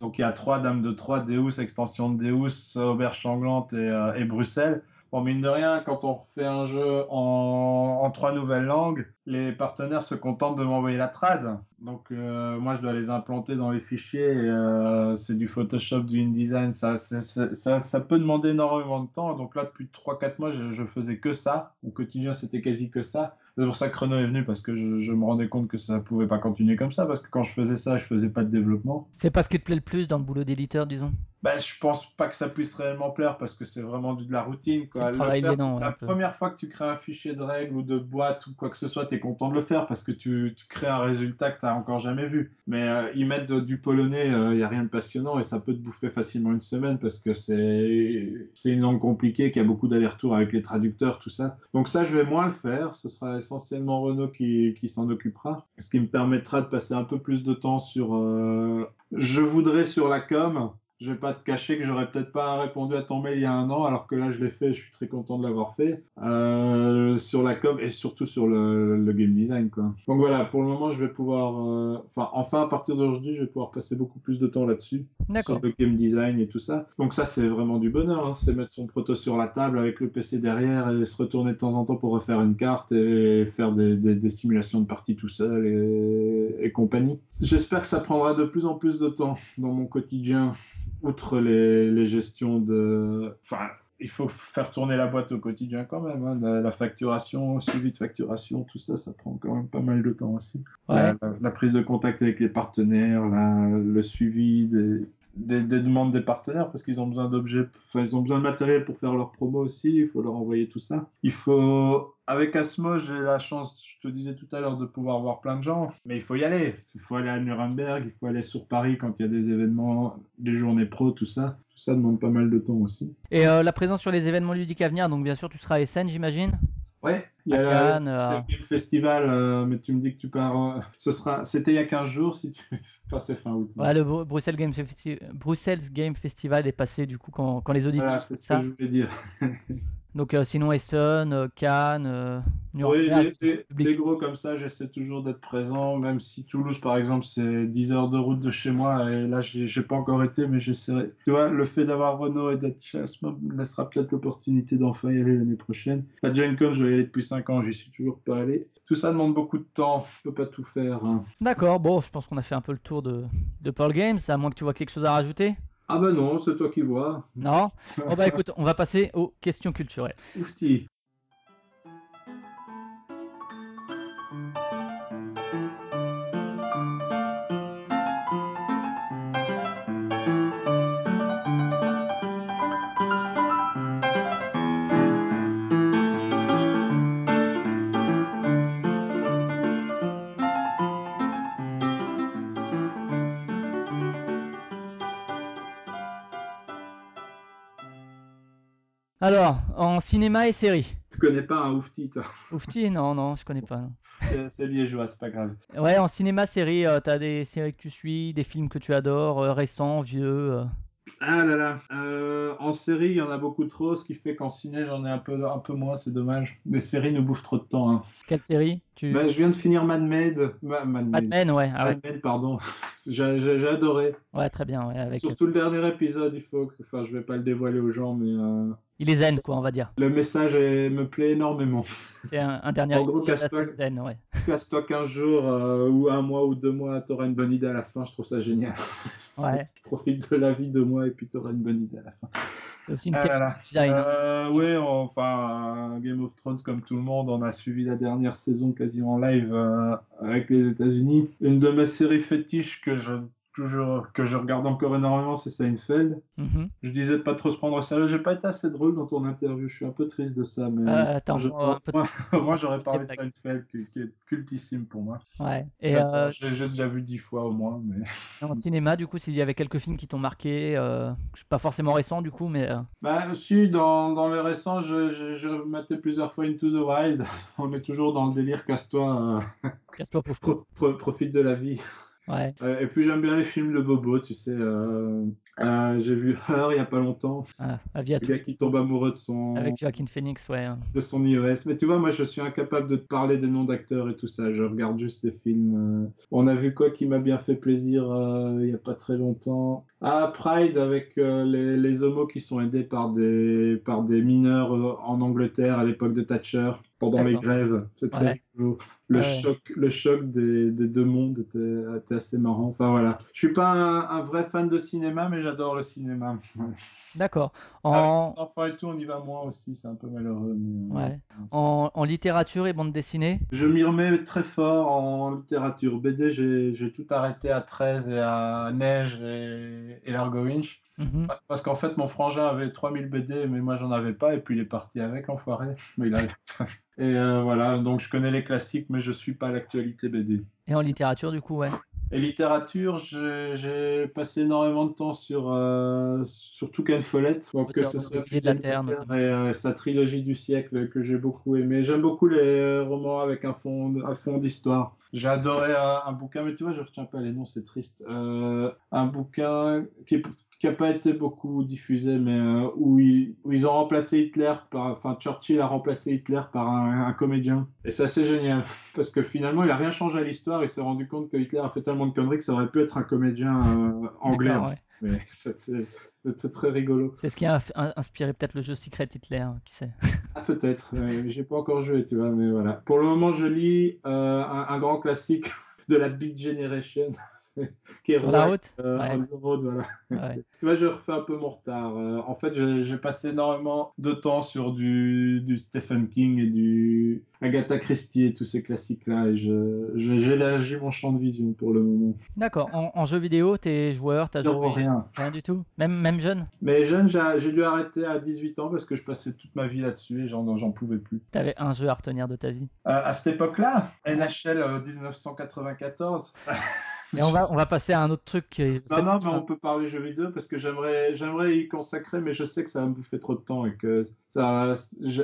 Donc il y a trois Dames de Troyes, Deus, extension de Deus, Auberge Sanglante et, euh, et Bruxelles. Bon, mine de rien, quand on fait un jeu en, en trois nouvelles langues, les partenaires se contentent de m'envoyer la trad. Donc euh, moi, je dois les implanter dans les fichiers. euh, c'est du Photoshop, du InDesign. Ça, ça, peut demander énormément de temps. Donc là, depuis 3-4 mois, je, je faisais que ça. Mon quotidien, c'était quasi que ça. C'est pour ça que Renault est venu, parce que je, me rendais compte que ça pouvait pas continuer comme ça. Parce que quand je faisais ça, je faisais pas de développement. C'est pas ce qui te plaît le plus dans le boulot d'éditeur, disons? Ben, je pense pas que ça puisse réellement plaire parce que c'est vraiment de la routine. Quoi. travail faire- la première fois que tu crées un fichier de règles ou de boîte ou quoi que ce soit, tu es content de le faire parce que tu, tu crées un résultat que tu n'as encore jamais vu. Mais euh, y mettre du polonais, il n'y a rien de passionnant et ça peut te bouffer facilement une semaine parce que c'est c'est une langue compliquée qui a beaucoup d'allers-retours avec les traducteurs, tout ça. Donc ça, je vais moins le faire. Ce sera essentiellement Renault qui, qui s'en occupera. Ce qui me permettra de passer un peu plus de temps sur... euh, Je voudrais sur la com je vais pas te cacher que j'aurais peut-être pas répondu à ton mail il y a un an, alors que là je l'ai fait, je suis très content de l'avoir fait euh, sur la com et surtout sur le, le game design quoi. Donc voilà, pour le moment je vais pouvoir, euh, enfin enfin à partir d'aujourd'hui je vais pouvoir passer beaucoup plus de temps là-dessus D'accord. sur le game design et tout ça. Donc ça c'est vraiment du bonheur, hein. c'est mettre son proto sur la table avec le PC derrière et se retourner de temps en temps pour refaire une carte et faire des, des, des simulations de parties tout seul et, et compagnie. J'espère que ça prendra de plus en plus de temps dans mon quotidien outre les, les gestions de... Enfin, il faut faire tourner la boîte au quotidien quand même. hein. La, la facturation, suivi de facturation, tout ça, ça prend quand même pas mal de temps aussi. La, Ouais. la- la prise de contact avec les partenaires, le suivi des, des, des demandes des partenaires parce qu'ils ont besoin d'objets, enfin ils ont besoin de matériel pour faire leur promo aussi, il faut leur envoyer tout ça. Il faut avec Asmo, j'ai la chance, je te disais tout à l'heure, de pouvoir voir plein de gens. Mais il faut y aller. Il faut aller à Nuremberg, il faut aller sur Paris quand il y a des événements, des journées pro, tout ça. Tout ça demande pas mal de temps aussi. Et euh, la présence sur les événements ludiques à venir, donc bien sûr tu seras à Essen, j'imagine. Ouais, il y a Cannes, le euh, Game Festival, euh, mais tu me dis que tu pars. euh, ce sera, c'était il y a 15 jours, si tu. Enfin, c'est fin août. Ouais, le Bru- Bruxelles Game, Festi- Bruxelles Game Festival est passé du coup quand, quand les auditeurs Voilà, c'est ce que ça. je voulais dire. Donc euh, sinon Essen, euh, Cannes, euh, Oui, les, les- public. les gros comme ça, j'essaie toujours d'être présent, même si Toulouse, par exemple, c'est 10 heures de route de chez moi, et là, j'ai pas encore été, mais j'essaierai. Tu vois, le fait d'avoir Renault et d'être chez me laissera peut-être l'opportunité d'enfin y aller l'année prochaine. La Gen Con, je vais y aller depuis 5 ans, j'y suis toujours pas allé. Tout ça demande beaucoup de temps, je peux pas tout faire. hein. D'accord, bon, je pense qu'on a fait un peu le tour de, de Pearl Games, à moins que tu vois quelque chose à rajouter. Ah ben non, c'est toi qui vois. Non? Bon bah écoute, on va passer aux questions culturelles. Oufti. Alors, en cinéma et série. Tu connais pas un oufti, toi? Oufti Non, non, je connais pas. non. C'est liégeois, c'est pas grave. Ouais, en cinéma, série, euh, t'as des séries que tu suis, des films que tu adores, euh, récents, vieux. euh. Ah là là, Euh, en série, il y en a beaucoup trop, ce qui fait qu'en ciné, j'en ai un peu, un peu moins, c'est dommage. Les séries nous bouffent trop de temps. hein. Quelle série? Tu... Bah, je viens de finir Mad Men. Ma- Mad. Mad Men, ouais. Ah ouais. Mad Men, pardon. J'ai j'ai- j'ai adoré. Ouais, très bien, ouais, avec... Surtout le dernier épisode, il faut que... Enfin, je vais pas le dévoiler aux gens, mais euh, Il est zen, quoi, on va dire. le message est- me plaît énormément. C'est un, un dernier En gros, casse-toi. zen, ouais. Casse-toi 15 jours, euh, ou un mois, ou deux mois, t'auras une bonne idée à la fin, je trouve ça génial. Ouais. Profite de la vie de moi et puis t'auras une bonne idée à la fin. C'est aussi une Ah série là là. de design. hein. Euh, oui, enfin, Game of Thrones, comme tout le monde, on a suivi la dernière saison quasiment live euh, avec les États-Unis. Une de mes séries fétiches que je, toujours, que je regarde encore énormément, c'est Seinfeld. Mhm. Je disais de pas trop se prendre au sérieux. J'ai pas été assez drôle dans ton interview. Je suis un peu triste de ça, mais Euh, attends, je- moi, j'aurais parlé de. Seinfeld, qui, qui est cultissime pour moi. Ouais. Et euh, J'ai déjà vu dix fois au moins, mais. en cinéma, du coup, s'il y avait quelques films qui t'ont marqué, euh, pas forcément récents, du coup, mais... euh, Bah, si, dans, dans les récents, je- je- maté plusieurs fois Into the Wild. On est toujours dans le délire, casse-toi, Casse-toi, profite de la vie. Ouais. Euh, et puis j'aime bien les films de Bobo, tu sais. euh, euh, j'ai vu Her il y a pas longtemps. Ah, Aviator, Le gars qui tombe amoureux de son, avec Joaquin Phoenix, ouais. hein. de son iOS. Mais tu vois, moi, je suis incapable de te parler des noms d'acteurs et tout ça. Je regarde juste les films. On a vu quoi qui m'a bien fait plaisir il y a pas très longtemps? Ah, Pride avec les, les homos qui sont aidés par des, par des mineurs en Angleterre à l'époque de Thatcher pendant les grèves. C'est très Ouais. Le Ouais. choc, le choc des, des deux mondes était, était assez marrant. Enfin voilà. Je suis pas un, un vrai fan de cinéma, mais j'adore le cinéma. D'accord. Avec En... enfants et tout, on y va moins aussi. C'est un peu malheureux. mais, euh, Ouais. En, en littérature et bande dessinée? Je m'y remets très fort en littérature. BD, j'ai j'ai tout arrêté à 13 et à Neige et, et Largo Winch. Mhm. Parce qu'en fait, mon frangin avait 3000 BD, mais moi, j'en avais pas. Et puis, il est parti avec, l'enfoiré. Mais il avait- Et euh, voilà, donc je connais les classiques, mais je suis pas l'actualité BD. Et en littérature, du coup, ouais. Et littérature, j'ai passé énormément de temps sur, euh, sur Toucan Follett, donc que ce soit de la Terre, et euh, sa trilogie du siècle que j'ai beaucoup aimé. J'aime beaucoup les romans avec un fond, un fond d'histoire. J'ai adoré un, un bouquin, mais tu vois, je retiens pas les noms, c'est triste. Euh, un bouquin qui est- qui n'a pas été beaucoup diffusé, mais euh, où, ils, où ils ont remplacé Hitler par, enfin Churchill a remplacé Hitler par un, un comédien. Et c'est assez génial, parce que finalement il a rien changé à l'histoire, il s'est rendu compte que Hitler a fait tellement de conneries que ça aurait pu être un comédien euh, anglais. Ouais. fait. Mais c'est- très rigolo. C'est ce qui a inspiré peut-être le jeu Secret Hitler, hein, qui sait. Ah peut-être, euh, j'ai pas encore joué, tu vois, mais voilà. Pour le moment je lis euh, un, un grand classique de la Beat Generation. qui est Sur la route? euh, Ouais. on the road, voilà. Ouais. Tu vois, je refais un peu mon retard. Euh, en fait, j'ai passé énormément de temps sur du, du Stephen King et du Agatha Christie et tous ces classiques-là. Et élargi mon champ de vision pour le moment. D'accord. En, en jeu vidéo, t'es joueur, t'as joué rien. Rien du tout? Même, même jeune? Mais jeune, j'ai dû arrêter à 18 ans parce que je passais toute ma vie là-dessus et j'en j'en pouvais plus. T'avais un jeu à retenir de ta vie? Euh, à cette époque-là, NHL euh, 1994. Et on va, on va passer à un autre truc. qui Non, non, mais on peut parler jeux vidéo parce que j'aimerais, j'aimerais y consacrer, mais je sais que ça va me bouffer trop de temps et que ça,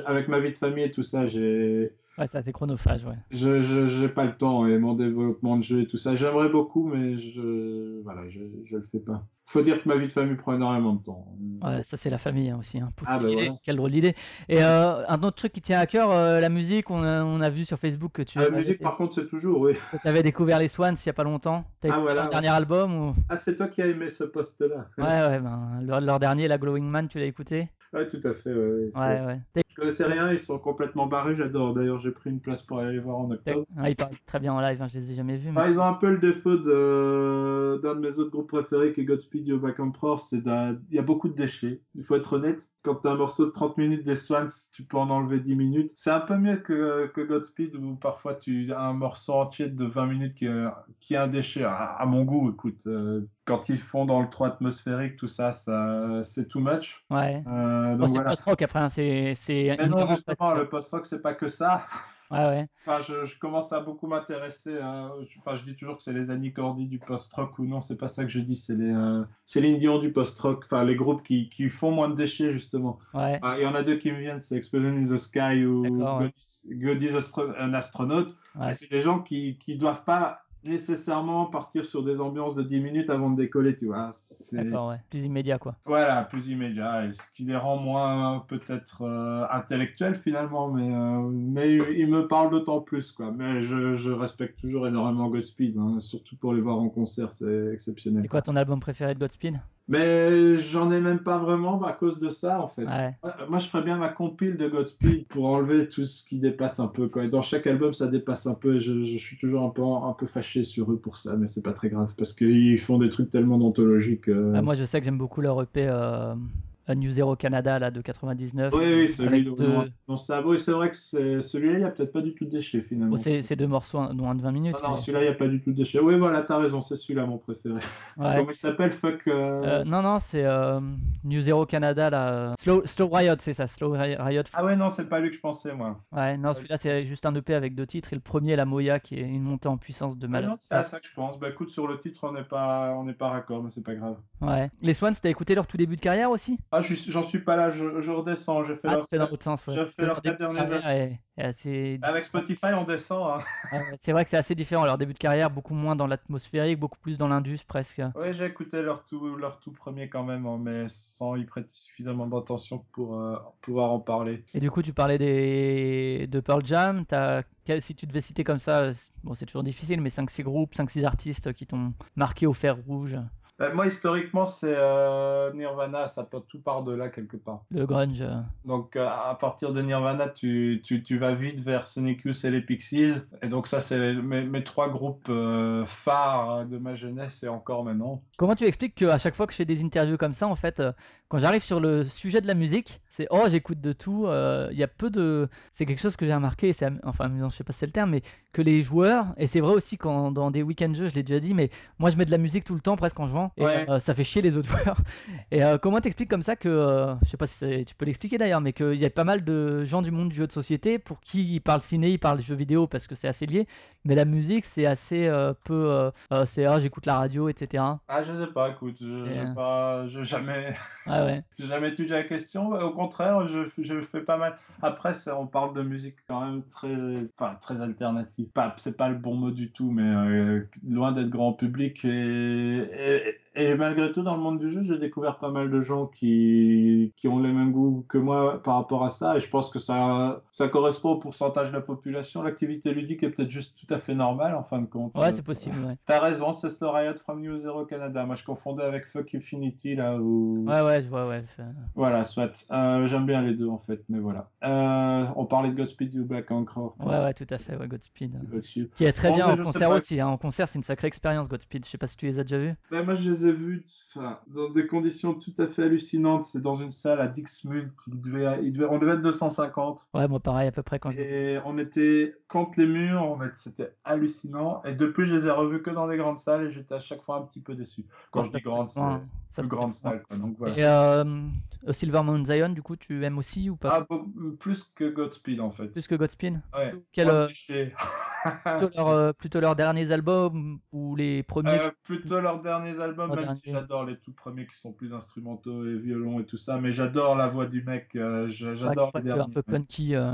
avec ma vie de famille et tout ça, j'ai, Ouais, c'est assez chronophage, ouais. je, je- j'ai pas le temps et mon développement de jeu et tout ça. J'aimerais beaucoup, mais je, voilà, je, je le fais pas. Faut dire que ma vie de famille prend énormément de temps. Ouais, ça c'est la famille hein, aussi. Hein. Ah, bah voilà. quelle drôle d'idée. Et euh, un autre truc qui tient à cœur, euh, la musique, on a, on a vu sur Facebook que tu Ah, la avais, musique, par contre, c'est toujours, oui. que t'avais découvert les Swans il y a pas longtemps. T'as Ah, voilà, leur ouais. dernier album ou... Ah, c'est toi qui as aimé ce poste-là. Ouais, ouais, ben, leur, leur dernier, la Glowing Man, tu l'as écouté? Ouais, tout à fait. ouais, ouais, Je connaissais rien, ils sont complètement barrés, j'adore. D'ailleurs, j'ai pris une place pour aller les voir en octobre. Ah, ils parlent très bien en live, hein, je les ai jamais vus. mais- Ah, ils ont un peu le défaut d'un de mes autres groupes préférés qui est Godspeed You Back Emperor, c'est il y a beaucoup de déchets. Il faut être honnête. Quand tu as un morceau de 30 minutes des Swans, tu peux en enlever 10 minutes. C'est un peu mieux que, que Godspeed où parfois tu as un morceau entier de 20 minutes qui est, qui est un déchet. À, à mon goût, écoute, euh, quand ils font dans le 3 atmosphérique, tout ça, ça c'est too much. Ouais. Euh, Bon, donc c'est voilà. post-rock après, hein, c'est. c'est Mais non, justement, le post-rock, c'est pas que ça. Ouais, ouais. Enfin, je, je commence à beaucoup m'intéresser. Je- Enfin, je dis toujours que c'est les Annie Cordy du post-rock ou non, c'est pas ça que je dis. C'est les euh, Céline Dion du post-rock. Enfin, les groupes qui, qui font moins de déchets justement. Ouais. Ah, Il y en a deux qui me viennent, c'est Explosion in the Sky ou D'accord, ouais. God is- God astro-. Ouais. Et C'est des gens qui qui doivent pas nécessairement partir sur des ambiances de 10 minutes avant de décoller, tu vois. C'est D'accord, ouais. Plus immédiat, quoi. voilà, plus immédiat, et ce qui les rend moins peut-être euh, intellectuels finalement, mais, euh, mais ils me parlent d'autant plus, quoi. Mais je, je respecte toujours énormément Godspeed, hein, surtout pour les voir en concert, c'est exceptionnel. C'est quoi ton album préféré de Godspeed? Mais j'en ai même pas vraiment à cause de ça, en fait. Ouais. Moi, je ferais bien ma compile de Godspeed pour enlever tout ce qui dépasse un peu, quoi. Et dans chaque album, ça dépasse un peu, et je, je suis toujours un peu, un peu fâché sur eux pour ça, mais c'est pas très grave, parce qu'ils font des trucs tellement d'anthologiques. euh, Ah, moi, je sais que j'aime beaucoup leur EP euh, New Zero Canada là, de 99. Oui, oui, celui avec de deux- oui, c'est vrai que c'est- celui-là, il n'y a peut-être pas du tout de déchets finalement. Bon, c'est deux morceaux de moins de 20 minutes. non, non, mais- celui-là, il n'y a pas du tout de déchets. Oui, voilà, t'as raison, c'est celui-là mon préféré. Ouais. Comment il s'appelle Fuck. euh, Euh, non, non, c'est euh, New Zero Canada là. Slow, Slow Riot, c'est ça. Slow Ri- Riot. Ah ouais, non, c'est pas lui que je pensais, moi. Ouais, non, celui-là c'est juste un EP avec deux titres. Et le premier, la Moya, qui est une montée en puissance de Ah malade. c'est à ça que je pense. Bah écoute, sur le titre, on n'est pas, on n'est pas raccord, mais c'est pas grave. Ouais. Les Swans, t'as écouté leur tout début de carrière aussi? Ah, j'en suis pas là, je, je redescends, je fais Ah, leur... tu fais dans l'autre sens, ouais. je Parce fais que leur leur début de quatre dernières carrière est, est assez. Avec Spotify, on descend. Hein. Ah c'est vrai que c'est assez différent. Leur début de carrière, beaucoup moins dans l'atmosphérique, beaucoup plus dans l'indus presque. Oui, j'ai écouté leur tout, leur tout premier quand même, hein, mais sans y prêter suffisamment d'attention pour euh, pouvoir en parler. Et du coup, tu parlais des... de Pearl Jam. Si tu devais citer comme ça, euh, bon, c'est toujours difficile, mais 5-6 groupes, 5-6 artistes qui t'ont marqué au fer rouge. Bah, moi, historiquement, c'est euh, Nirvana, ça peut tout part de là quelque part. Le grunge. euh, Donc, euh, à partir de Nirvana, tu, tu, tu vas vite vers Sonic Youth et les Pixies. Et donc, ça, c'est mes, mes trois groupes euh, phares de ma jeunesse et encore maintenant. Comment tu expliques qu'à chaque fois que je fais des interviews comme ça, en fait, euh, quand j'arrive sur le sujet de la musique, c'est oh, j'écoute de tout. euh, Il y a peu de. C'est quelque chose que j'ai remarqué, et c'est am- enfin amusant, je sais pas si c'est le terme, mais que les joueurs, et c'est vrai aussi quand dans des week-end jeux, je l'ai déjà dit, mais moi je mets de la musique tout le temps presque en jouant, et Ouais. euh, ça fait chier les autres joueurs. Et euh, comment t'expliques comme ça que, euh, je sais pas si tu peux l'expliquer d'ailleurs, mais qu'il y a pas mal de gens du monde du jeu de société pour qui ils parlent ciné, ils parlent jeux vidéo parce que c'est assez lié, mais la musique c'est assez peu. c'est ah, j'écoute la radio, etc. Ah, je sais pas, écoute, je Et, euh, pas, j'ai jamais, Ouais, j'ai jamais la question. Au contraire, je, je fais pas mal. Après, on parle de musique quand même très, enfin, très alternative. C'est pas le bon mot du tout, mais euh, loin d'être grand public et, et malgré tout, dans le monde du jeu, j'ai découvert pas mal de gens qui, qui ont les mêmes goûts que moi par rapport à ça. Et je pense que ça, ça correspond au pourcentage de la population. L'activité ludique est peut-être juste tout à fait normale en fin de compte. Ouais, c'est possible, ouais. T'as raison, c'est ce Riot from New Zero Canada. Moi, je confondais avec Fuck Infinity là où. Ouais, ouais, je vois, ouais. Voilà, soit. Euh, J'aime bien les deux en fait, mais voilà. Euh, on parlait de Godspeed You Black encore. Ouais, ouais, tout à fait, ouais, Godspeed. Godspeed. Qui est très Bon, bien en concert aussi. Hein. En concert, c'est une sacrée expérience, Godspeed. Je sais pas si tu les as déjà vus. Ben, moi, je les vus enfin, dans des conditions tout à fait hallucinantes. C'est dans une salle à Dixmude. Il devait, il devait, on devait être 250. Ouais, moi pareil, à peu près quand. Et on était contre les murs. En fait, c'était hallucinant. Et depuis, je les ai revus que dans des grandes salles et j'étais à chaque fois un petit peu déçu. Quand Ouais, je dis grande, c'est plus grande salle. Quoi. Donc voilà. Et euh, Silver Mount Zion, du coup, tu aimes aussi ou pas? Ah, plus que Godspeed en fait. Plus que Godspeed? Ouais. Quel, euh, plutôt, leur, euh, plutôt leurs derniers albums ou les premiers? Euh, plutôt leurs derniers albums, même si derniers. Les tout premiers qui sont plus instrumentaux et violons et tout ça, mais j'adore la voix du mec, euh, ouais, j'adore les presque un peu ouais. punky euh,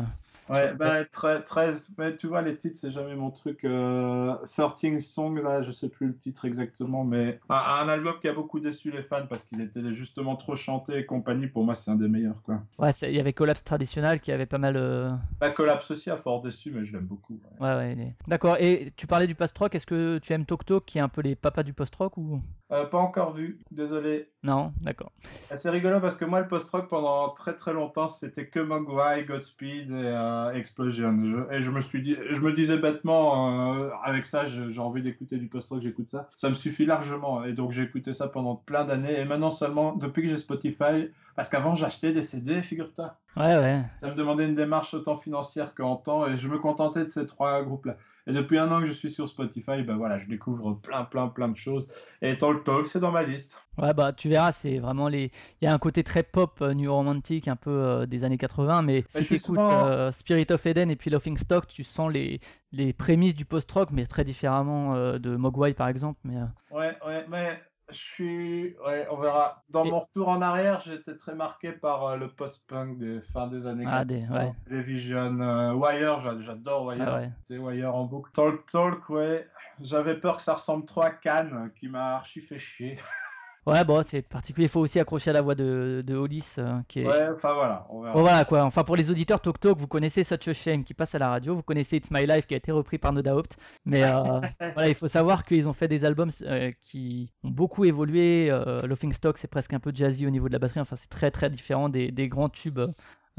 Ouais, bah, tre- 13, mais tu vois, les titres, c'est jamais mon truc. Euh, 13 Song, là, je sais plus le titre exactement, mais un, un album qui a beaucoup déçu les fans parce qu'il était justement trop chanté et compagnie, pour moi, c'est un des meilleurs, quoi. Ouais, il y avait Collapse Traditional qui avait pas mal. euh, La Collapse aussi a fort déçu, mais je l'aime beaucoup. ouais. Ouais, ouais. D'accord. Et tu parlais du post-rock. Est-ce que tu aimes Tok Tok qui est un peu les papas du post-rock ou? Euh, pas encore vu, désolé. Non, d'accord. C'est rigolo parce que moi, le post-rock, pendant très très longtemps, c'était que Mogwai, Godspeed et euh, Explosion. Je- et je me suis dit, je me disais bêtement, euh, avec ça, j'ai envie d'écouter du post-rock, j'écoute ça. Ça me suffit largement. Et donc, j'ai écouté ça pendant plein d'années. Et maintenant, seulement, depuis que j'ai Spotify, parce qu'avant, j'achetais des CD, figure-toi. Ouais, ouais. Ça me demandait une démarche autant financière qu'en temps. Et je me contentais de ces trois groupes-là. Et depuis un an que je suis sur Spotify, ben voilà, je découvre plein, plein, plein de choses. Et Talk Talk, c'est dans ma liste. Ouais, bah tu verras, c'est vraiment les. Il y a un côté très pop, euh, new romantique, un peu euh, des années 80, mais je si tu écoutes souvent- Spirit of Eden et puis Laughing Stock, tu sens les, les prémices du post-rock, mais très différemment euh, de Mogwai par exemple. Mais euh, Ouais, ouais, mais je suis. Ouais, on verra. Dans Et- mon retour en arrière, j'étais très marqué par euh, le post-punk des fin des années Ah, 80. des- ouais. Television, euh, Wire, j'a- j'adore Wire. Ah ouais. C'était Wire en boucle. Talk Talk, ouais. J'avais peur que ça ressemble trop à Cannes, qui m'a archi fait chier. ouais, bon, c'est particulier. Il faut aussi accrocher à la voix de, de Hollis, euh, qui est. Ouais, enfin voilà, on verra. Bon, voilà quoi. Enfin, pour les auditeurs Tok Tok, vous connaissez Such a Shame qui passe à la radio, vous connaissez It's My Life qui a été repris par No Doubt. Mais euh, voilà, il faut savoir qu'ils ont fait des albums euh, qui ont beaucoup évolué. Laughing Stock, c'est presque un peu jazzy au niveau de la batterie. Enfin, c'est très très différent des, des grands tubes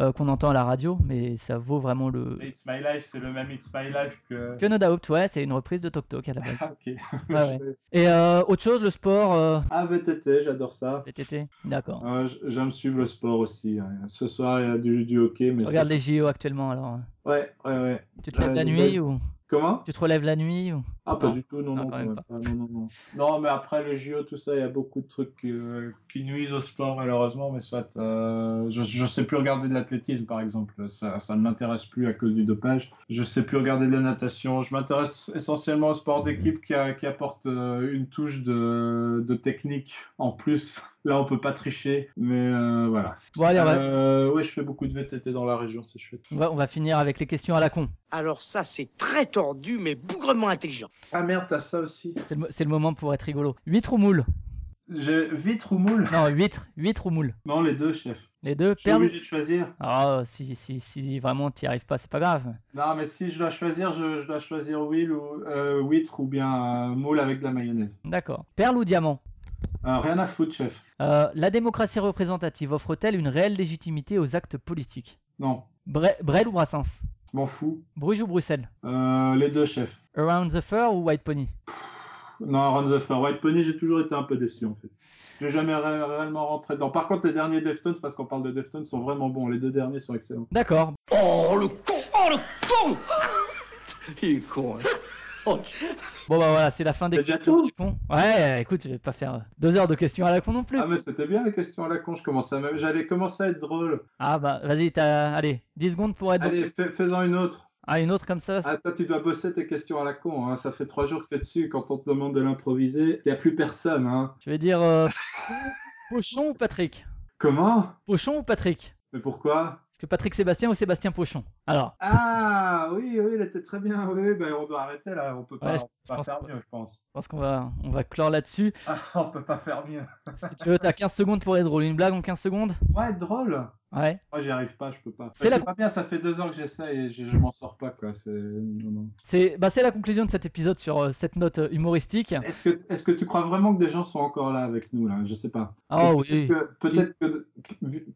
euh, qu'on entend à la radio, mais ça vaut vraiment le. It's My Life, c'est le même It's My Life que. Que No Doubt, ouais, c'est une reprise de Tok Tok à la base. Ah, ok. ouais. Et euh, autre chose, le sport, euh, Ah, VTT, j'adore ça. VTT, d'accord. Euh, J'aime suivre le sport aussi. hein. Ce soir, il y a du, du hockey, mais Tu regardes les JO actuellement alors. Ouais, ouais, ouais. Tu te lèves la nuit ou Comment? Tu te relèves la nuit ou? Ah, pas Non. du tout, non, Non, non, quand même quand même pas. Non, non, non. Non, mais après le JO, tout ça, il y a beaucoup de trucs euh, qui nuisent au sport, malheureusement, mais soit. euh, je, je sais plus regarder de l'athlétisme, par exemple. Ça, ça ne m'intéresse plus à cause du dopage. Je sais plus regarder de la natation. Je m'intéresse essentiellement au sport d'équipe qui, a- qui apporte euh, une touche de, de technique en plus. Là, on peut pas tricher, mais euh, voilà. Bon allez, on va, Euh, ouais, je fais beaucoup de VTT dans la région, c'est chouette. on va, on va finir avec les questions à la con. Alors ça, c'est très tordu, mais bougrement intelligent. Ah merde, t'as ça aussi. C'est le, mo- c'est le moment pour être rigolo. Huître ou moule? J'ai vitre ou moule? Non, huître, huître ou moule? Non, les deux, chef. Les deux, Je suis perle. obligé de choisir. Ah, si, si, si vraiment t'y arrives pas, c'est pas grave. Non, mais si je dois choisir, je, je dois choisir huile ou euh, huître ou bien euh, moule avec de la mayonnaise. D'accord. Perle ou diamant? Euh, rien à foutre, chef. Euh, La démocratie représentative offre-t-elle une réelle légitimité aux actes politiques? Non, Bre- Brel ou Brassens? Je m'en fous. Bruges ou Bruxelles? Euh, les deux, chef. Around the Fur ou White Pony? Non, Run the Fur. White Pony, j'ai toujours été un peu déçu en fait. J'ai jamais ré- réellement rentré dedans. Par contre, les derniers Deftones, parce qu'on parle de Deftones, sont vraiment bons. Les deux derniers sont excellents. D'accord. Oh le con Oh le con Il est con, hein. Bon bah voilà, c'est la fin des déjà questions tout du con. Ouais, écoute, je vais pas faire euh, deux heures de questions à la con non plus. Ah, mais c'était bien les questions à la con. Je commençais à même- J'allais commencer à être drôle. Ah bah vas-y, t'as... allez, 10 secondes pour être... Allez, fais- fais-en une autre. Ah, une autre comme ça c'est- Ah, toi, tu dois bosser tes questions à la con. Hein. Ça fait trois jours que t'es dessus. Quand on te demande de l'improviser, il n'y a plus personne. Hein. Je vais dire... euh, Pochon ou Patrick? Comment? Pochon ou Patrick? Mais pourquoi? Que Patrick Sébastien ou Sébastien Pochon Alors, Ah oui, oui, il était très bien. Oui, ben, on doit arrêter là. On peut pas, Ouais, on peut pas faire que- mieux, je pense. je pense qu'on va, on va clore là-dessus. Ah, on peut pas faire mieux. Si tu veux, t'as 15 secondes pour être drôle. Une blague en 15 secondes? Ouais, drôle. Ouais. Moi, j'y arrive pas, je peux pas. C'est la- pas bien, ça fait deux ans que j'essaie et je, je m'en sors pas, quoi. C'est... bah, la conclusion de cet épisode sur euh, cette note euh, humoristique. Est-ce que, est-ce que tu crois vraiment que des gens sont encore là avec nous, là? Je sais pas. Ah Peut-être oui. que, peut-être que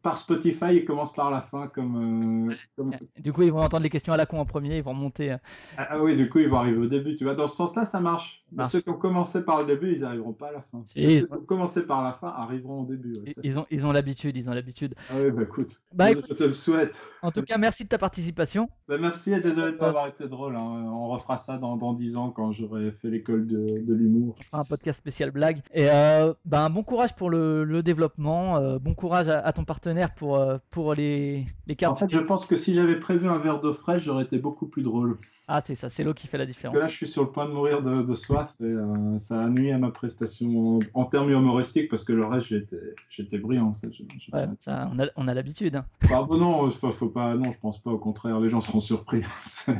par Spotify, ils commencent par la fin, comme. euh, comme- Du coup, ils vont entendre les questions à la con en premier, ils vont remonter. euh. Ah, ah oui, du coup, ils vont arriver au début, tu vois. Dans ce sens-là, ça marche. Mais ceux qui ont commencé par le début, ils n'arriveront pas à la fin. Si, ceux ils- qui ont commencé par la fin arriveront au début. ouais, Ils, ont, ils ont l'habitude, ils ont l'habitude. Ah oui, bah écoute. Bah, je, écoute- je te le souhaite. En tout cas, merci de ta participation. Bah, merci et désolé de Euh, pas avoir été drôle. hein. On refera ça dans, dans 10 ans quand j'aurai fait l'école de, de l'humour. Un podcast spécial blague. Et euh, ben, bon courage pour le, le développement. euh, bon courage à, à ton partenaire pour, euh, pour les, les En cartes. fait, je pense que si j'avais prévu un verre d'eau fraîche, j'aurais été beaucoup plus drôle. Ah, c'est ça, c'est l'eau qui fait la Parce différence. que là, je suis sur le point de mourir de, de soif et euh, ça a nuit à ma prestation en, en termes humoristiques parce que le reste, j'étais, brillant. Ça, Ouais, on a, on a l'habitude. hein. Ah, bon, non, faut, faut pas, non, je pense pas. Au contraire, les gens seront surpris.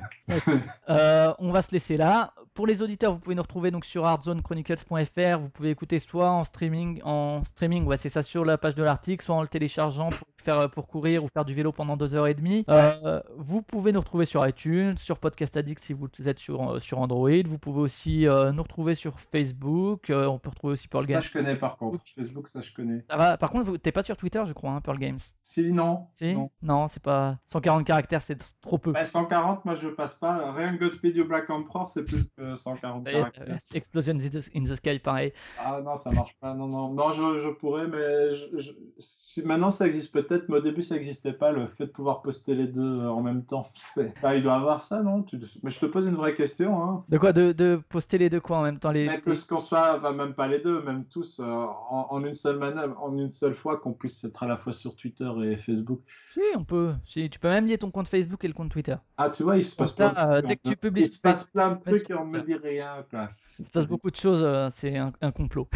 Euh, on va se laisser là. Pour les auditeurs, vous pouvez nous retrouver donc sur hardzonechronicles.fr. Vous pouvez écouter soit en streaming, en streaming, ouais, c'est ça sur la page de l'article, soit en le téléchargeant pour faire pour courir ou faire du vélo pendant deux heures et demie. Euh, vous pouvez nous retrouver sur iTunes, sur Podcast Addict si vous êtes sur, euh, sur Android. Vous pouvez aussi euh, nous retrouver sur Facebook. Euh, on peut retrouver aussi Pearl ça, Games. je connais par contre. Facebook, ça, je connais. Ça va. Par contre, vous- t'es pas sur Twitter, je crois, hein, Pearl Games. Si, non. Si? Non. Non, c'est pas 140 caractères, c'est trop peu. Bah, 140, moi, je passe pas. Rien que Godspeed You Black Emperor, c'est plus que 140 Ça y est, caractères. Explosion in the, in the Sky, pareil. Ah non, ça marche pas. Non, non, non, je, je pourrais, mais je, je- si- maintenant ça existe peut-être, mais au début ça n'existait pas, le fait de pouvoir poster les deux euh, en même temps. Ah, il doit avoir ça, non? Tu- Mais je te pose une vraie question. Hein. De quoi? De, de poster les deux quoi en même temps les, Mais que ce qu'on soit, enfin, même pas les deux, même tous, euh, en, en une seule manœuvre, en une seule fois, qu'on puisse être à la fois sur Twitter et Facebook. Si, on peut. Si, tu peux même lier ton compte Facebook et le compte Twitter. Ah, tu vois, il se passe ça, plein de euh, trucs, dès que hein. tu publies Il se passe Facebook, plein de ça se met trucs et on me dit rien. Quoi. Il se passe beaucoup de choses, euh, c'est un, un complot.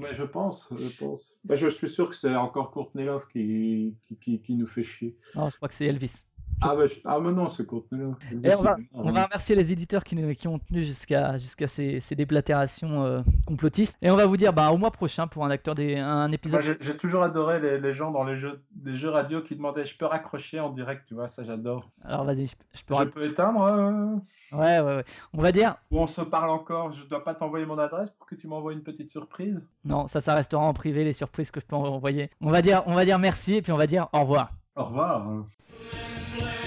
Mais je pense, je pense. Bah, je suis sûr que c'est encore Courtney Love qui, qui, qui, qui nous fait chier. Non, je crois que c'est Elvis. Ah, bah, je- ah, mais non, Love. Et on va, on va remercier les éditeurs qui, nous- qui ont tenu jusqu'à jusqu'à ces, ces déblatérations euh, complotistes. Et on va vous dire bah, au mois prochain pour un acteur des, un épisode. j'ai j'ai toujours adoré les, les gens dans les jeux, les jeux radio qui demandaient je peux raccrocher en direct, tu vois, ça j'adore. Alors vas-y, je, je peux Je peux éteindre euh, Ouais, ouais, ouais. On va dire. Ou on se parle encore, je dois pas t'envoyer mon adresse pour que tu m'envoies une petite surprise Non, ça, ça restera en privé, les surprises que je peux envoyer. On va dire, on va dire merci et puis on va dire au revoir. Au revoir. display.